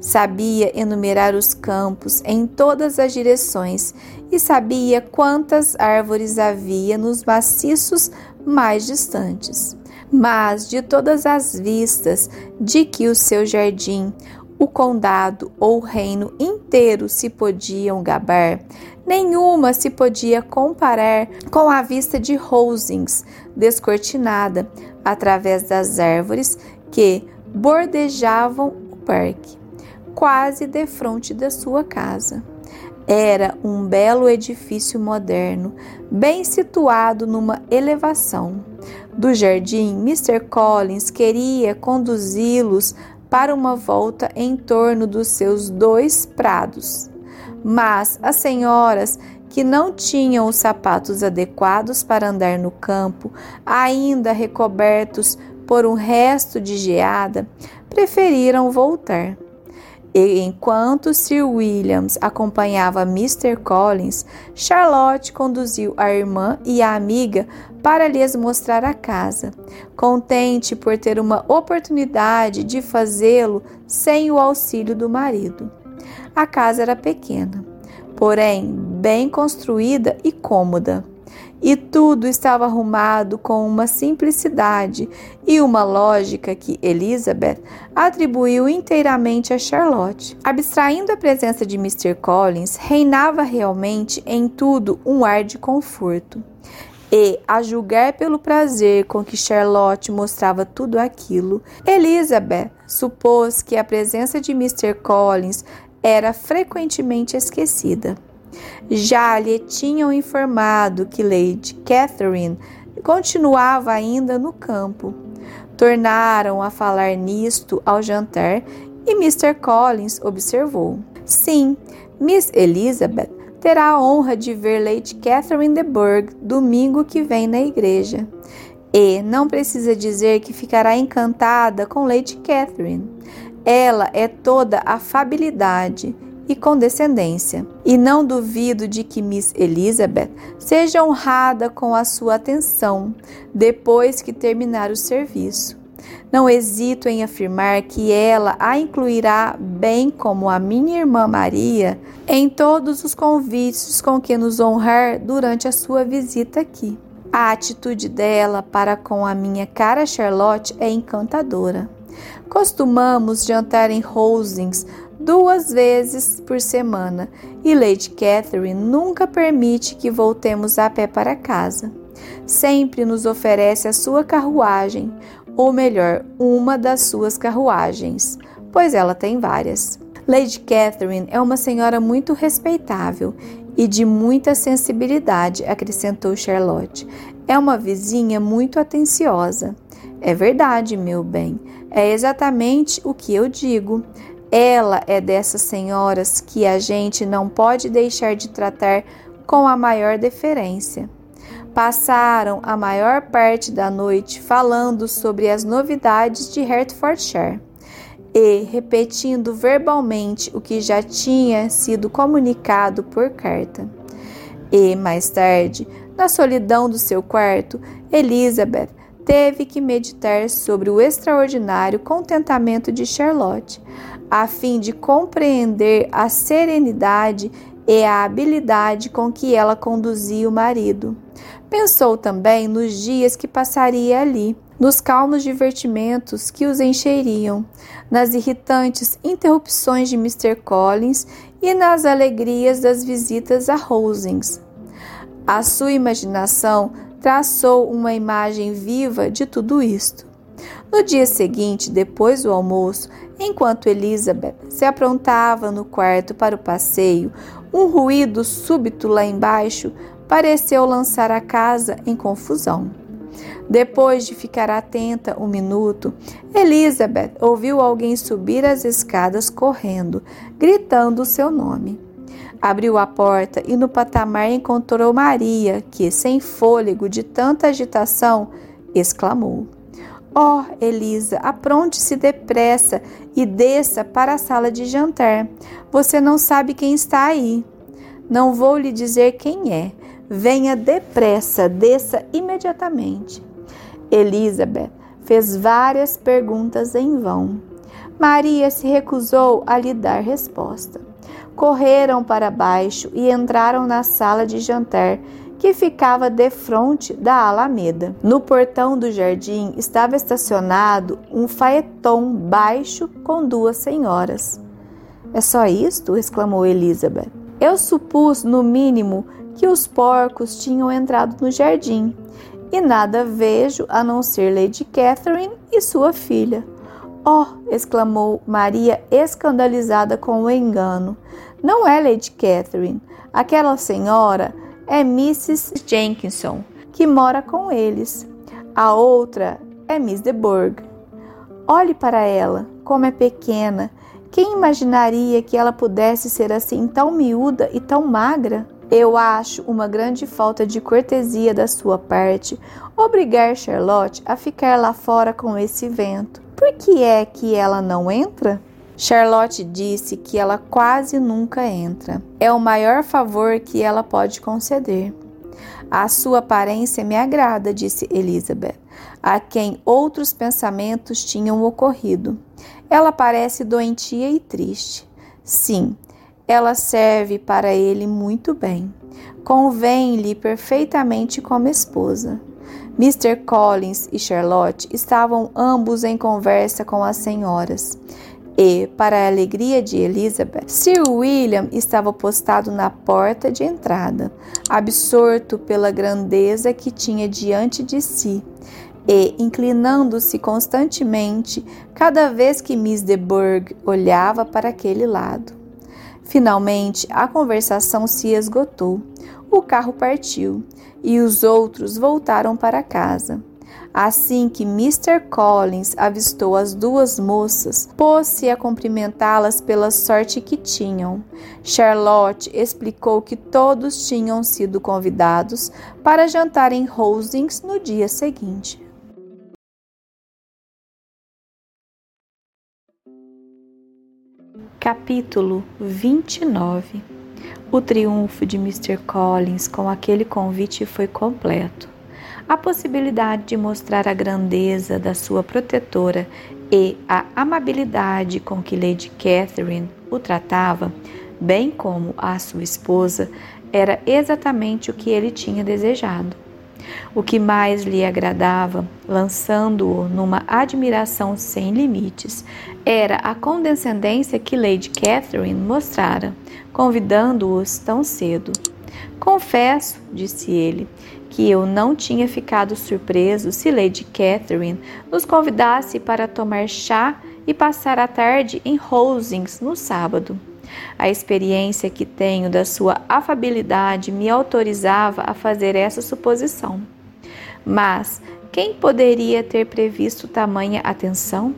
Sabia enumerar os campos em todas as direções e sabia quantas árvores havia nos maciços mais distantes mas de todas as vistas de que o seu jardim, o condado ou o reino inteiro se podiam gabar, nenhuma se podia comparar com a vista de Rosings descortinada através das árvores que bordejavam o parque, quase defronte da sua casa. Era um belo edifício moderno, bem situado numa elevação. Do jardim, Mr. Collins queria conduzi-los para uma volta em torno dos seus dois prados. Mas as senhoras que não tinham os sapatos adequados para andar no campo, ainda recobertos por um resto de geada, preferiram voltar. E enquanto Sir Williams acompanhava Mr. Collins, Charlotte conduziu a irmã e a amiga para lhes mostrar a casa, contente por ter uma oportunidade de fazê-lo sem o auxílio do marido. A casa era pequena, porém bem construída e cômoda e tudo estava arrumado com uma simplicidade e uma lógica que Elizabeth atribuiu inteiramente a Charlotte. Abstraindo a presença de Mr. Collins, reinava realmente em tudo um ar de conforto. E, a julgar pelo prazer com que Charlotte mostrava tudo aquilo, Elizabeth supôs que a presença de Mr. Collins era frequentemente esquecida. Já lhe tinham informado que Lady Catherine continuava ainda no campo. Tornaram a falar nisto ao jantar e Mr. Collins observou. Sim, Miss Elizabeth terá a honra de ver Lady Catherine de Bourgh domingo que vem na igreja. E não precisa dizer que ficará encantada com Lady Catherine. Ela é toda afabilidade e condescendência. E não duvido de que Miss Elizabeth seja honrada com a sua atenção depois que terminar o serviço. Não hesito em afirmar que ela a incluirá, bem como a minha irmã Maria, em todos os convites com que nos honrar durante a sua visita aqui. A atitude dela para com a minha cara Charlotte é encantadora. Costumamos jantar em Rosings duas vezes por semana e Lady Catherine nunca permite que voltemos a pé para casa. Sempre nos oferece a sua carruagem, ou melhor, uma das suas carruagens, pois ela tem várias. Lady Catherine é uma senhora muito respeitável e de muita sensibilidade, acrescentou Charlotte. É uma vizinha muito atenciosa. É verdade, meu bem. É exatamente o que eu digo. Ela é dessas senhoras que a gente não pode deixar de tratar com a maior deferência. Passaram a maior parte da noite falando sobre as novidades de Hertfordshire e repetindo verbalmente o que já tinha sido comunicado por carta. E mais tarde, na solidão do seu quarto, Elizabeth teve que meditar sobre o extraordinário contentamento de Charlotte, a fim de compreender a serenidade e a habilidade com que ela conduzia o marido. Pensou também nos dias que passaria ali, nos calmos divertimentos que os encheriam, nas irritantes interrupções de Mr. Collins e nas alegrias das visitas a Rosings. A sua imaginação traçou uma imagem viva de tudo isto. No dia seguinte, depois do almoço, enquanto Elizabeth se aprontava no quarto para o passeio, um ruído súbito lá embaixo pareceu lançar a casa em confusão. Depois de ficar atenta um minuto, Elizabeth ouviu alguém subir as escadas correndo, gritando o seu nome. Abriu a porta e no patamar encontrou Maria, que, sem fôlego de tanta agitação, exclamou: Oh, Elisa, apronte-se depressa e desça para a sala de jantar. Você não sabe quem está aí. Não vou lhe dizer quem é, Venha depressa, desça imediatamente. Elizabeth fez várias perguntas em vão. Maria se recusou a lhe dar resposta. Correram para baixo e entraram na sala de jantar que ficava defronte da Alameda. No portão do jardim estava estacionado um faeton baixo com duas senhoras. É só isto? exclamou Elizabeth. Eu supus, no mínimo, que os porcos tinham entrado no jardim, e nada vejo a não ser Lady Catherine e sua filha. Oh! exclamou Maria, escandalizada com o engano. Não é Lady Catherine. Aquela senhora é Mrs. Jenkinson, que mora com eles. A outra é Miss de Bourgh. Olhe para ela, como é pequena. Quem imaginaria que ela pudesse ser assim tão miúda e tão magra? Eu acho uma grande falta de cortesia da sua parte obrigar Charlotte a ficar lá fora com esse vento. Por que é que ela não entra? Charlotte disse que ela quase nunca entra. É o maior favor que ela pode conceder. A sua aparência me agrada, disse Elizabeth, a quem outros pensamentos tinham ocorrido. Ela parece doentia e triste. Sim, ela serve para ele muito bem. Convém-lhe perfeitamente como esposa. Mr. Collins e Charlotte estavam ambos em conversa com as senhoras. E, para a alegria de Elizabeth, Sir William estava postado na porta de entrada, absorto pela grandeza que tinha diante de si e inclinando-se constantemente cada vez que Miss de Bourgh olhava para aquele lado. Finalmente, a conversação se esgotou. O carro partiu e os outros voltaram para casa. Assim que Mr. Collins avistou as duas moças, pôs-se a cumprimentá-las pela sorte que tinham. Charlotte explicou que todos tinham sido convidados para jantar em Rosings no dia seguinte. Capítulo 29 O triunfo de Mr. Collins com aquele convite foi completo. A possibilidade de mostrar a grandeza da sua protetora e a amabilidade com que Lady Catherine o tratava, bem como a sua esposa, era exatamente o que ele tinha desejado. O que mais lhe agradava, lançando-o numa admiração sem limites, era a condescendência que Lady Catherine mostrara, convidando-os tão cedo. Confesso, disse ele, que eu não tinha ficado surpreso se Lady Catherine nos convidasse para tomar chá e passar a tarde em Rosings no sábado. A experiência que tenho da sua afabilidade me autorizava a fazer essa suposição. Mas quem poderia ter previsto tamanha atenção?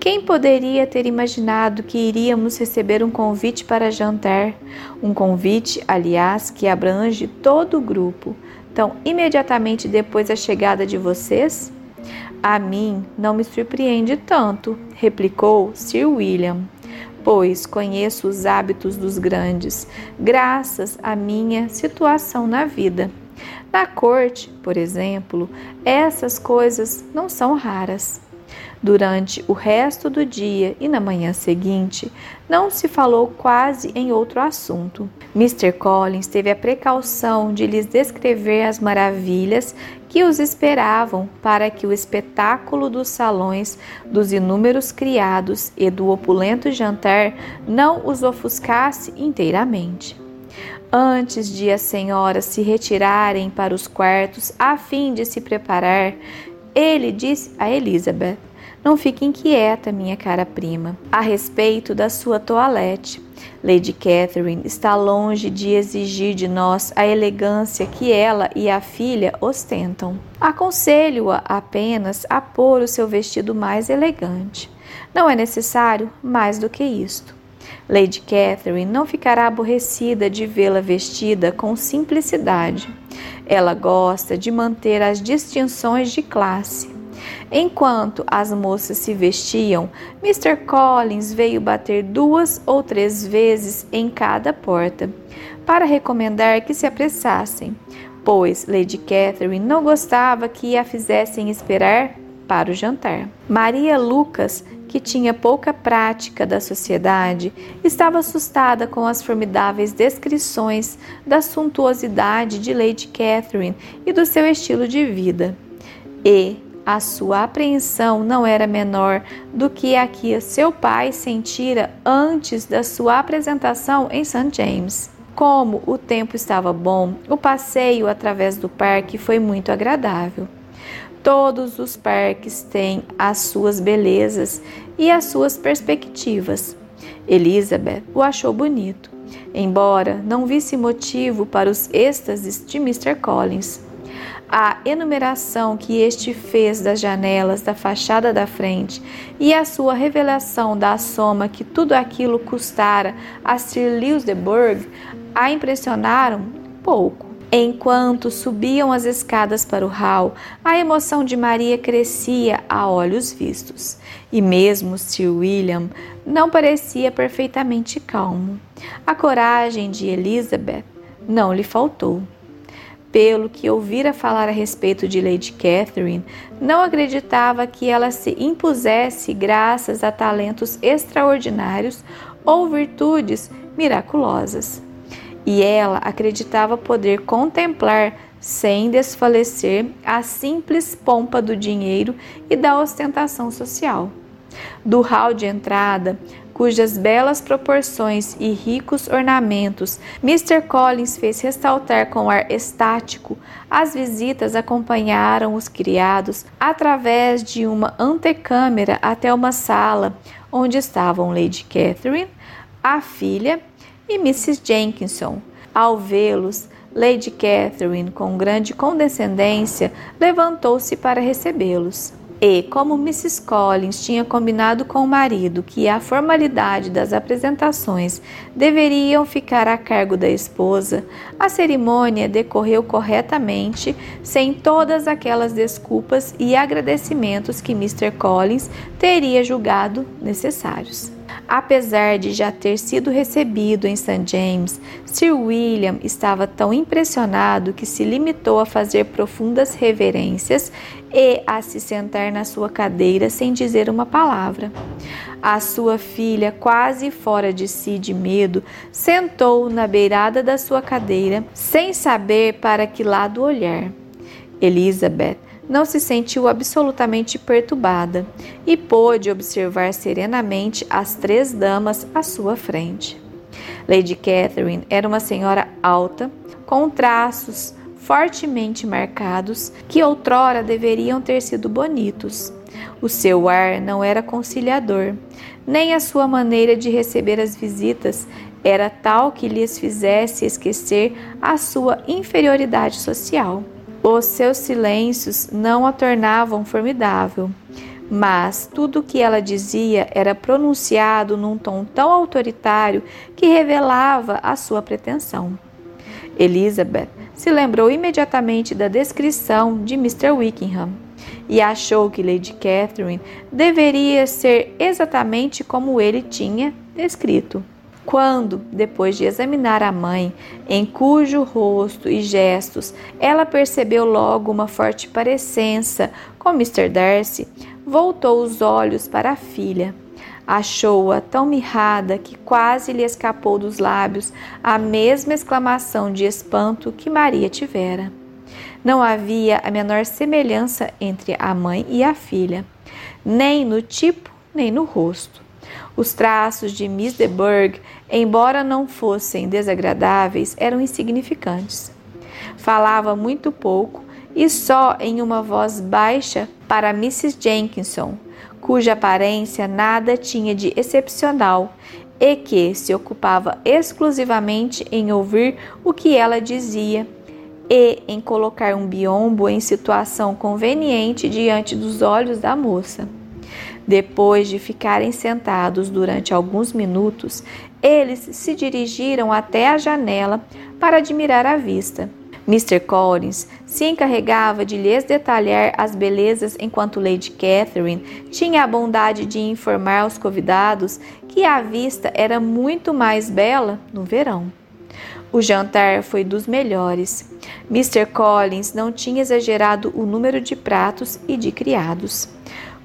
Quem poderia ter imaginado que iríamos receber um convite para jantar? Um convite, aliás, que abrange todo o grupo, tão imediatamente depois da chegada de vocês? A mim não me surpreende tanto, replicou Sir William pois conheço os hábitos dos grandes, graças à minha situação na vida. Na corte, por exemplo, essas coisas não são raras. Durante o resto do dia e na manhã seguinte, não se falou quase em outro assunto. Mr. Collins teve a precaução de lhes descrever as maravilhas que os esperavam para que o espetáculo dos salões, dos inúmeros criados e do opulento jantar não os ofuscasse inteiramente. Antes de as senhoras se retirarem para os quartos a fim de se preparar, ele disse a Elizabeth: não fique inquieta, minha cara prima, a respeito da sua toalete. Lady Catherine está longe de exigir de nós a elegância que ela e a filha ostentam. Aconselho-a apenas a pôr o seu vestido mais elegante. Não é necessário mais do que isto. Lady Catherine não ficará aborrecida de vê-la vestida com simplicidade. Ela gosta de manter as distinções de classe. Enquanto as moças se vestiam, Mr. Collins veio bater duas ou três vezes em cada porta, para recomendar que se apressassem, pois Lady Catherine não gostava que a fizessem esperar para o jantar. Maria Lucas, que tinha pouca prática da sociedade, estava assustada com as formidáveis descrições da suntuosidade de Lady Catherine e do seu estilo de vida. E, a sua apreensão não era menor do que a que seu pai sentira antes da sua apresentação em St. James. Como o tempo estava bom, o passeio através do parque foi muito agradável. Todos os parques têm as suas belezas e as suas perspectivas. Elizabeth o achou bonito, embora não visse motivo para os êxtases de Mr. Collins. A enumeração que este fez das janelas da fachada da frente e a sua revelação da soma que tudo aquilo custara a Sir Lewis de Bourgh a impressionaram pouco. Enquanto subiam as escadas para o hall, a emoção de Maria crescia a olhos vistos, e mesmo Sir William não parecia perfeitamente calmo. A coragem de Elizabeth não lhe faltou pelo que ouvira falar a respeito de Lady Catherine, não acreditava que ela se impusesse graças a talentos extraordinários ou virtudes miraculosas. E ela acreditava poder contemplar sem desfalecer a simples pompa do dinheiro e da ostentação social. Do hall de entrada, cujas belas proporções e ricos ornamentos Mr. Collins fez ressaltar com ar estático, as visitas acompanharam os criados através de uma antecâmara até uma sala onde estavam Lady Catherine, a filha e Mrs. Jenkinson. Ao vê-los, Lady Catherine, com grande condescendência, levantou-se para recebê-los. E, como Mrs. Collins tinha combinado com o marido que a formalidade das apresentações deveriam ficar a cargo da esposa, a cerimônia decorreu corretamente, sem todas aquelas desculpas e agradecimentos que Mr. Collins teria julgado necessários. Apesar de já ter sido recebido em St. James, Sir William estava tão impressionado que se limitou a fazer profundas reverências e a se sentar na sua cadeira sem dizer uma palavra. A sua filha, quase fora de si de medo, sentou na beirada da sua cadeira, sem saber para que lado olhar. Elizabeth não se sentiu absolutamente perturbada e pôde observar serenamente as três damas à sua frente. Lady Catherine era uma senhora alta, com traços fortemente marcados que outrora deveriam ter sido bonitos. O seu ar não era conciliador, nem a sua maneira de receber as visitas era tal que lhes fizesse esquecer a sua inferioridade social. Os seus silêncios não a tornavam formidável, mas tudo o que ela dizia era pronunciado num tom tão autoritário que revelava a sua pretensão. Elizabeth se lembrou imediatamente da descrição de Mr. Wickham e achou que Lady Catherine deveria ser exatamente como ele tinha descrito. Quando, depois de examinar a mãe, em cujo rosto e gestos ela percebeu logo uma forte parecença com Mr. Darcy, voltou os olhos para a filha. Achou-a tão mirrada que quase lhe escapou dos lábios a mesma exclamação de espanto que Maria tivera. Não havia a menor semelhança entre a mãe e a filha, nem no tipo nem no rosto. Os traços de Miss de Bourgh, embora não fossem desagradáveis, eram insignificantes. Falava muito pouco e só em uma voz baixa para Mrs. Jenkinson, cuja aparência nada tinha de excepcional e que se ocupava exclusivamente em ouvir o que ela dizia e em colocar um biombo em situação conveniente diante dos olhos da moça. Depois de ficarem sentados durante alguns minutos, eles se dirigiram até a janela para admirar a vista. Mr. Collins se encarregava de lhes detalhar as belezas, enquanto Lady Catherine tinha a bondade de informar aos convidados que a vista era muito mais bela no verão. O jantar foi dos melhores. Mr. Collins não tinha exagerado o número de pratos e de criados.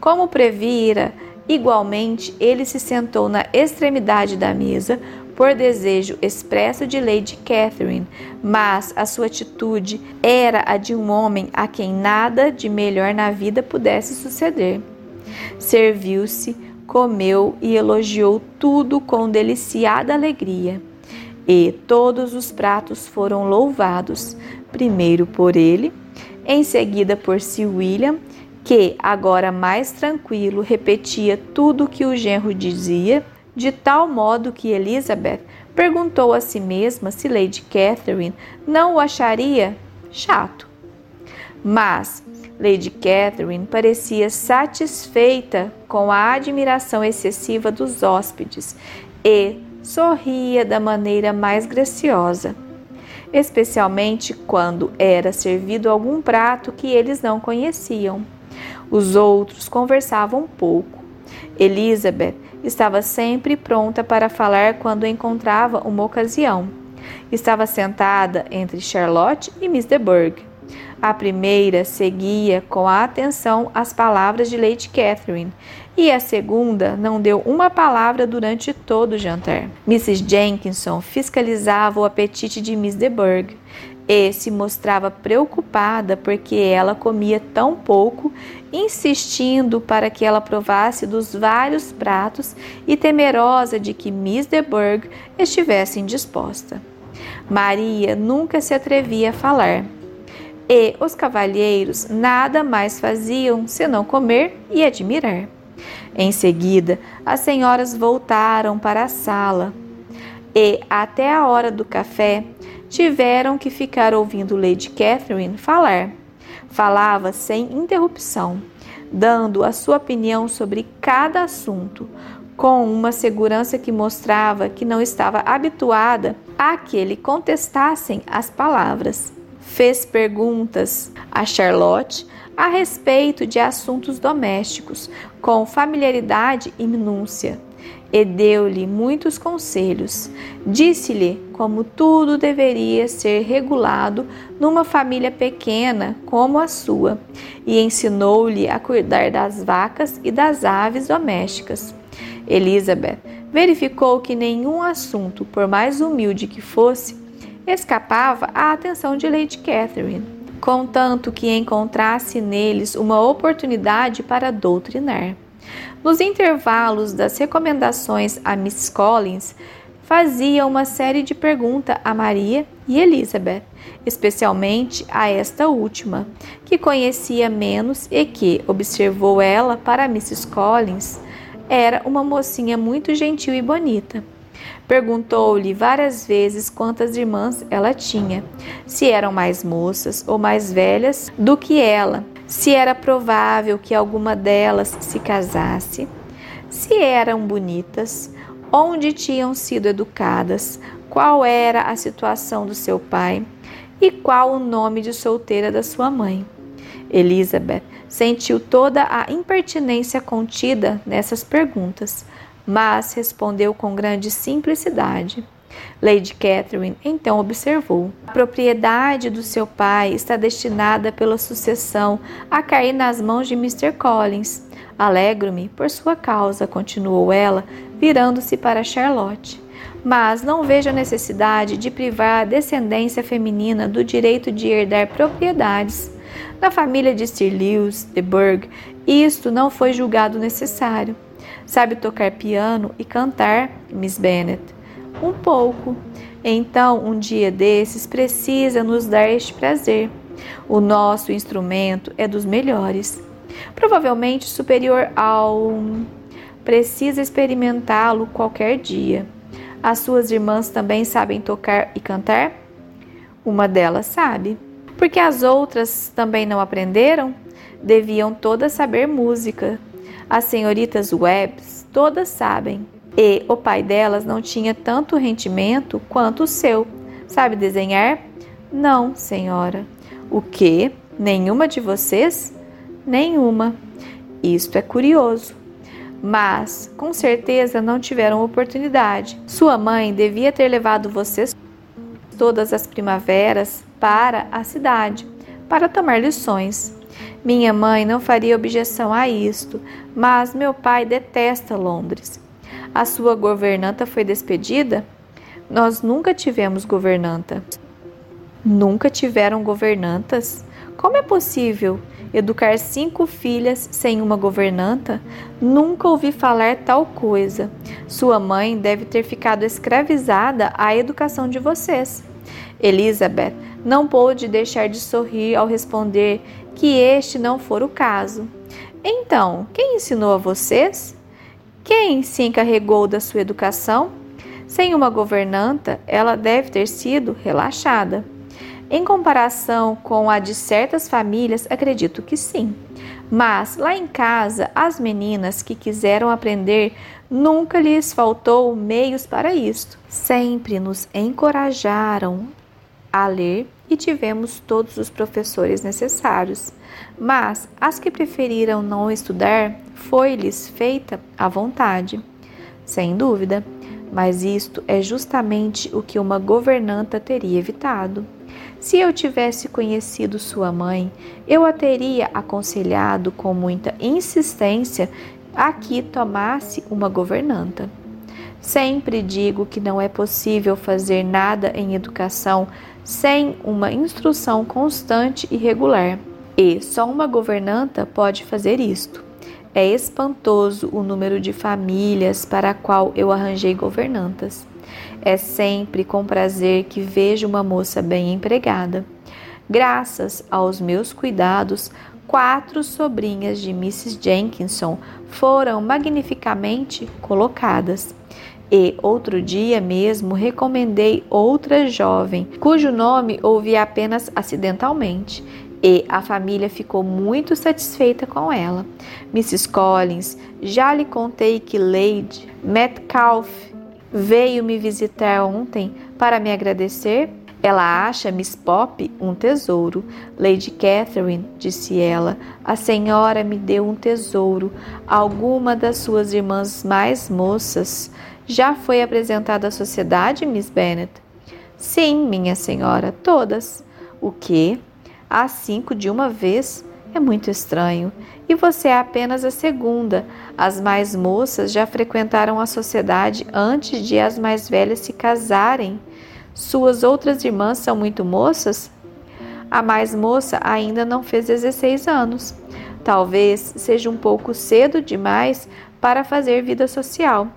Como previra, igualmente ele se sentou na extremidade da mesa por desejo expresso de Lady Catherine, mas a sua atitude era a de um homem a quem nada de melhor na vida pudesse suceder. Serviu-se, comeu e elogiou tudo com deliciada alegria. E todos os pratos foram louvados, primeiro por ele, em seguida por Sir William que, agora mais tranquilo, repetia tudo o que o genro dizia, de tal modo que Elizabeth perguntou a si mesma se Lady Catherine não o acharia chato. Mas Lady Catherine parecia satisfeita com a admiração excessiva dos hóspedes e sorria da maneira mais graciosa, especialmente quando era servido algum prato que eles não conheciam. Os outros conversavam pouco. Elizabeth estava sempre pronta para falar quando encontrava uma ocasião. Estava sentada entre Charlotte e Miss de Bourgh. A primeira seguia com atenção as palavras de Lady Catherine e a segunda não deu uma palavra durante todo o jantar. Mrs. Jenkinson fiscalizava o apetite de Miss de Bourgh e se mostrava preocupada porque ela comia tão pouco, insistindo para que ela provasse dos vários pratos e temerosa de que Miss de Bourgh estivesse indisposta. Maria nunca se atrevia a falar. E os cavalheiros nada mais faziam senão comer e admirar. Em seguida, as senhoras voltaram para a sala e, até a hora do café, tiveram que ficar ouvindo Lady Catherine falar. Falava sem interrupção, dando a sua opinião sobre cada assunto, com uma segurança que mostrava que não estava habituada a que lhe contestassem as palavras. Fez perguntas a Charlotte a respeito de assuntos domésticos, com familiaridade e minúcia, e deu-lhe muitos conselhos. Disse-lhe como tudo deveria ser regulado numa família pequena como a sua, e ensinou-lhe a cuidar das vacas e das aves domésticas. Elizabeth verificou que nenhum assunto, por mais humilde que fosse, escapava à atenção de Lady Catherine, contanto que encontrasse neles uma oportunidade para doutrinar. Nos intervalos das recomendações a Miss Collins, fazia uma série de perguntas a Maria e Elizabeth, especialmente a esta última, que conhecia menos e que, observou ela para Mrs. Collins, era uma mocinha muito gentil e bonita. Perguntou-lhe várias vezes quantas irmãs ela tinha, se eram mais moças ou mais velhas do que ela, se era provável que alguma delas se casasse, se eram bonitas, onde tinham sido educadas, qual era a situação do seu pai e qual o nome de solteira da sua mãe. Elizabeth sentiu toda a impertinência contida nessas perguntas, mas respondeu com grande simplicidade. Lady Catherine então observou: a propriedade do seu pai está destinada pela sucessão a cair nas mãos de Mr. Collins. Alegro-me por sua causa, continuou ela, virando-se para Charlotte. Mas não vejo a necessidade de privar a descendência feminina do direito de herdar propriedades. Na família de Sir Lewis de Burgh, isto não foi julgado necessário. Sabe tocar piano e cantar, Miss Bennet? Um pouco. Então, um dia desses, precisa nos dar este prazer. O nosso instrumento é dos melhores, provavelmente superior ao. Precisa experimentá-lo qualquer dia. As suas irmãs também sabem tocar e cantar? Uma delas sabe. Porque as outras também não aprenderam? Deviam todas saber música. As senhoritas Webbs todas sabem. E o pai delas não tinha tanto rendimento quanto o seu. Sabe desenhar? Não, senhora. O que? Nenhuma de vocês? Nenhuma. Isto é curioso. Mas, com certeza, não tiveram oportunidade. Sua mãe devia ter levado vocês todas as primaveras para a cidade para tomar lições. Minha mãe não faria objeção a isto, mas meu pai detesta Londres. A sua governanta foi despedida? Nós nunca tivemos governanta. Nunca tiveram governantas? Como é possível educar cinco filhas sem uma governanta? Nunca ouvi falar tal coisa. Sua mãe deve ter ficado escravizada à educação de vocês. Elizabeth não pôde deixar de sorrir ao responder que este não fora o caso. Então, quem ensinou a vocês? Quem se encarregou da sua educação? Sem uma governanta, ela deve ter sido relaxada. Em comparação com a de certas famílias, acredito que sim. Mas lá em casa, as meninas que quiseram aprender nunca lhes faltou meios para isto. Sempre nos encorajaram a ler e tivemos todos os professores necessários. Mas as que preferiram não estudar, foi-lhes feita à vontade. Sem dúvida, mas isto é justamente o que uma governanta teria evitado. Se eu tivesse conhecido sua mãe, eu a teria aconselhado com muita insistência a que tomasse uma governanta. Sempre digo que não é possível fazer nada em educação sem uma instrução constante e regular. E só uma governanta pode fazer isto. É espantoso o número de famílias para a qual eu arranjei governantas. É sempre com prazer que vejo uma moça bem empregada. Graças aos meus cuidados, quatro sobrinhas de Mrs. Jenkinson foram magnificamente colocadas. E outro dia mesmo recomendei outra jovem, cujo nome ouvi apenas acidentalmente, e a família ficou muito satisfeita com ela. Mrs. Collins, já lhe contei que Lady Metcalf veio me visitar ontem para me agradecer? Ela acha Miss Pop um tesouro. Lady Catherine, disse ela, a senhora me deu um tesouro. Alguma das suas irmãs mais moças já foi apresentada à sociedade, Miss Bennet? Sim, minha senhora, todas. O que? Há cinco de uma vez? É muito estranho. E você é apenas a segunda. As mais moças já frequentaram a sociedade antes de as mais velhas se casarem. Suas outras irmãs são muito moças? A mais moça ainda não fez 16 anos. Talvez seja um pouco cedo demais para fazer vida social.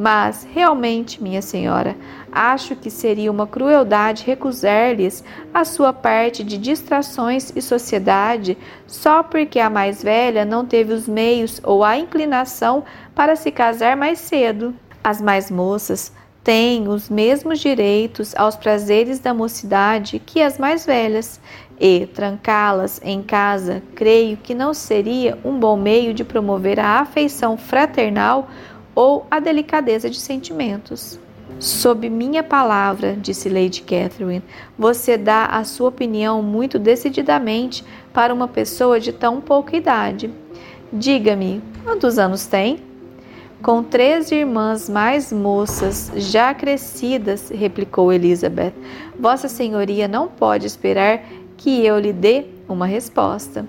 Mas, realmente, minha senhora, acho que seria uma crueldade recusar-lhes a sua parte de distrações e sociedade só porque a mais velha não teve os meios ou a inclinação para se casar mais cedo. As mais moças têm os mesmos direitos aos prazeres da mocidade que as mais velhas, e trancá-las em casa, creio que não seria um bom meio de promover a afeição fraternal ou a delicadeza de sentimentos. Sob minha palavra, disse Lady Catherine, você dá a sua opinião muito decididamente para uma pessoa de tão pouca idade. Diga-me, quantos anos tem? Com três irmãs mais moças, já crescidas, replicou Elizabeth, Vossa Senhoria não pode esperar que eu lhe dê uma resposta.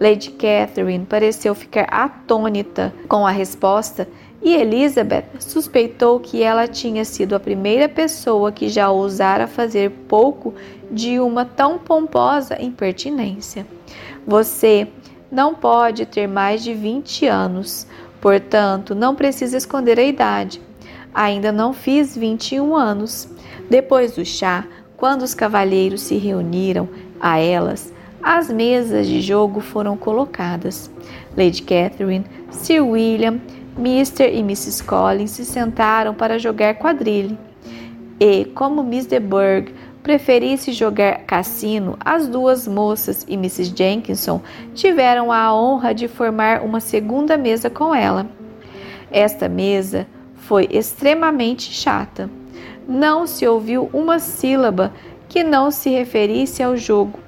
Lady Catherine pareceu ficar atônita com a resposta e Elizabeth suspeitou que ela tinha sido a primeira pessoa que já ousara fazer pouco de uma tão pomposa impertinência. Você não pode ter mais de 20 anos, portanto, não precisa esconder a idade. Ainda não fiz 21 anos. Depois do chá, quando os cavalheiros se reuniram a elas, as mesas de jogo foram colocadas. Lady Catherine, Sir William, Mr. e Mrs. Collins se sentaram para jogar quadrilha. E, como Miss de Burgh preferisse jogar cassino, as duas moças e Mrs. Jenkinson tiveram a honra de formar uma segunda mesa com ela. Esta mesa foi extremamente chata. Não se ouviu uma sílaba que não se referisse ao jogo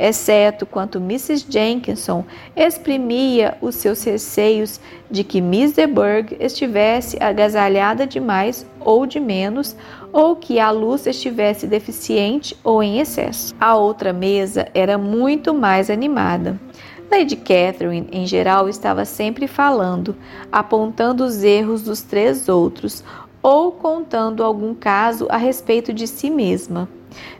exceto quanto Mrs. Jenkinson exprimia os seus receios de que Miss de Burgh estivesse agasalhada demais ou de menos, ou que a luz estivesse deficiente ou em excesso. A outra mesa era muito mais animada. Lady Catherine, em geral, estava sempre falando, apontando os erros dos três outros ou contando algum caso a respeito de si mesma.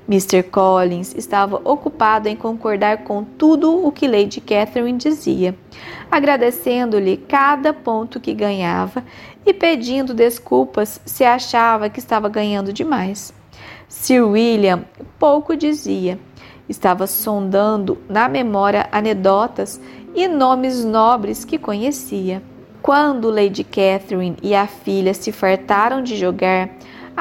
Mr. Collins estava ocupado em concordar com tudo o que Lady Catherine dizia, agradecendo-lhe cada ponto que ganhava e pedindo desculpas se achava que estava ganhando demais. Sir William pouco dizia, estava sondando na memória anedotas e nomes nobres que conhecia. Quando Lady Catherine e a filha se fartaram de jogar,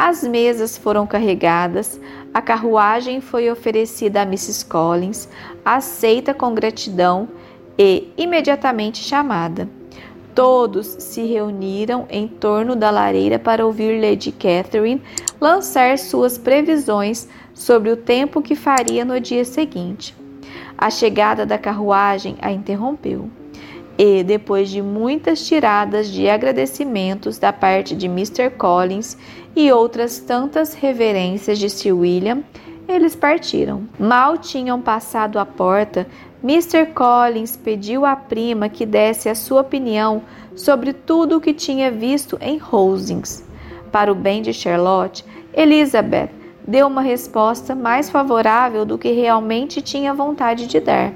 as mesas foram carregadas, a carruagem foi oferecida a Mrs. Collins, aceita com gratidão e imediatamente chamada. Todos se reuniram em torno da lareira para ouvir Lady Catherine lançar suas previsões sobre o tempo que faria no dia seguinte. A chegada da carruagem a interrompeu. E, depois de muitas tiradas de agradecimentos da parte de Mr. Collins e outras tantas reverências de Sir William, eles partiram. Mal tinham passado a porta, Mr. Collins pediu à prima que desse a sua opinião sobre tudo o que tinha visto em Rosings. Para o bem de Charlotte, Elizabeth deu uma resposta mais favorável do que realmente tinha vontade de dar.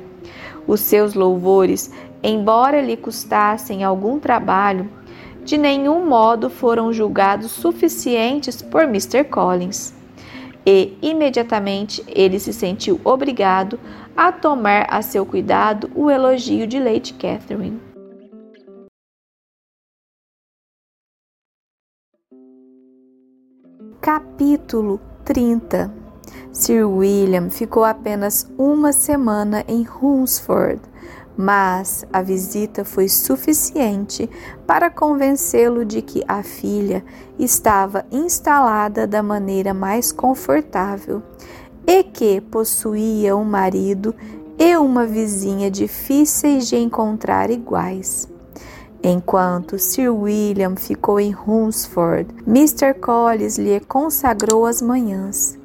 Os seus louvores embora lhe custassem algum trabalho, de nenhum modo foram julgados suficientes por Mr. Collins. E imediatamente ele se sentiu obrigado a tomar a seu cuidado o elogio de Lady Catherine. Capítulo 30 Sir William ficou apenas uma semana em Hunsford, mas a visita foi suficiente para convencê-lo de que a filha estava instalada da maneira mais confortável e que possuía um marido e uma vizinha difíceis de encontrar iguais. Enquanto Sir William ficou em Hunsford, Mr. Collins lhe consagrou as manhãs.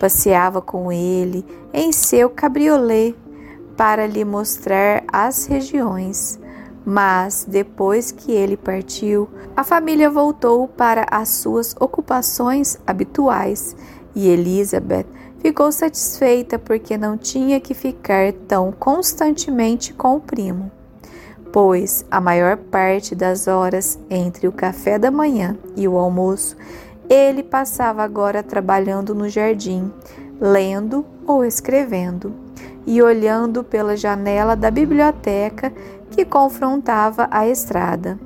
Passeava com ele em seu cabriolé para lhe mostrar as regiões. Mas depois que ele partiu, a família voltou para as suas ocupações habituais e Elizabeth ficou satisfeita porque não tinha que ficar tão constantemente com o primo pois a maior parte das horas entre o café da manhã e o almoço ele passava agora trabalhando no jardim, lendo ou escrevendo, e olhando pela janela da biblioteca que confrontava a estrada.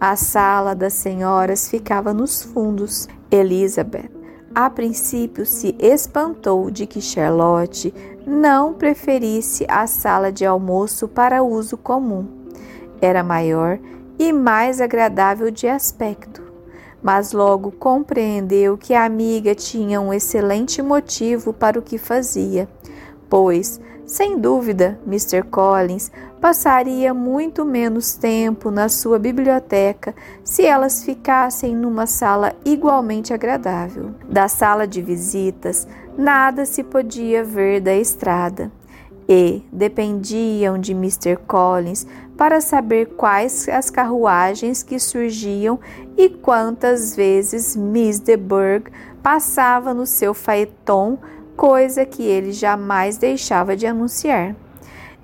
A sala das senhoras ficava nos fundos. Elizabeth, a princípio, se espantou de que Charlotte não preferisse a sala de almoço para uso comum era maior e mais agradável de aspecto, mas logo compreendeu que a amiga tinha um excelente motivo para o que fazia, pois, sem dúvida, Mr. Collins passaria muito menos tempo na sua biblioteca se elas ficassem numa sala igualmente agradável. Da sala de visitas, nada se podia ver da estrada e dependiam de Mr. Collins para saber quais as carruagens que surgiam e quantas vezes Miss de Burgh passava no seu faeton, coisa que ele jamais deixava de anunciar.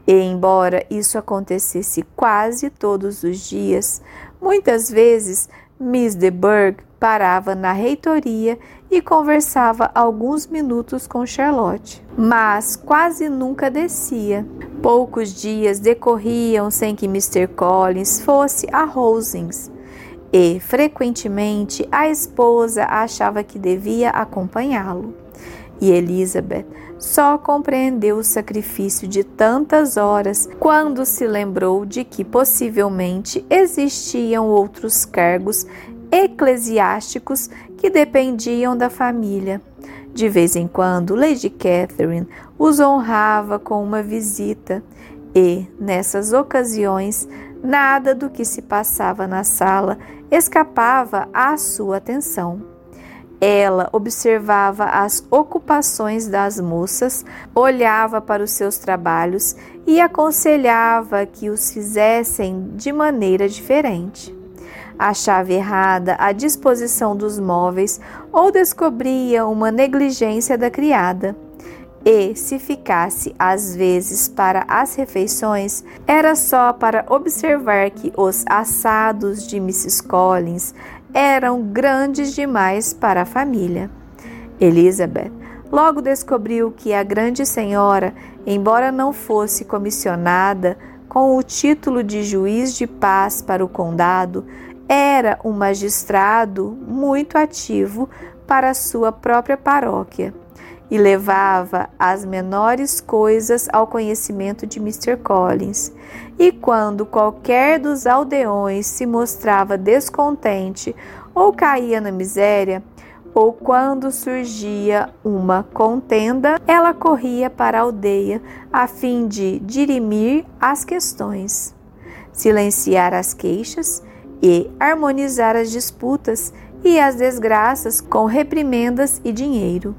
E embora isso acontecesse quase todos os dias, muitas vezes Miss de Burgh parava na reitoria e conversava alguns minutos com Charlotte, mas quase nunca descia. Poucos dias decorriam sem que Mr. Collins fosse a Rosings, e frequentemente a esposa achava que devia acompanhá-lo. E Elizabeth só compreendeu o sacrifício de tantas horas quando se lembrou de que possivelmente existiam outros cargos eclesiásticos que dependiam da família. De vez em quando, Lady Catherine os honrava com uma visita e, nessas ocasiões, nada do que se passava na sala escapava à sua atenção. Ela observava as ocupações das moças, olhava para os seus trabalhos e aconselhava que os fizessem de maneira diferente achava errada a disposição dos móveis ou descobria uma negligência da criada. E, se ficasse às vezes para as refeições, era só para observar que os assados de Mrs. Collins eram grandes demais para a família. Elizabeth logo descobriu que a grande senhora, embora não fosse comissionada com o título de juiz de paz para o condado, era um magistrado muito ativo para sua própria paróquia e levava as menores coisas ao conhecimento de Mr. Collins. E quando qualquer dos aldeões se mostrava descontente ou caía na miséria, ou quando surgia uma contenda, ela corria para a aldeia a fim de dirimir as questões, silenciar as queixas e harmonizar as disputas e as desgraças com reprimendas e dinheiro.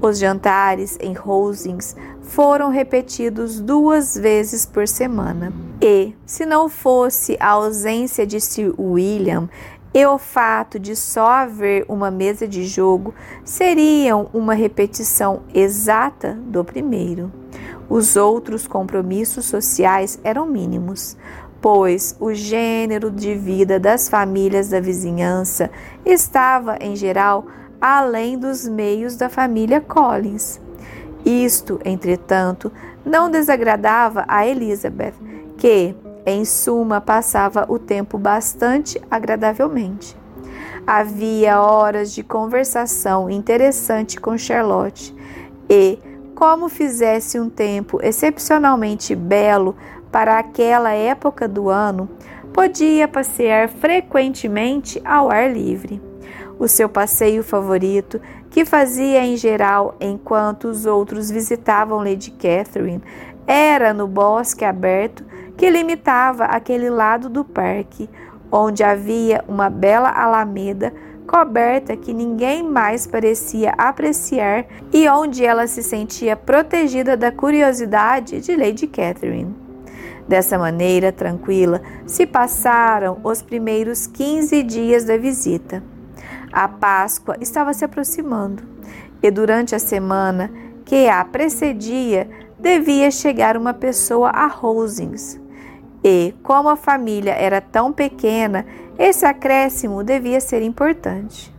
Os jantares em Rosings foram repetidos duas vezes por semana. E, se não fosse a ausência de Sir William e o fato de só haver uma mesa de jogo, seriam uma repetição exata do primeiro. Os outros compromissos sociais eram mínimos pois o gênero de vida das famílias da vizinhança estava, em geral, além dos meios da família Collins. Isto, entretanto, não desagradava a Elizabeth, que, em suma, passava o tempo bastante agradavelmente. Havia horas de conversação interessante com Charlotte e, como fizesse um tempo excepcionalmente belo para aquela época do ano, podia passear frequentemente ao ar livre. O seu passeio favorito, que fazia em geral enquanto os outros visitavam Lady Catherine, era no bosque aberto que limitava aquele lado do parque, onde havia uma bela alameda coberta que ninguém mais parecia apreciar e onde ela se sentia protegida da curiosidade de Lady Catherine. Dessa maneira tranquila se passaram os primeiros 15 dias da visita. A Páscoa estava se aproximando e durante a semana que a precedia devia chegar uma pessoa a Rosings. E, como a família era tão pequena, esse acréscimo devia ser importante.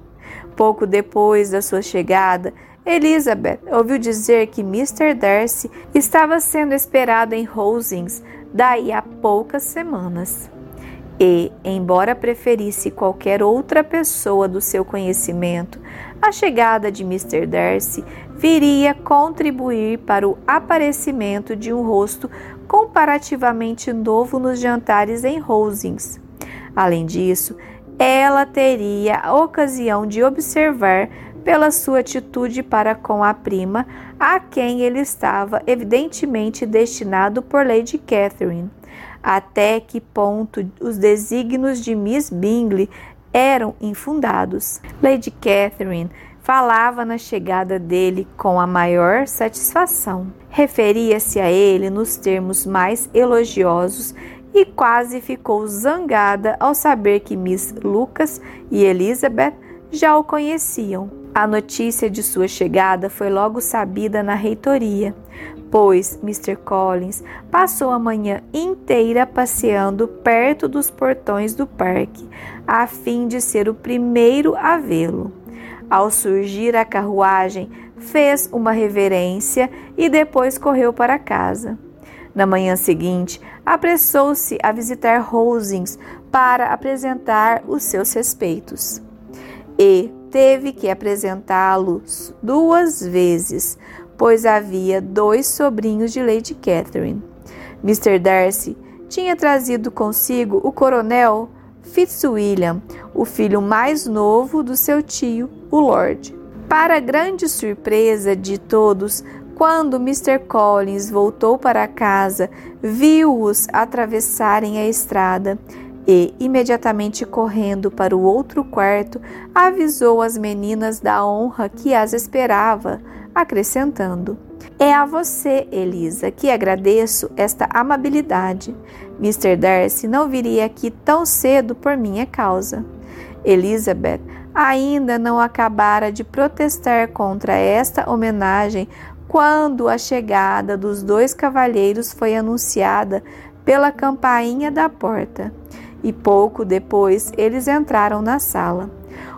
Pouco depois da sua chegada, Elizabeth ouviu dizer que Mr. Darcy estava sendo esperado em Rosings daí a poucas semanas. E, embora preferisse qualquer outra pessoa do seu conhecimento, a chegada de Mr. Darcy viria contribuir para o aparecimento de um rosto comparativamente novo nos jantares em Rosings. Além disso, ela teria a ocasião de observar pela sua atitude para com a prima, a quem ele estava evidentemente destinado por Lady Catherine, até que ponto os desígnios de Miss Bingley eram infundados. Lady Catherine falava na chegada dele com a maior satisfação. Referia-se a ele nos termos mais elogiosos e quase ficou zangada ao saber que Miss Lucas e Elizabeth já o conheciam. A notícia de sua chegada foi logo sabida na reitoria, pois Mr. Collins passou a manhã inteira passeando perto dos portões do parque, a fim de ser o primeiro a vê-lo. Ao surgir a carruagem, fez uma reverência e depois correu para casa. Na manhã seguinte, apressou-se a visitar Rosings para apresentar os seus respeitos. E teve que apresentá-los duas vezes, pois havia dois sobrinhos de Lady Catherine. Mr. Darcy tinha trazido consigo o coronel Fitzwilliam, o filho mais novo do seu tio, o Lord. Para grande surpresa de todos, quando Mr. Collins voltou para casa, viu-os atravessarem a estrada e, imediatamente correndo para o outro quarto, avisou as meninas da honra que as esperava, acrescentando: É a você, Elisa, que agradeço esta amabilidade. Mr. Darcy não viria aqui tão cedo por minha causa. Elizabeth ainda não acabara de protestar contra esta homenagem quando a chegada dos dois cavalheiros foi anunciada pela campainha da porta, e pouco depois eles entraram na sala.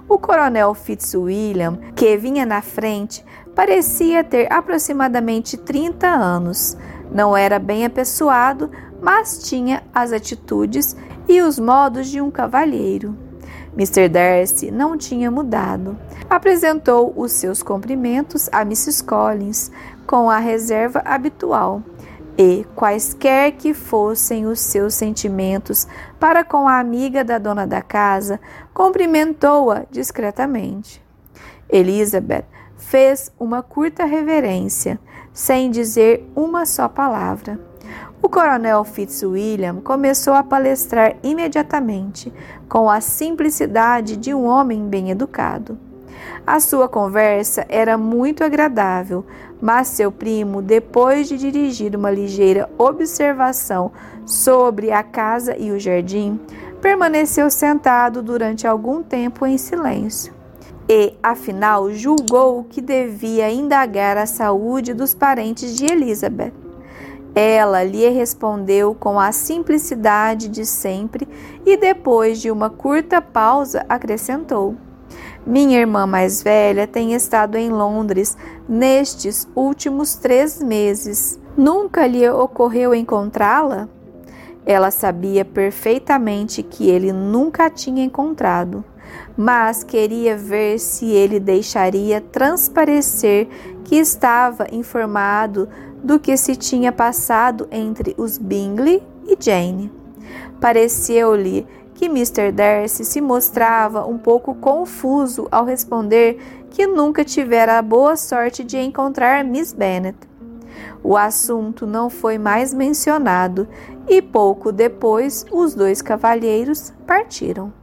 O coronel Fitzwilliam, que vinha na frente, parecia ter aproximadamente 30 anos. Não era bem apessoado, mas tinha as atitudes e os modos de um cavalheiro. Mr. Darcy não tinha mudado. Apresentou os seus cumprimentos a Mrs. Collins com a reserva habitual e, quaisquer que fossem os seus sentimentos para com a amiga da dona da casa, cumprimentou-a discretamente. Elizabeth fez uma curta reverência, sem dizer uma só palavra. O coronel Fitzwilliam começou a palestrar imediatamente, com a simplicidade de um homem bem educado. A sua conversa era muito agradável, mas seu primo, depois de dirigir uma ligeira observação sobre a casa e o jardim, permaneceu sentado durante algum tempo em silêncio. E, afinal, julgou que devia indagar a saúde dos parentes de Elizabeth. Ela lhe respondeu com a simplicidade de sempre e, depois de uma curta pausa, acrescentou: Minha irmã mais velha tem estado em Londres nestes últimos três meses. Nunca lhe ocorreu encontrá-la? Ela sabia perfeitamente que ele nunca a tinha encontrado, mas queria ver se ele deixaria transparecer que estava informado do que se tinha passado entre os Bingley e Jane. Pareceu-lhe que Mr. Darcy se mostrava um pouco confuso ao responder que nunca tivera a boa sorte de encontrar Miss Bennet. O assunto não foi mais mencionado e pouco depois os dois cavalheiros partiram.